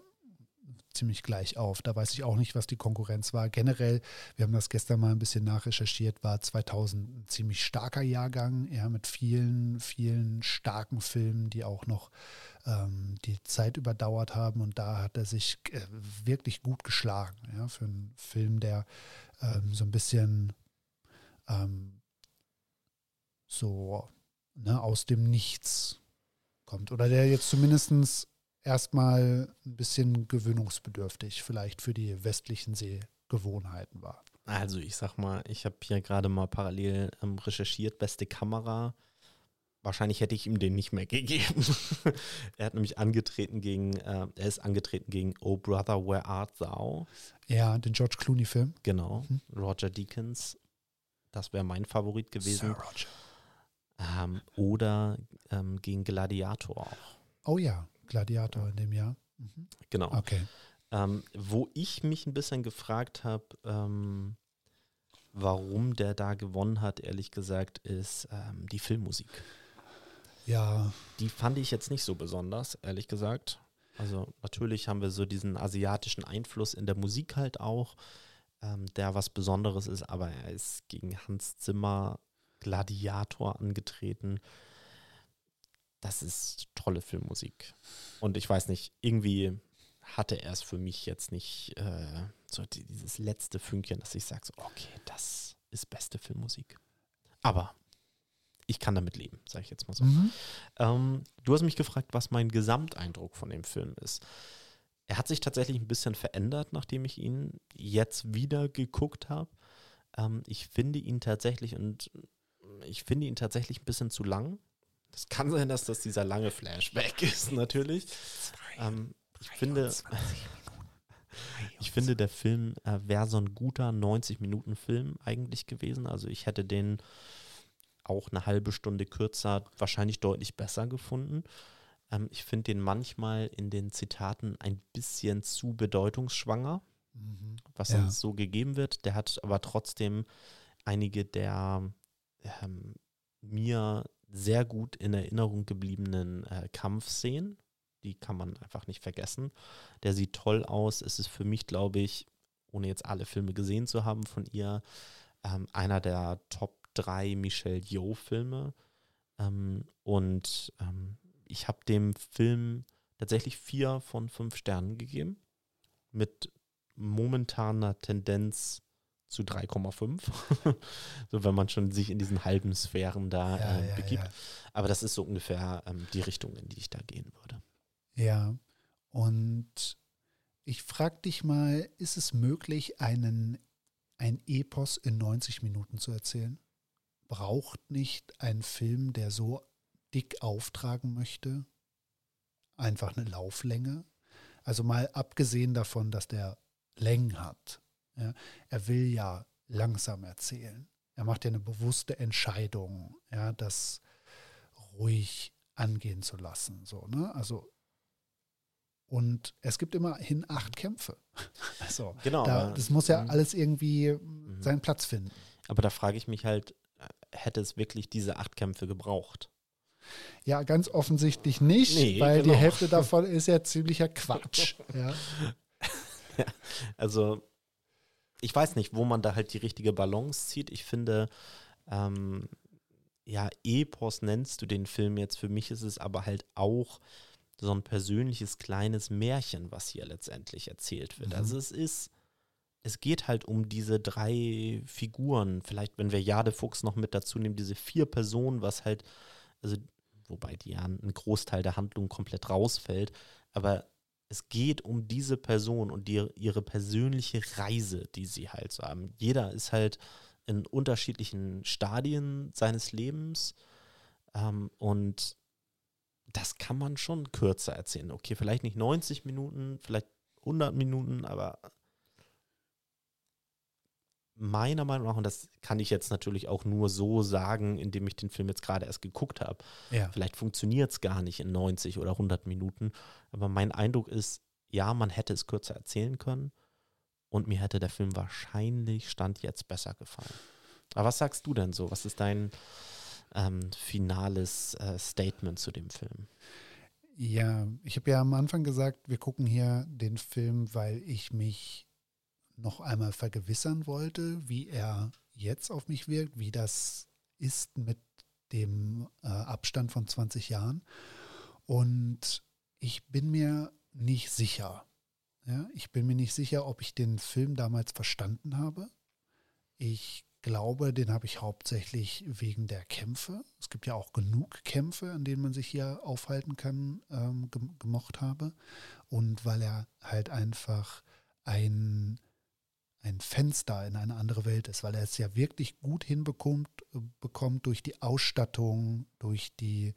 ziemlich gleich auf. Da weiß ich auch nicht, was die Konkurrenz war. Generell, wir haben das gestern mal ein bisschen nachrecherchiert, war 2000 ein ziemlich starker Jahrgang, ja, mit vielen, vielen starken Filmen, die auch noch ähm, die Zeit überdauert haben. Und da hat er sich äh, wirklich gut geschlagen, ja, für einen Film, der ähm, so ein bisschen ähm, so ne, aus dem Nichts kommt. Oder der jetzt zumindest erstmal ein bisschen gewöhnungsbedürftig vielleicht für die westlichen Sehgewohnheiten war. Also ich sag mal, ich habe hier gerade mal parallel ähm, recherchiert, beste Kamera. Wahrscheinlich hätte ich ihm den nicht mehr gegeben. er hat nämlich angetreten gegen, äh, er ist angetreten gegen Oh Brother, Where Art Thou? Ja, den George Clooney-Film. Genau, mhm. Roger Deakins. Das wäre mein Favorit gewesen. Sir Roger. Ähm, oder ähm, gegen Gladiator auch. Oh ja. Gladiator in dem Jahr. Mhm. Genau. Okay. Ähm, wo ich mich ein bisschen gefragt habe, ähm, warum der da gewonnen hat, ehrlich gesagt, ist ähm, die Filmmusik. Ja. Die fand ich jetzt nicht so besonders, ehrlich gesagt. Also natürlich haben wir so diesen asiatischen Einfluss in der Musik halt auch, ähm, der was Besonderes ist, aber er ist gegen Hans Zimmer Gladiator angetreten das ist tolle Filmmusik. Und ich weiß nicht, irgendwie hatte er es für mich jetzt nicht äh, so dieses letzte Fünkchen, dass ich sage, so, okay, das ist beste Filmmusik. Aber ich kann damit leben, sage ich jetzt mal so. Mhm. Ähm, du hast mich gefragt, was mein Gesamteindruck von dem Film ist. Er hat sich tatsächlich ein bisschen verändert, nachdem ich ihn jetzt wieder geguckt habe. Ähm, ich finde ihn tatsächlich und ich finde ihn tatsächlich ein bisschen zu lang. Das kann sein, dass das dieser lange Flashback ist, natürlich. Ähm, ich finde, ich finde, der Film äh, wäre so ein guter 90-Minuten-Film eigentlich gewesen. Also ich hätte den auch eine halbe Stunde kürzer wahrscheinlich deutlich besser gefunden. Ähm, ich finde den manchmal in den Zitaten ein bisschen zu bedeutungsschwanger, mhm. was ja. uns so gegeben wird. Der hat aber trotzdem einige der ähm, mir sehr gut in Erinnerung gebliebenen äh, Kampfszenen. Die kann man einfach nicht vergessen. Der sieht toll aus. Es ist für mich, glaube ich, ohne jetzt alle Filme gesehen zu haben von ihr, ähm, einer der Top 3 Michelle Yeoh-Filme. Ähm, und ähm, ich habe dem Film tatsächlich vier von fünf Sternen gegeben. Mit momentaner Tendenz zu 3,5. so, wenn man schon sich in diesen halben Sphären da ja, äh, begibt. Ja. Aber das ist so ungefähr ähm, die Richtung, in die ich da gehen würde. Ja, und ich frage dich mal, ist es möglich, einen, ein Epos in 90 Minuten zu erzählen? Braucht nicht ein Film, der so dick auftragen möchte, einfach eine Lauflänge? Also mal abgesehen davon, dass der Längen hat ja, er will ja langsam erzählen. Er macht ja eine bewusste Entscheidung, ja, das ruhig angehen zu lassen. So, ne? Also und es gibt immerhin acht Kämpfe. Also, genau. Da, das muss ja mhm. alles irgendwie mhm. seinen Platz finden. Aber da frage ich mich halt, hätte es wirklich diese acht Kämpfe gebraucht? Ja, ganz offensichtlich nicht, nee, weil genau. die Hälfte davon ist ja ziemlicher Quatsch. ja. ja, also ich weiß nicht, wo man da halt die richtige Balance zieht. Ich finde, ähm, ja, Epos nennst du den Film jetzt. Für mich ist es aber halt auch so ein persönliches kleines Märchen, was hier letztendlich erzählt wird. Mhm. Also es ist, es geht halt um diese drei Figuren. Vielleicht, wenn wir Jade Fuchs noch mit dazu nehmen, diese vier Personen, was halt, also, wobei die ja ein Großteil der Handlung komplett rausfällt, aber es geht um diese Person und die, ihre persönliche Reise, die sie halt so haben. Jeder ist halt in unterschiedlichen Stadien seines Lebens ähm, und das kann man schon kürzer erzählen. Okay, vielleicht nicht 90 Minuten, vielleicht 100 Minuten, aber meiner Meinung nach, und das kann ich jetzt natürlich auch nur so sagen, indem ich den Film jetzt gerade erst geguckt habe, ja. vielleicht funktioniert es gar nicht in 90 oder 100 Minuten, aber mein Eindruck ist, ja, man hätte es kürzer erzählen können und mir hätte der Film wahrscheinlich Stand jetzt besser gefallen. Aber was sagst du denn so? Was ist dein ähm, finales äh, Statement zu dem Film? Ja, ich habe ja am Anfang gesagt, wir gucken hier den Film, weil ich mich noch einmal vergewissern wollte, wie er jetzt auf mich wirkt, wie das ist mit dem äh, Abstand von 20 Jahren. Und ich bin mir nicht sicher. Ja, ich bin mir nicht sicher, ob ich den Film damals verstanden habe. Ich glaube, den habe ich hauptsächlich wegen der Kämpfe. Es gibt ja auch genug Kämpfe, an denen man sich hier aufhalten kann, ähm, gemocht habe. Und weil er halt einfach ein, ein Fenster in eine andere Welt ist, weil er es ja wirklich gut hinbekommt bekommt durch die Ausstattung, durch die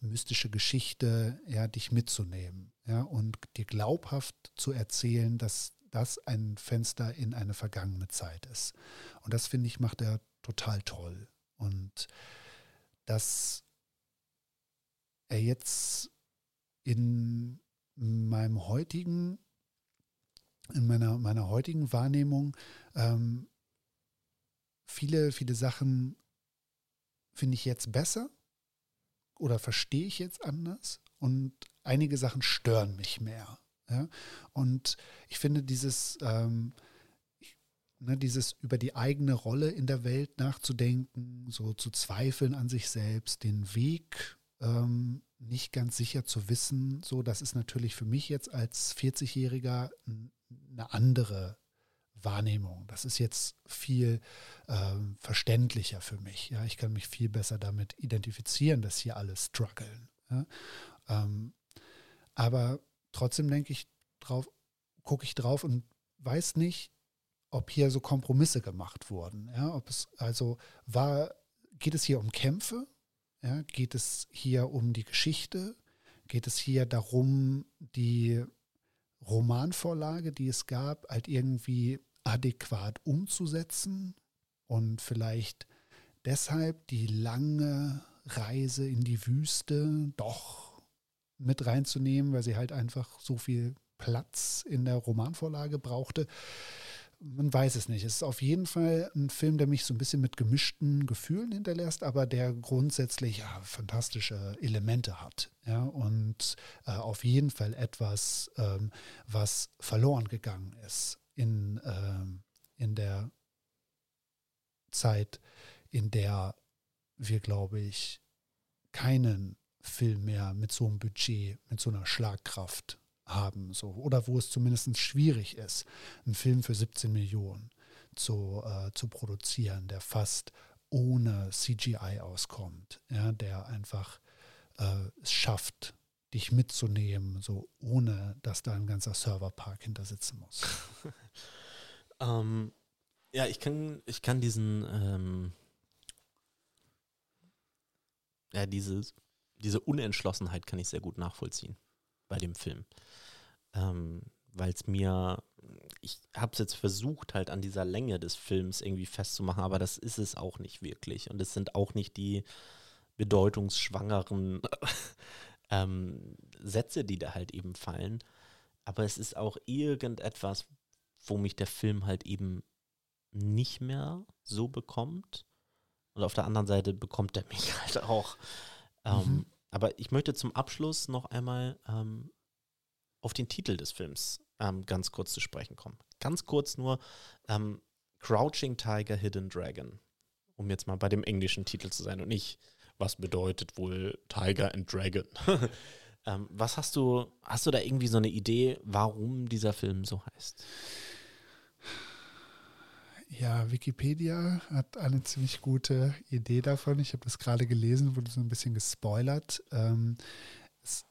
mystische Geschichte, ja, dich mitzunehmen, ja, und dir glaubhaft zu erzählen, dass das ein Fenster in eine vergangene Zeit ist. Und das finde ich, macht er total toll. Und dass er jetzt in meinem heutigen, in meiner, meiner heutigen Wahrnehmung ähm, viele, viele Sachen finde ich jetzt besser oder verstehe ich jetzt anders und einige Sachen stören mich mehr. Ja? Und ich finde dieses, ähm, ne, dieses über die eigene Rolle in der Welt nachzudenken, so zu zweifeln an sich selbst, den Weg ähm, nicht ganz sicher zu wissen, so das ist natürlich für mich jetzt als 40-Jähriger eine andere Wahrnehmung. Das ist jetzt viel ähm, verständlicher für mich. Ja, ich kann mich viel besser damit identifizieren, dass hier alle strugglen. Ja? Ähm, aber trotzdem denke ich drauf, gucke ich drauf und weiß nicht, ob hier so Kompromisse gemacht wurden. Ja, ob es also war, geht es hier um Kämpfe? Ja, geht es hier um die Geschichte? Geht es hier darum, die Romanvorlage, die es gab, halt irgendwie adäquat umzusetzen und vielleicht deshalb die lange Reise in die Wüste doch mit reinzunehmen, weil sie halt einfach so viel Platz in der Romanvorlage brauchte. Man weiß es nicht. Es ist auf jeden Fall ein Film, der mich so ein bisschen mit gemischten Gefühlen hinterlässt, aber der grundsätzlich ja, fantastische Elemente hat. Ja, und äh, auf jeden Fall etwas, ähm, was verloren gegangen ist in, ähm, in der Zeit, in der wir, glaube ich, keinen Film mehr mit so einem Budget, mit so einer Schlagkraft haben. So. Oder wo es zumindest schwierig ist, einen Film für 17 Millionen zu, äh, zu produzieren, der fast ohne CGI auskommt, ja, der einfach äh, es schafft, dich mitzunehmen, so ohne dass da ein ganzer Serverpark hinter sitzen muss. ähm, ja, ich kann, ich kann diesen, ähm, ja, dieses diese Unentschlossenheit kann ich sehr gut nachvollziehen bei dem Film. Ähm, weil es mir, ich habe es jetzt versucht, halt an dieser Länge des Films irgendwie festzumachen, aber das ist es auch nicht wirklich. Und es sind auch nicht die bedeutungsschwangeren ähm, Sätze, die da halt eben fallen. Aber es ist auch irgendetwas, wo mich der Film halt eben nicht mehr so bekommt. Und auf der anderen Seite bekommt er mich halt auch. Ähm, mhm. Aber ich möchte zum Abschluss noch einmal ähm, auf den Titel des Films ähm, ganz kurz zu sprechen kommen. Ganz kurz nur ähm, Crouching Tiger, Hidden Dragon. Um jetzt mal bei dem englischen Titel zu sein und nicht, was bedeutet wohl Tiger and Dragon. Ähm, was hast du, hast du da irgendwie so eine Idee, warum dieser Film so heißt? Ja, Wikipedia hat eine ziemlich gute Idee davon. Ich habe das gerade gelesen, wurde so ein bisschen gespoilert. Ähm, es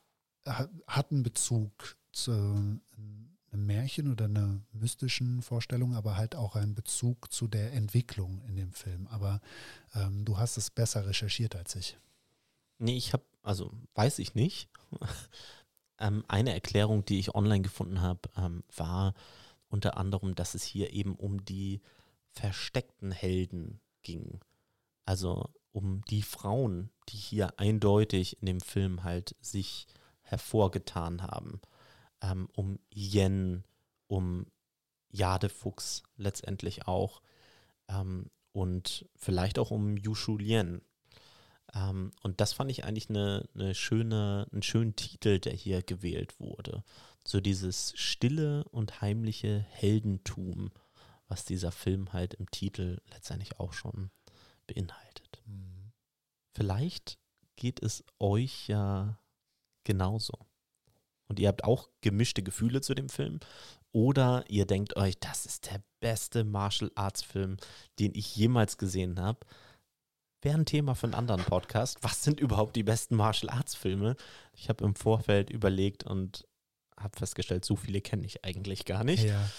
hat einen Bezug zu einem Märchen oder einer mystischen Vorstellung, aber halt auch einen Bezug zu der Entwicklung in dem Film. Aber ähm, du hast es besser recherchiert als ich. Nee, ich habe, also weiß ich nicht. ähm, eine Erklärung, die ich online gefunden habe, ähm, war unter anderem, dass es hier eben um die versteckten Helden ging. Also um die Frauen, die hier eindeutig in dem Film halt sich hervorgetan haben. Ähm, um Yen, um Jadefuchs letztendlich auch. Ähm, und vielleicht auch um Yushu Lien. Ähm, und das fand ich eigentlich eine, eine schöne, einen schönen Titel, der hier gewählt wurde. So dieses stille und heimliche Heldentum was dieser Film halt im Titel letztendlich auch schon beinhaltet. Mhm. Vielleicht geht es euch ja genauso. Und ihr habt auch gemischte Gefühle zu dem Film. Oder ihr denkt euch, das ist der beste Martial Arts Film, den ich jemals gesehen habe. Wäre ein Thema für einen anderen Podcast. Was sind überhaupt die besten Martial Arts Filme? Ich habe im Vorfeld überlegt und habe festgestellt, so viele kenne ich eigentlich gar nicht. Ja.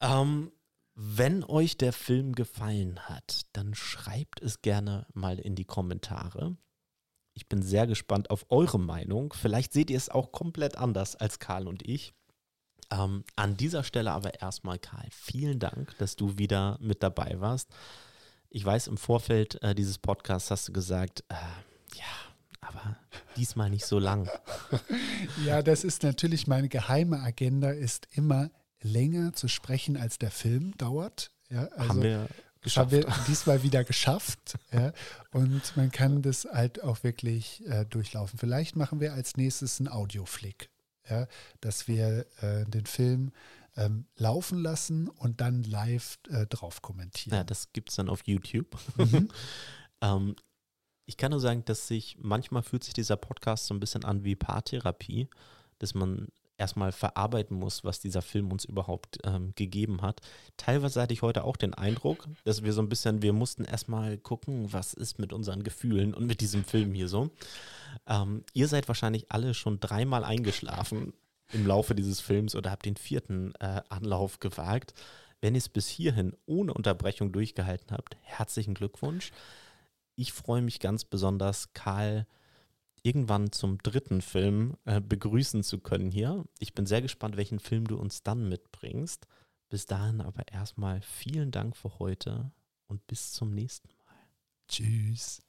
Ähm, wenn euch der Film gefallen hat, dann schreibt es gerne mal in die Kommentare. Ich bin sehr gespannt auf eure Meinung. Vielleicht seht ihr es auch komplett anders als Karl und ich. Ähm, an dieser Stelle aber erstmal, Karl, vielen Dank, dass du wieder mit dabei warst. Ich weiß, im Vorfeld äh, dieses Podcasts hast du gesagt, äh, ja, aber diesmal nicht so lang. Ja, das ist natürlich meine geheime Agenda, ist immer länger zu sprechen, als der Film dauert. Ja, also haben wir geschafft. Haben wir diesmal wieder geschafft. ja, und man kann das halt auch wirklich äh, durchlaufen. Vielleicht machen wir als nächstes einen Audioflick, ja, dass wir äh, den Film ähm, laufen lassen und dann live äh, drauf kommentieren. Ja, das gibt es dann auf YouTube. Mhm. ähm, ich kann nur sagen, dass sich manchmal fühlt sich dieser Podcast so ein bisschen an wie Paartherapie, dass man erstmal verarbeiten muss, was dieser Film uns überhaupt ähm, gegeben hat. Teilweise hatte ich heute auch den Eindruck, dass wir so ein bisschen, wir mussten erstmal gucken, was ist mit unseren Gefühlen und mit diesem Film hier so. Ähm, ihr seid wahrscheinlich alle schon dreimal eingeschlafen im Laufe dieses Films oder habt den vierten äh, Anlauf gewagt. Wenn ihr es bis hierhin ohne Unterbrechung durchgehalten habt, herzlichen Glückwunsch. Ich freue mich ganz besonders, Karl, irgendwann zum dritten Film äh, begrüßen zu können hier. Ich bin sehr gespannt, welchen Film du uns dann mitbringst. Bis dahin aber erstmal vielen Dank für heute und bis zum nächsten Mal. Tschüss.